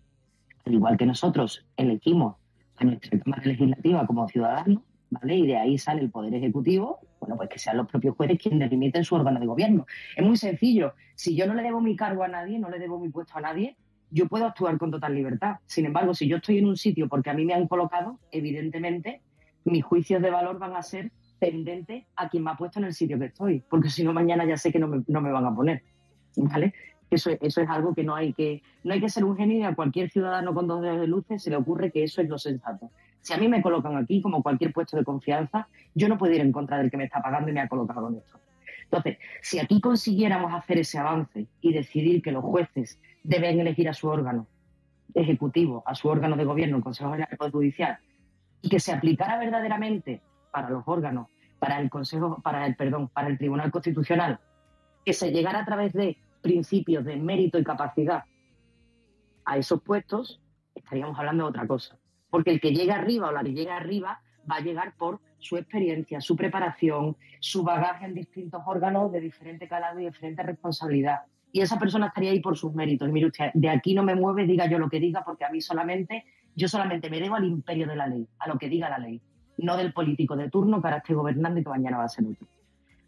Al igual que nosotros elegimos a nuestra Cámara Legislativa como ciudadanos, ¿vale? Y de ahí sale el Poder Ejecutivo, bueno, pues que sean los propios jueces quienes delimiten su órgano de gobierno. Es muy sencillo. Si yo no le debo mi cargo a nadie, no le debo mi puesto a nadie, yo puedo actuar con total libertad. Sin embargo, si yo estoy en un sitio porque a mí me han colocado, evidentemente mis juicios de valor van a ser tendentes a quien me ha puesto en el sitio que estoy, porque si no mañana ya sé que no me, no me van a poner. ¿Vale? Eso, eso es algo que no hay que no hay que ser un genio y a cualquier ciudadano con dos dedos de luces se le ocurre que eso es lo sensato. Si a mí me colocan aquí como cualquier puesto de confianza, yo no puedo ir en contra del que me está pagando y me ha colocado en esto. Entonces, si aquí consiguiéramos hacer ese avance y decidir que los jueces deben elegir a su órgano ejecutivo, a su órgano de gobierno, el Consejo General del Poder Judicial, y que se aplicara verdaderamente para los órganos, para el Consejo, para el perdón, para el Tribunal Constitucional, que se llegara a través de principios de mérito y capacidad a esos puestos, estaríamos hablando de otra cosa. Porque el que llega arriba o la que llega arriba va a llegar por su experiencia, su preparación, su bagaje en distintos órganos de diferente calado y diferente responsabilidad. Y esa persona estaría ahí por sus méritos. Y mire usted, de aquí no me mueve, diga yo lo que diga, porque a mí solamente, yo solamente me debo al imperio de la ley, a lo que diga la ley, no del político de turno que ahora esté gobernando y que mañana va a ser otro.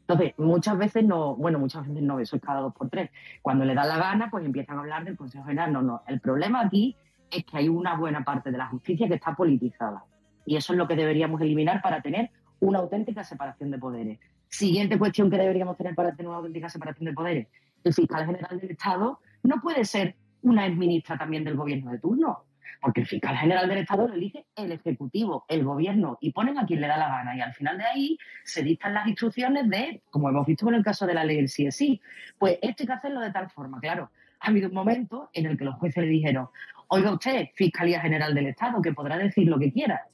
Entonces, muchas veces no, bueno, muchas veces no, eso es cada dos por tres. Cuando le da la gana, pues empiezan a hablar del Consejo General. No, no. El problema aquí es que hay una buena parte de la justicia que está politizada. Y eso es lo que deberíamos eliminar para tener una auténtica separación de poderes. Siguiente cuestión que deberíamos tener para tener una auténtica separación de poderes. El fiscal general del Estado no puede ser una exministra también del gobierno de turno. Porque el fiscal general del Estado lo elige el Ejecutivo, el Gobierno, y ponen a quien le da la gana. Y al final de ahí se dictan las instrucciones de, como hemos visto en el caso de la ley del sí es sí, pues esto hay que hacerlo de tal forma. Claro, ha habido un momento en el que los jueces le dijeron, oiga usted, Fiscalía General del Estado, que podrá decir lo que quiera.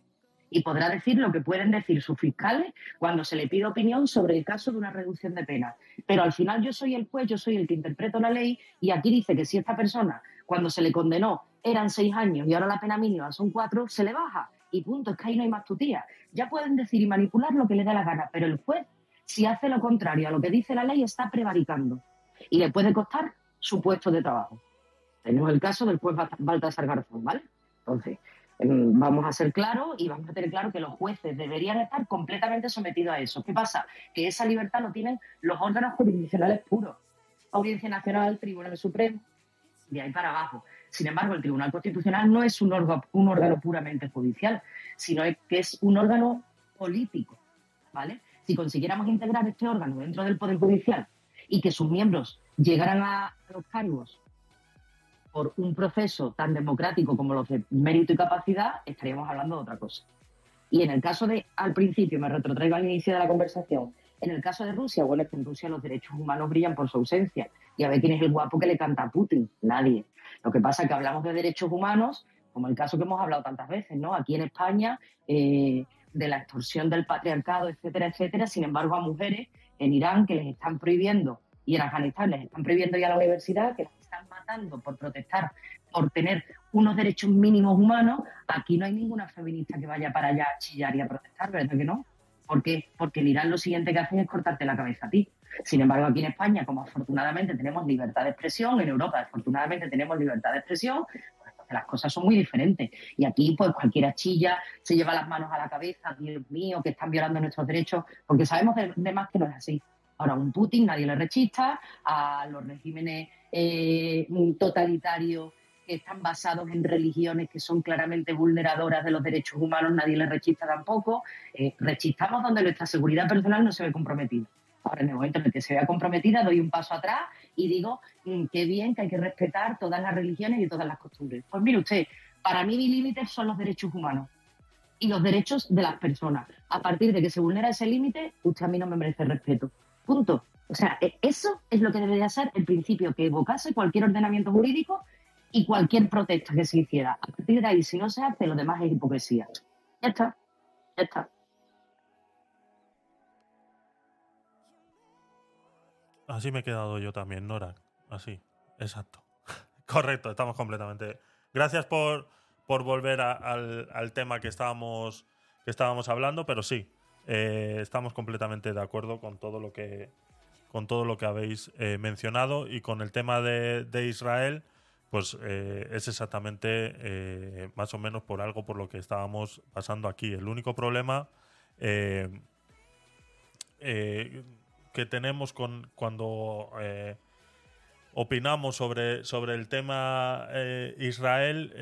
Y podrá decir lo que pueden decir sus fiscales cuando se le pide opinión sobre el caso de una reducción de pena. Pero al final yo soy el juez, yo soy el que interpreto la ley y aquí dice que si esta persona, cuando se le condenó, eran seis años y ahora la pena mínima son cuatro, se le baja. Y punto, es que ahí no hay más tutía. Ya pueden decir y manipular lo que le dé la gana, pero el juez, si hace lo contrario a lo que dice la ley, está prevaricando. Y le puede costar su puesto de trabajo. Tenemos el caso del juez Baltasar Garzón, ¿vale? Entonces, em, vamos a ser claros y vamos a tener claro que los jueces deberían estar completamente sometidos a eso. ¿Qué pasa? Que esa libertad lo tienen los órganos jurisdiccionales puros. Audiencia Nacional, Tribunal Supremo, de ahí para abajo. Sin embargo, el Tribunal Constitucional no es un órgano, un órgano puramente judicial, sino que es un órgano político, ¿vale? Si consiguiéramos integrar este órgano dentro del Poder Judicial y que sus miembros llegaran a los cargos por un proceso tan democrático como los de mérito y capacidad, estaríamos hablando de otra cosa. Y en el caso de, al principio, me retrotraigo al inicio de la conversación, en el caso de Rusia, bueno, es que en Rusia los derechos humanos brillan por su ausencia. Y a ver quién es el guapo que le canta a Putin. Nadie. Lo que pasa es que hablamos de derechos humanos, como el caso que hemos hablado tantas veces, ¿no? Aquí en España, eh, de la extorsión del patriarcado, etcétera, etcétera. Sin embargo, a mujeres en Irán que les están prohibiendo y en Afganistán les están prohibiendo ir a la universidad, que las matando por protestar, por tener unos derechos mínimos humanos, aquí no hay ninguna feminista que vaya para allá a chillar y a protestar, ¿verdad que no? ¿Por qué? Porque en Irán lo siguiente que hacen es cortarte la cabeza a ti. Sin embargo, aquí en España, como afortunadamente tenemos libertad de expresión, en Europa afortunadamente tenemos libertad de expresión, pues las cosas son muy diferentes. Y aquí, pues cualquiera chilla, se lleva las manos a la cabeza, Dios mío, que están violando nuestros derechos, porque sabemos de, de más que no es así. Ahora, a un Putin nadie le rechista, a los regímenes eh, totalitarios que están basados en religiones que son claramente vulneradoras de los derechos humanos, nadie les rechista tampoco. Eh, rechistamos donde nuestra seguridad personal no se ve comprometida. Ahora, en el momento en el que se vea comprometida, doy un paso atrás y digo, mm, qué bien que hay que respetar todas las religiones y todas las costumbres. Pues mire usted, para mí mi límite son los derechos humanos y los derechos de las personas. A partir de que se vulnera ese límite, usted a mí no me merece respeto. Punto. O sea, e- eso es lo que debería ser el principio que evocase cualquier ordenamiento jurídico y cualquier protesta que se hiciera. A partir de ahí, si no se hace, lo demás es hipocresía. Ya está. Ya está. Así me he quedado yo también, Nora. Así, exacto. Correcto, estamos completamente. Gracias por, por volver al, al tema que estábamos, que estábamos hablando, pero sí, eh, estamos completamente de acuerdo con todo lo que, con todo lo que habéis eh, mencionado y con el tema de, Israel, pues eh, es exactamente eh, más o menos por algo por lo que estábamos pasando aquí. El único problema que tenemos con cuando opinamos sobre, sobre el tema Israel,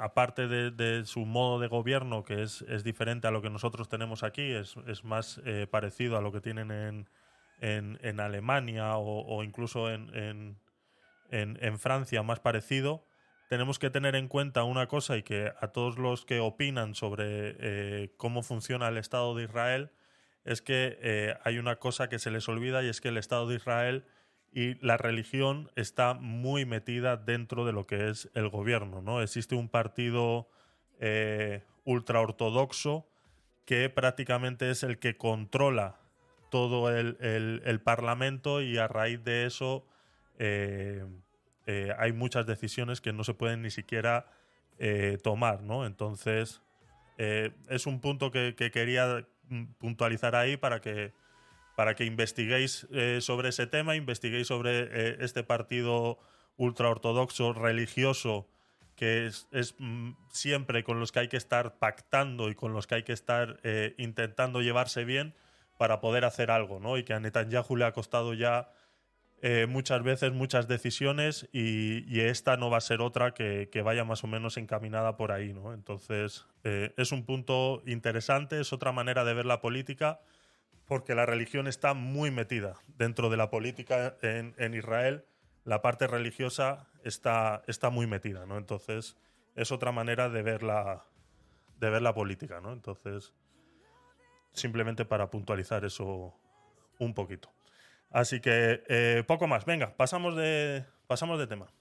aparte de, su modo de gobierno, que es, es diferente a lo que nosotros tenemos aquí, es, es más parecido a lo que tienen en, en, Alemania o, incluso en- en Francia, más parecido. Tenemos que tener en cuenta una cosa y que a todos los que opinan sobre eh, cómo funciona el Estado de Israel, es que eh, hay una cosa que se les olvida y es que el Estado de Israel y la religión está muy metida dentro de lo que es el gobierno, ¿no? Existe un partido eh, ultraortodoxo que prácticamente es el que controla todo el, el- parlamento y a raíz de eso eh, eh, hay muchas decisiones que no se pueden ni siquiera eh, tomar, ¿no? Entonces, es un punto que, que quería puntualizar ahí para que, para que investiguéis sobre ese tema, investiguéis sobre este partido ultraortodoxo religioso que es, mm, siempre con los que hay que estar pactando y con los que hay que estar intentando llevarse bien para poder hacer algo, ¿no? Y que a Netanyahu le ha costado ya eh, muchas veces muchas decisiones y, esta no va a ser otra que, que vaya más o menos encaminada por ahí, ¿no? Entonces, eh, es un punto interesante, es otra manera de ver la política, porque la religión está muy metida dentro de la política en, en Israel. La parte religiosa está, está muy metida, ¿no? Entonces, es otra manera de ver la, de ver la política, ¿no? Entonces, simplemente para puntualizar eso un poquito. Así que eh, poco más. Venga, pasamos de, pasamos de tema.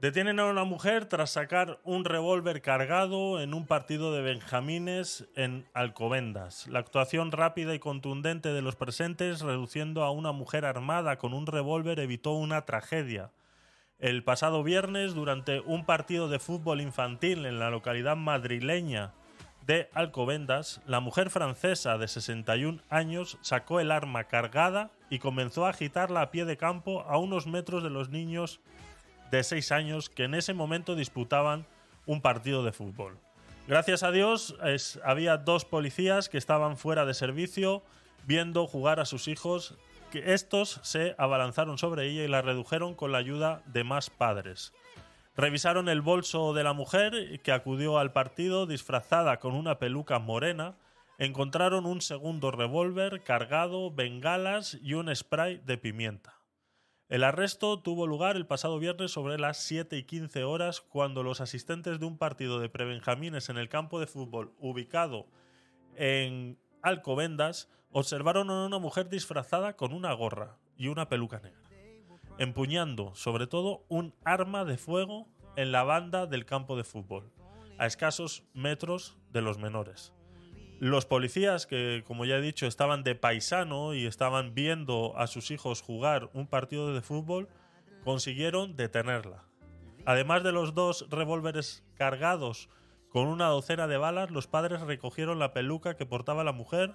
Detienen a una mujer tras sacar un revólver cargado en un partido de benjamines en Alcobendas. La actuación rápida y contundente de los presentes, reduciendo a una mujer armada con un revólver, evitó una tragedia. El pasado viernes, durante un partido de fútbol infantil en la localidad madrileña de Alcobendas, la mujer francesa de 61 años sacó el arma cargada y comenzó a agitarla a pie de campo a unos metros de los niños de 6 años que en ese momento disputaban un partido de fútbol. Gracias a Dios había dos policías que estaban fuera de servicio viendo jugar a sus hijos, que estos se abalanzaron sobre ella y la redujeron con la ayuda de más padres. Revisaron el bolso de la mujer que acudió al partido disfrazada con una peluca morena. Encontraron un segundo revólver cargado, bengalas y un spray de pimienta. El arresto tuvo lugar el pasado viernes sobre las 7 y 15 horas cuando los asistentes de un partido de prebenjamines en el campo de fútbol ubicado en Alcobendas observaron a una mujer disfrazada con una gorra y una peluca negra, empuñando sobre todo un arma de fuego en la banda del campo de fútbol, a escasos metros de los menores. Los policías, que como ya he dicho, estaban de paisano y estaban viendo a sus hijos jugar un partido de fútbol, consiguieron detenerla. Además de los dos revólveres cargados con una docena de balas, los padres recogieron la peluca que portaba la mujer,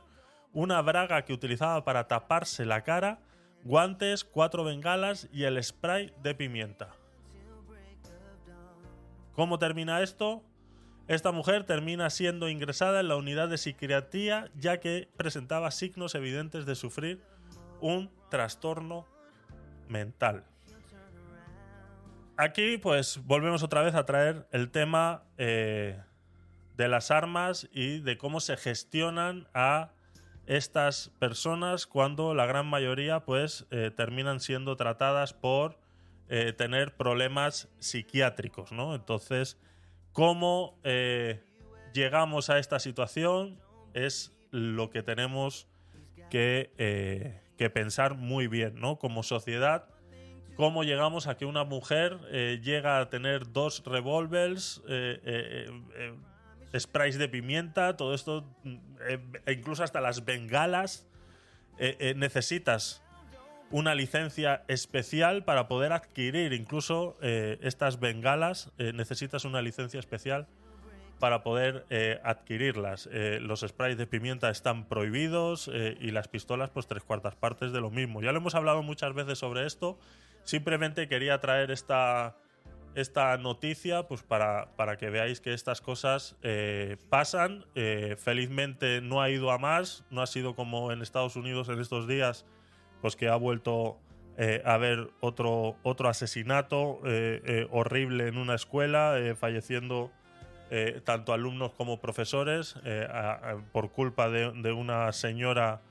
una braga que utilizaba para taparse la cara, guantes, cuatro bengalas y el spray de pimienta. ¿Cómo termina esto? Esta mujer termina siendo ingresada en la unidad de psiquiatría ya que presentaba signos evidentes de sufrir un trastorno mental. Aquí pues volvemos otra vez a traer el tema eh, de las armas y de cómo se gestionan a estas personas cuando la gran mayoría pues eh, terminan siendo tratadas por eh, tener problemas psiquiátricos, ¿no? Entonces, cómo eh, llegamos a esta situación es lo que tenemos que, eh, que pensar muy bien, ¿no? Como sociedad, cómo llegamos a que una mujer eh, llega a tener dos revólveres, eh, sprays de pimienta, todo esto, e incluso hasta las bengalas. necesitas una licencia especial para poder adquirir incluso eh, estas bengalas. eh, necesitas una licencia especial para poder eh, adquirirlas. Los sprays de pimienta están prohibidos y las pistolas, pues tres cuartas partes de lo mismo. Ya lo hemos hablado muchas veces sobre esto. Simplemente quería traer esta, esta noticia pues para, para que veáis que estas cosas pasan. Felizmente no ha ido a más. No ha sido como en Estados Unidos en estos días, pues que ha vuelto eh, a haber otro, otro asesinato eh, eh, horrible en una escuela, falleciendo tanto alumnos como profesores por culpa de, una señora.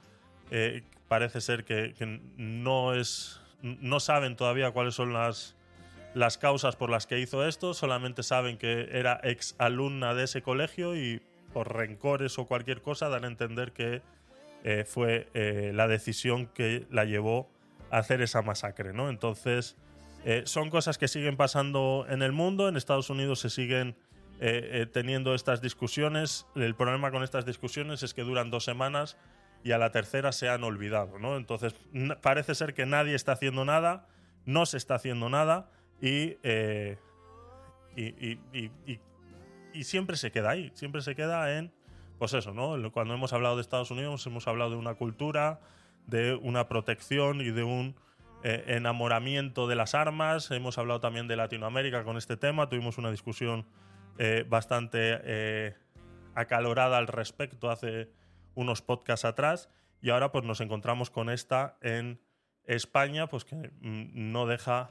parece ser que, que no es, no saben todavía cuáles son las, las causas por las que hizo esto, solamente saben que era ex alumna de ese colegio y por rencores o cualquier cosa dan a entender que eh, fue eh, la decisión que la llevó a hacer esa masacre, ¿no? Entonces, eh, son cosas que siguen pasando en el mundo, en Estados Unidos se siguen teniendo estas discusiones. El problema con estas discusiones es que duran dos semanas y a la tercera se han olvidado, ¿no? Entonces, parece ser que nadie está haciendo nada, no se está haciendo nada y- y siempre se queda ahí, siempre se queda en, pues eso, ¿no? Cuando hemos hablado de Estados Unidos, hemos hablado de una cultura, de una protección y de un eh, enamoramiento de las armas. Hemos hablado también de Latinoamérica con este tema. Tuvimos una discusión eh, bastante eh, acalorada al respecto hace unos podcasts atrás. Y ahora pues nos encontramos con esta en España, pues que mm, no deja.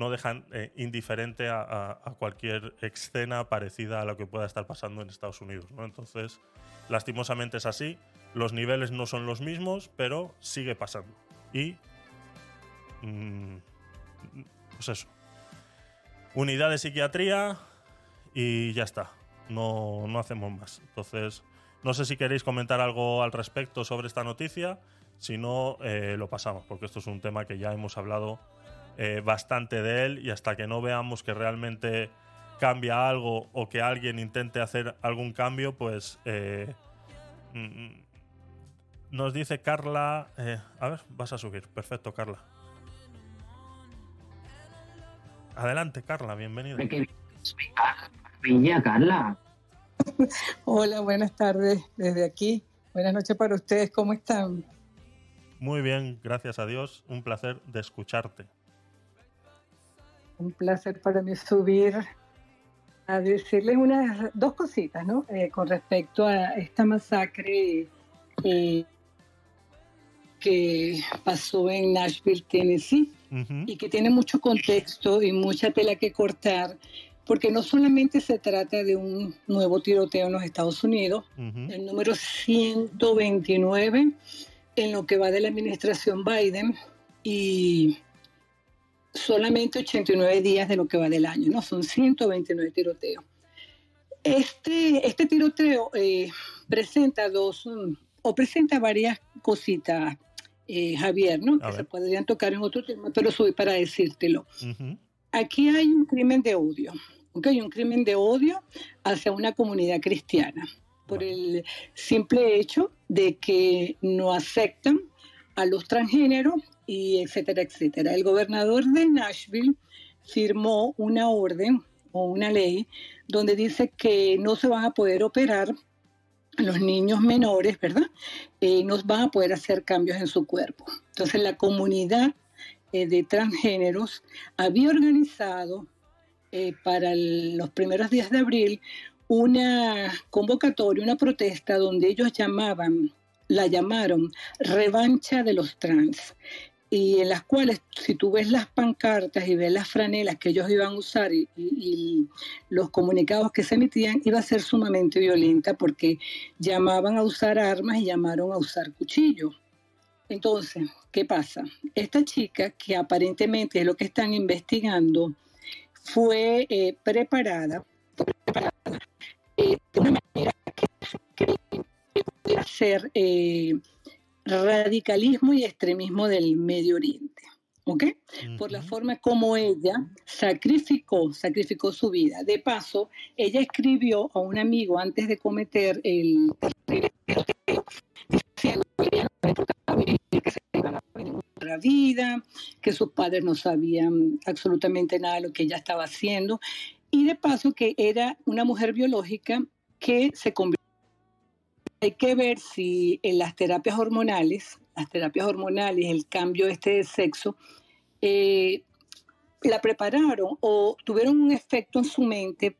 No dejan eh, indiferente a, cualquier escena parecida a lo que pueda estar pasando en Estados Unidos. ¿no? Entonces, lastimosamente es así. Los niveles no son los mismos, pero sigue pasando. Y. mm, pues eso. Unidad de psiquiatría y ya está. No, no hacemos más. Entonces, no sé si queréis comentar algo al respecto sobre esta noticia. Si no, eh, lo pasamos, porque esto es un tema que ya hemos hablado eh, bastante de él y hasta que no veamos que realmente cambia algo o que alguien intente hacer algún cambio, pues eh, mm, mm, nos dice Carla, eh, a ver, vas a subir, perfecto Carla. Adelante Carla, bienvenida. Villa, Carla. Hola, buenas tardes desde aquí. Buenas noches para ustedes, ¿cómo están? Muy bien, gracias a Dios, un placer de escucharte. Un placer para mí subir a decirles unas dos cositas, ¿no? Eh, con respecto a esta masacre eh, que pasó en Nashville, Tennessee, y que tiene mucho contexto y mucha tela que cortar, porque no solamente se trata de un nuevo tiroteo en los Estados Unidos, el número 129 en lo que va de la administración Biden y solamente 89 días de lo que va del año, ¿no? Son 129 tiroteos. Este, este tiroteo eh, presenta dos, mm, o presenta varias cositas, eh, Javier, ¿no? Que se podrían tocar en otro tema, pero soy para decírtelo. Aquí hay un crimen de odio, ¿ok? Un crimen de odio hacia una comunidad cristiana por el simple hecho de que no aceptan a los transgéneros y etcétera, etcétera. El gobernador de Nashville firmó una orden o una ley donde dice que no se van a poder operar los niños menores, ¿verdad? Eh, no van a poder hacer cambios en su cuerpo. Entonces la comunidad eh, de transgéneros había organizado eh, para los primeros días de abril una convocatoria, una protesta donde ellos llamaban, la llamaron revancha de los trans y en las cuales si tú ves las pancartas y ves las franelas que ellos iban a usar y, los comunicados que se emitían, iba a ser sumamente violenta porque llamaban a usar armas y llamaron a usar cuchillos. Entonces, ¿qué pasa? Esta chica, que aparentemente es lo que están investigando, fue eh, preparada, preparada, eh, de una manera que, que pudiera ser eh, radicalismo y extremismo del Medio Oriente. ¿Ok? Por la forma como ella sacrificó, sacrificó su vida. De paso, ella escribió a un amigo antes de cometer el vida, que sus padres no sabían absolutamente nada de lo que ella estaba haciendo. Y de paso que era una mujer biológica que se convirtió hay que ver si en las terapias hormonales, las terapias hormonales, el cambio este de sexo, eh, la prepararon o tuvieron un efecto en su mente,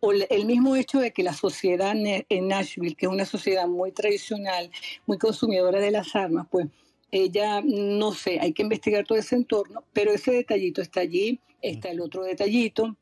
o el mismo hecho de que la sociedad en Nashville, que es una sociedad muy tradicional, muy consumidora de las armas, pues ella, no sé, hay que investigar todo ese entorno, pero ese detallito está allí, está el otro detallito,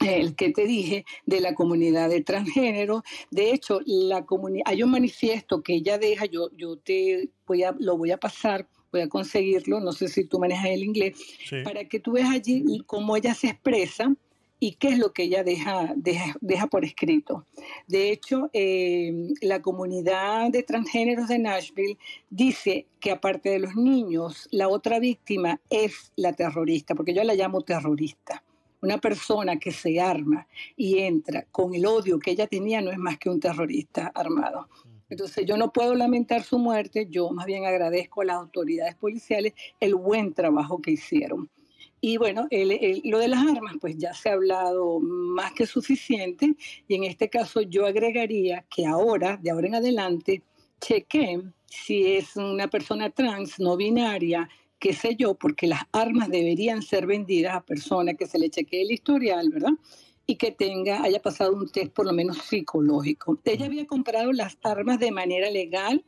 el que te dije de la comunidad de transgénero. De hecho, la hay un manifiesto que ella deja, yo, yo te voy a, lo voy a pasar, voy a conseguirlo, no sé si tú manejas el inglés, para que tú veas allí cómo ella se expresa y qué es lo que ella deja, deja, deja por escrito. De hecho, eh, la comunidad de transgéneros de Nashville dice que aparte de los niños, la otra víctima es la terrorista, porque yo la llamo terrorista. Una persona que se arma y entra con el odio que ella tenía no es más que un terrorista armado. Entonces yo no puedo lamentar su muerte, yo más bien agradezco a las autoridades policiales el buen trabajo que hicieron. Y bueno, el- el- lo de las armas, pues ya se ha hablado más que suficiente. Y en este caso yo agregaría que ahora, de ahora en adelante, chequen si es una persona trans, no binaria, qué sé yo, porque las armas deberían ser vendidas a personas que se le chequee el historial, ¿verdad? Y que tenga, haya pasado un test por lo menos psicológico. Ella había comprado las armas de manera legal,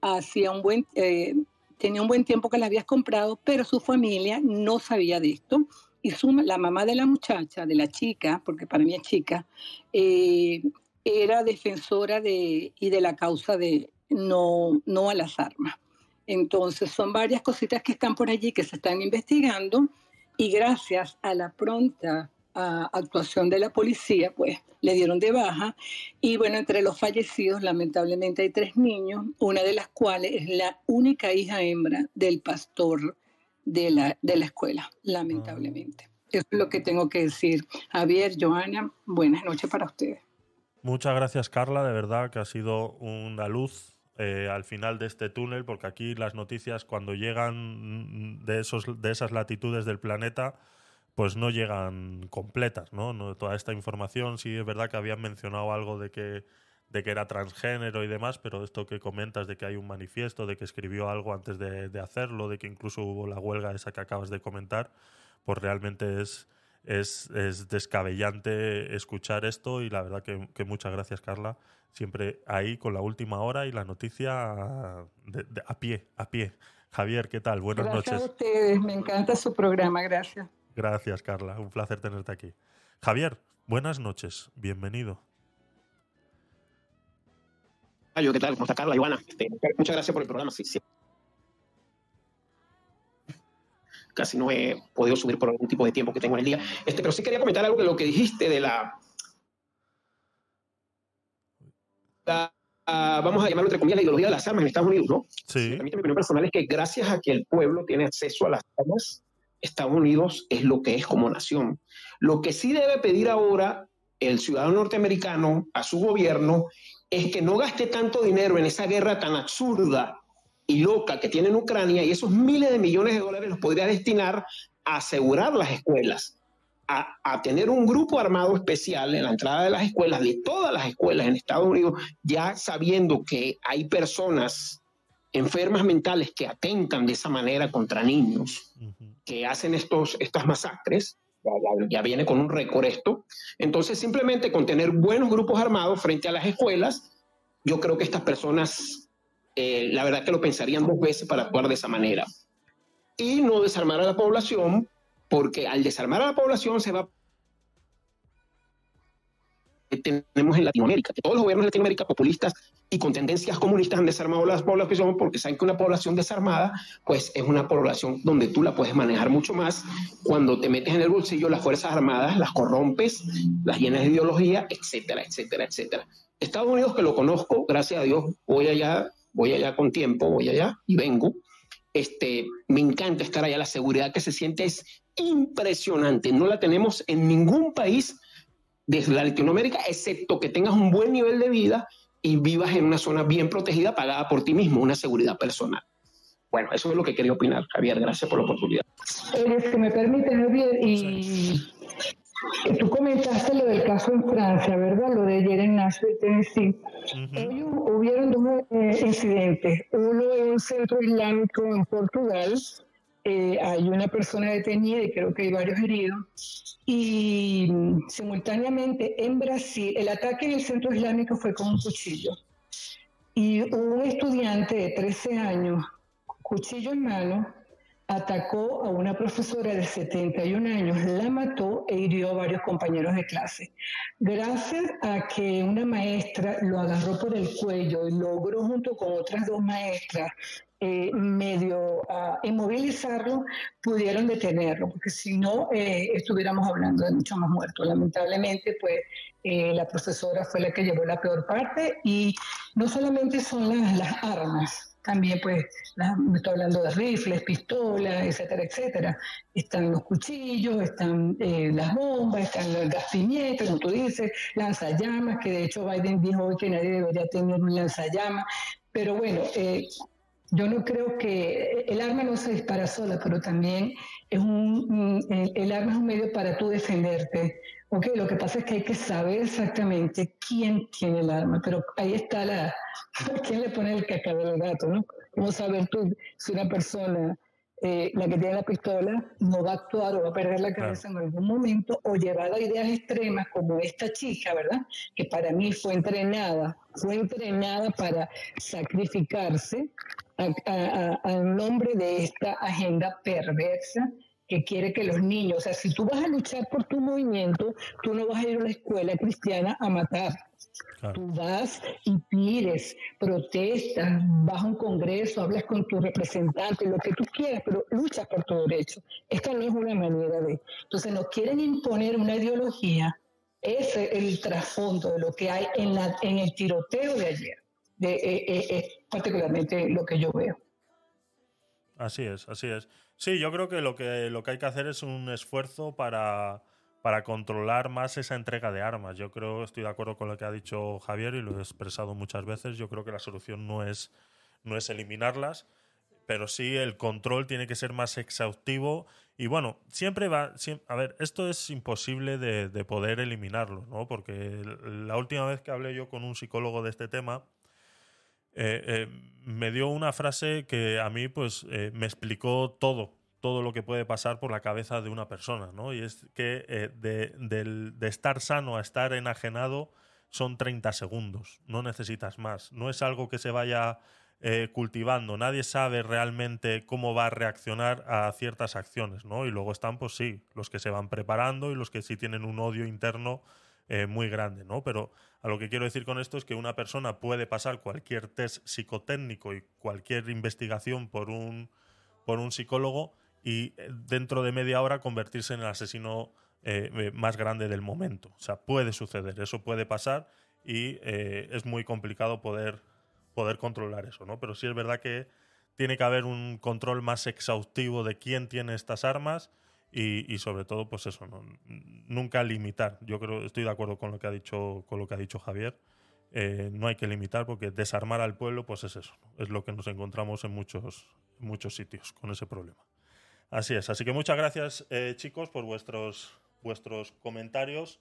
hacía un buen, eh, tenía un buen tiempo que las habías comprado, pero su familia no sabía de esto. Y su, la mamá de la muchacha, de la chica, porque para mí es chica, eh, era defensora de, y de la causa de no, no a las armas. Entonces son varias cositas que están por allí que se están investigando y gracias a la pronta ah, actuación de la policía, pues le dieron de baja. Y bueno, entre los fallecidos, lamentablemente hay tres niños, una de las cuales es la única hija hembra del pastor de la, de la escuela, lamentablemente. Eso es lo que tengo que decir. Javier, Joana, buenas noches para ustedes. Muchas gracias, Carla. De verdad que ha sido una luz eh, al final de este túnel, porque aquí las noticias, cuando llegan de, esos, de esas latitudes del planeta, pues no llegan completas, ¿no? No- Toda esta información, sí es verdad que habían mencionado algo de que, de que era transgénero y demás, pero esto que comentas de que hay un manifiesto, de que escribió algo antes de, hacerlo, de que incluso hubo la huelga esa que acabas de comentar, pues realmente es, es, es descabellante escuchar esto y la verdad que muchas gracias, Carla. Siempre ahí con la última hora y la noticia de- de- a pie, a pie. Javier, ¿qué tal? Buenas gracias noches. a ustedes, me encanta su programa, gracias. Gracias, Carla. Un placer tenerte aquí. Javier, buenas noches. Bienvenido. Ayo, ¿qué tal? ¿Cómo está Carla, Ivana? Este, muchas gracias por el programa. Sí, sí. Casi no he podido subir por algún tipo de tiempo que tengo en el día. Este, pero sí quería comentar algo de lo que dijiste de la. La- ah, vamos a llamarlo entre comillas la ideología de las armas en Estados Unidos, ¿no? Sí. A mí mi opinión personal es que gracias a que el pueblo tiene acceso a las armas, Estados Unidos es lo que es como nación. Lo que sí debe pedir ahora el ciudadano norteamericano a su gobierno es que no gaste tanto dinero en esa guerra tan absurda y loca que tiene en Ucrania y esos miles de millones de dólares los podría destinar a asegurar las escuelas, a, a tener un grupo armado especial en la entrada de las escuelas, de todas las escuelas en Estados Unidos, ya sabiendo que hay personas enfermas mentales que atentan de esa manera contra niños, que hacen estos, estas masacres, ya, ya- ya viene con un récord esto, entonces simplemente con tener buenos grupos armados frente a las escuelas, yo creo que estas personas, eh, la verdad que lo pensarían dos veces para actuar de esa manera. Y no desarmar a la población, porque al desarmar a la población se va tenemos en Latinoamérica, que todos los gobiernos de Latinoamérica populistas y con tendencias comunistas han desarmado la población porque saben que una población desarmada pues es una población donde tú la puedes manejar mucho más cuando te metes en el bolsillo las fuerzas armadas, las corrompes, las llenas de ideología, etcétera, etcétera, etcétera. Estados Unidos que lo conozco, gracias a Dios, voy allá, voy allá con tiempo, voy allá y vengo. Este, me encanta estar allá, la seguridad que se siente es impresionante, no la tenemos en ningún país desde la Latinoamérica, excepto que tengas un buen nivel de vida y vivas en una zona bien protegida, pagada por ti mismo, una seguridad personal. Bueno, eso es lo que quería opinar, Javier. Gracias por la oportunidad. Eh, si me permite, Javier, y tú comentaste lo del caso en Francia, ¿verdad? Lo de ayer en Nashville, Tennessee. Hoy hu- hubieron dos eh, incidentes. Uno en un centro islámico en Portugal. Eh, hay una persona detenida y creo que hay varios heridos. Y mm, simultáneamente en Brasil, el ataque en el centro islámico fue con un cuchillo. Y un estudiante de 13 años, cuchillo en mano, atacó a una profesora de 71 años, la mató e hirió a varios compañeros de clase. Gracias a que una maestra lo agarró por el cuello y logró junto con otras dos maestras eh, medio ah, inmovilizarlo, pudieron detenerlo, porque si no eh, estuviéramos hablando de muchos más muertos. Lamentablemente, pues eh, la profesora fue la que llevó la peor parte y no solamente son las, las armas, también pues las- me estoy hablando de rifles, pistolas, etcétera, etcétera. Están los cuchillos, están eh, las bombas, están el gas como tú dices, lanzallamas, que de hecho Biden dijo hoy que nadie debería tener un lanzallamas. Pero bueno, eh, yo no creo que el arma no se dispara sola, pero también es un, el, arma es un medio para tú defenderte. Ok, lo que pasa es que hay que saber exactamente quién tiene el arma, pero ahí está la, quién le pone el cacao al gato, ¿no? ¿Cómo saber tú si una persona, eh, la que tiene la pistola, no va a actuar o va a perder la cabeza en algún momento o llevada a ideas extremas como esta chica, ¿verdad? Que para mí fue entrenada, fue entrenada para sacrificarse al nombre de esta agenda perversa que quiere que los niños, o sea, si tú vas a luchar por tu movimiento, tú no vas a ir a una escuela cristiana a matar. Tú vas y pides, protestas, vas a un congreso, hablas con tu representante, lo que tú quieras, pero luchas por tu derecho. Esta no es una manera de... Entonces nos quieren imponer una ideología. Ese es el trasfondo de lo que hay en, la, en el tiroteo de ayer. De, eh, eh, eh, particularmente lo que yo veo. Así es, así es. Sí, yo creo que lo que, lo que hay que hacer es un esfuerzo para, para controlar más esa entrega de armas. Yo creo, estoy de acuerdo con lo que ha dicho Javier y lo he expresado muchas veces. Yo creo que la solución no es, no es eliminarlas, pero sí el control tiene que ser más exhaustivo. Y bueno, siempre va. a ver, esto es imposible de, de poder eliminarlo, ¿no? Porque la última vez que hablé yo con un psicólogo de este tema, eh, eh, me dio una frase que a mí pues eh, me explicó todo, todo lo que puede pasar por la cabeza de una persona, ¿no? Y es que eh, de, estar sano a estar enajenado son 30 segundos, no necesitas más, no es algo que se vaya eh, cultivando, nadie sabe realmente cómo va a reaccionar a ciertas acciones, ¿no? Y luego están, pues sí, los que se van preparando y los que sí tienen un odio interno eh, muy grande, ¿no? Pero a lo que quiero decir con esto es que una persona puede pasar cualquier test psicotécnico y cualquier investigación por un, por un psicólogo y eh, dentro de media hora convertirse en el asesino eh, eh, más grande del momento. O sea, puede suceder, eso puede pasar y eh, es muy complicado poder, poder controlar eso, ¿no? Pero sí es verdad que tiene que haber un control más exhaustivo de quién tiene estas armas y, y sobre todo, pues eso, ¿no? nunca limitar. Yo creo, estoy de acuerdo con lo que ha dicho, con lo que ha dicho Javier. Eh, no hay que limitar porque desarmar al pueblo, pues es eso. ¿no? Es lo que nos encontramos en muchos, muchos sitios con ese problema. Así es. Así que muchas gracias, eh, chicos, por vuestros, vuestros comentarios.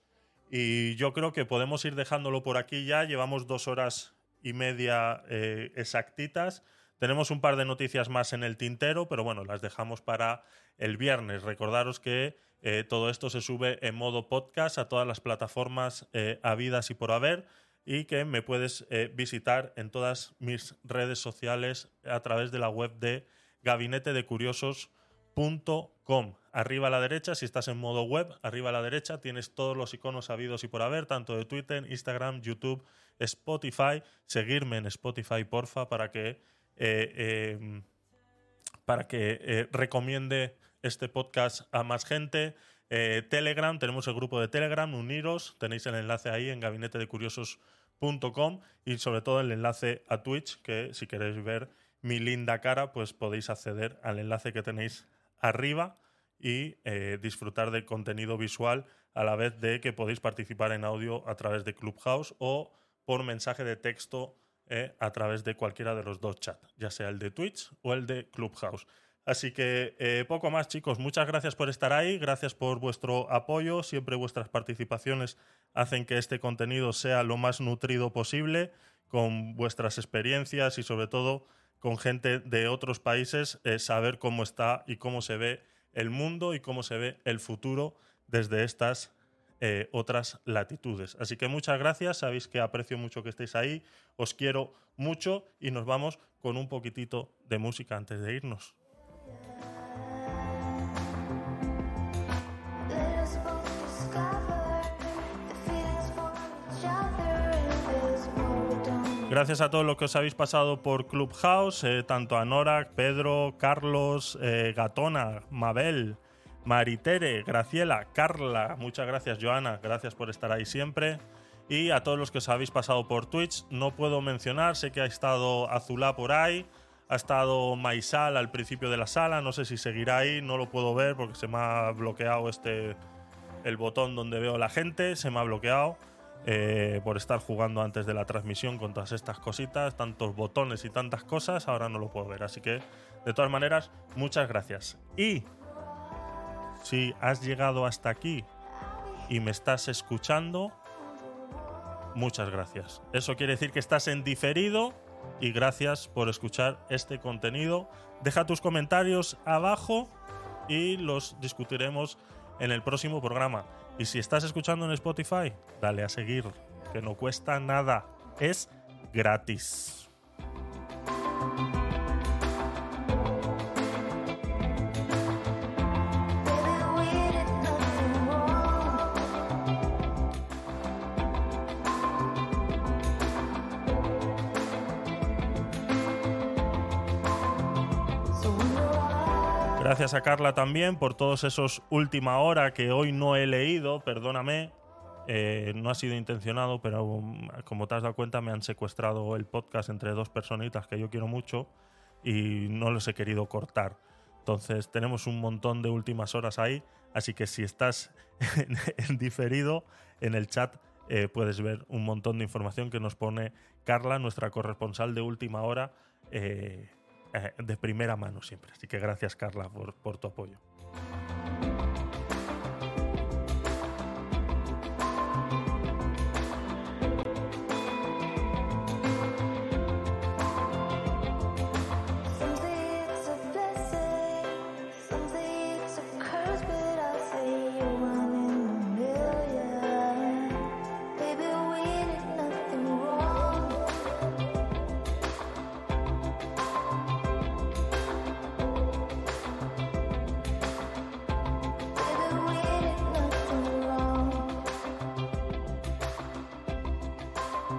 Y yo creo que podemos ir dejándolo por aquí ya. Llevamos dos horas y media eh, exactitas. Tenemos un par de noticias más en el tintero, pero bueno, las dejamos para el viernes. Recordaros que eh, todo esto se sube en modo podcast a todas las plataformas habidas y por haber y que me puedes visitar en todas mis redes sociales a través de la web de Arriba a la derecha, si estás en modo web, arriba a la derecha tienes todos los iconos habidos y por haber, tanto de Twitter, Instagram, YouTube, Spotify. Seguirme en Spotify, porfa, para que eh, eh, para que eh, recomiende este podcast a más gente. Eh, Telegram, tenemos el grupo de Telegram, uniros, tenéis el enlace ahí en gabinetedecuriosos.com y sobre todo el enlace a Twitch, que si queréis ver mi linda cara, pues podéis acceder al enlace que tenéis arriba y eh, disfrutar del contenido visual a la vez de que podéis participar en audio a través de Clubhouse o por mensaje de texto eh, a través de cualquiera de los dos chats, ya sea el de Twitch o el de Clubhouse. Así que eh, poco más, chicos. Muchas gracias por estar ahí, gracias por vuestro apoyo. Siempre vuestras participaciones hacen que este contenido sea lo más nutrido posible, con vuestras experiencias y sobre todo con gente de otros países, eh, saber cómo está y cómo se ve el mundo y cómo se ve el futuro desde estas eh, otras latitudes. Así que muchas gracias, sabéis que aprecio mucho que estéis ahí, os quiero mucho y nos vamos con un poquitito de música antes de irnos. Gracias a todos los que os habéis pasado por Clubhouse, eh, tanto a Nora, Pedro, Carlos, eh, Gatona, Mabel, Maritere, Graciela, Carla, muchas gracias Joana, gracias por estar ahí siempre. Y a todos los que os habéis pasado por Twitch, no puedo mencionar, sé que ha estado Azulá por ahí, ha estado Maisal al principio de la sala, no sé si seguirá ahí, no lo puedo ver porque se me ha bloqueado este el botón donde veo la gente, se me ha bloqueado eh, por estar jugando antes de la transmisión con todas estas cositas, tantos botones y tantas cosas, ahora no lo puedo ver. Así que, de todas maneras, muchas gracias. Y si has llegado hasta aquí y me estás escuchando, muchas gracias. Eso quiere decir que estás en diferido y gracias por escuchar este contenido. Deja tus comentarios abajo y los discutiremos en el próximo programa. Y si estás escuchando en Spotify, dale a seguir, que no cuesta nada, es gratis. Gracias a Carla también por todos esos última hora que hoy no he leído, perdóname. Eh, no ha sido intencionado, pero um, como te has dado cuenta me han secuestrado el podcast entre dos personitas que yo quiero mucho y no los he querido cortar. Entonces tenemos un montón de últimas horas ahí, así que si estás en, diferido en el chat eh, puedes ver un montón de información que nos pone Carla, nuestra corresponsal de última hora. Eh, eh, de primera mano siempre. Así que gracias Carla por, por tu apoyo.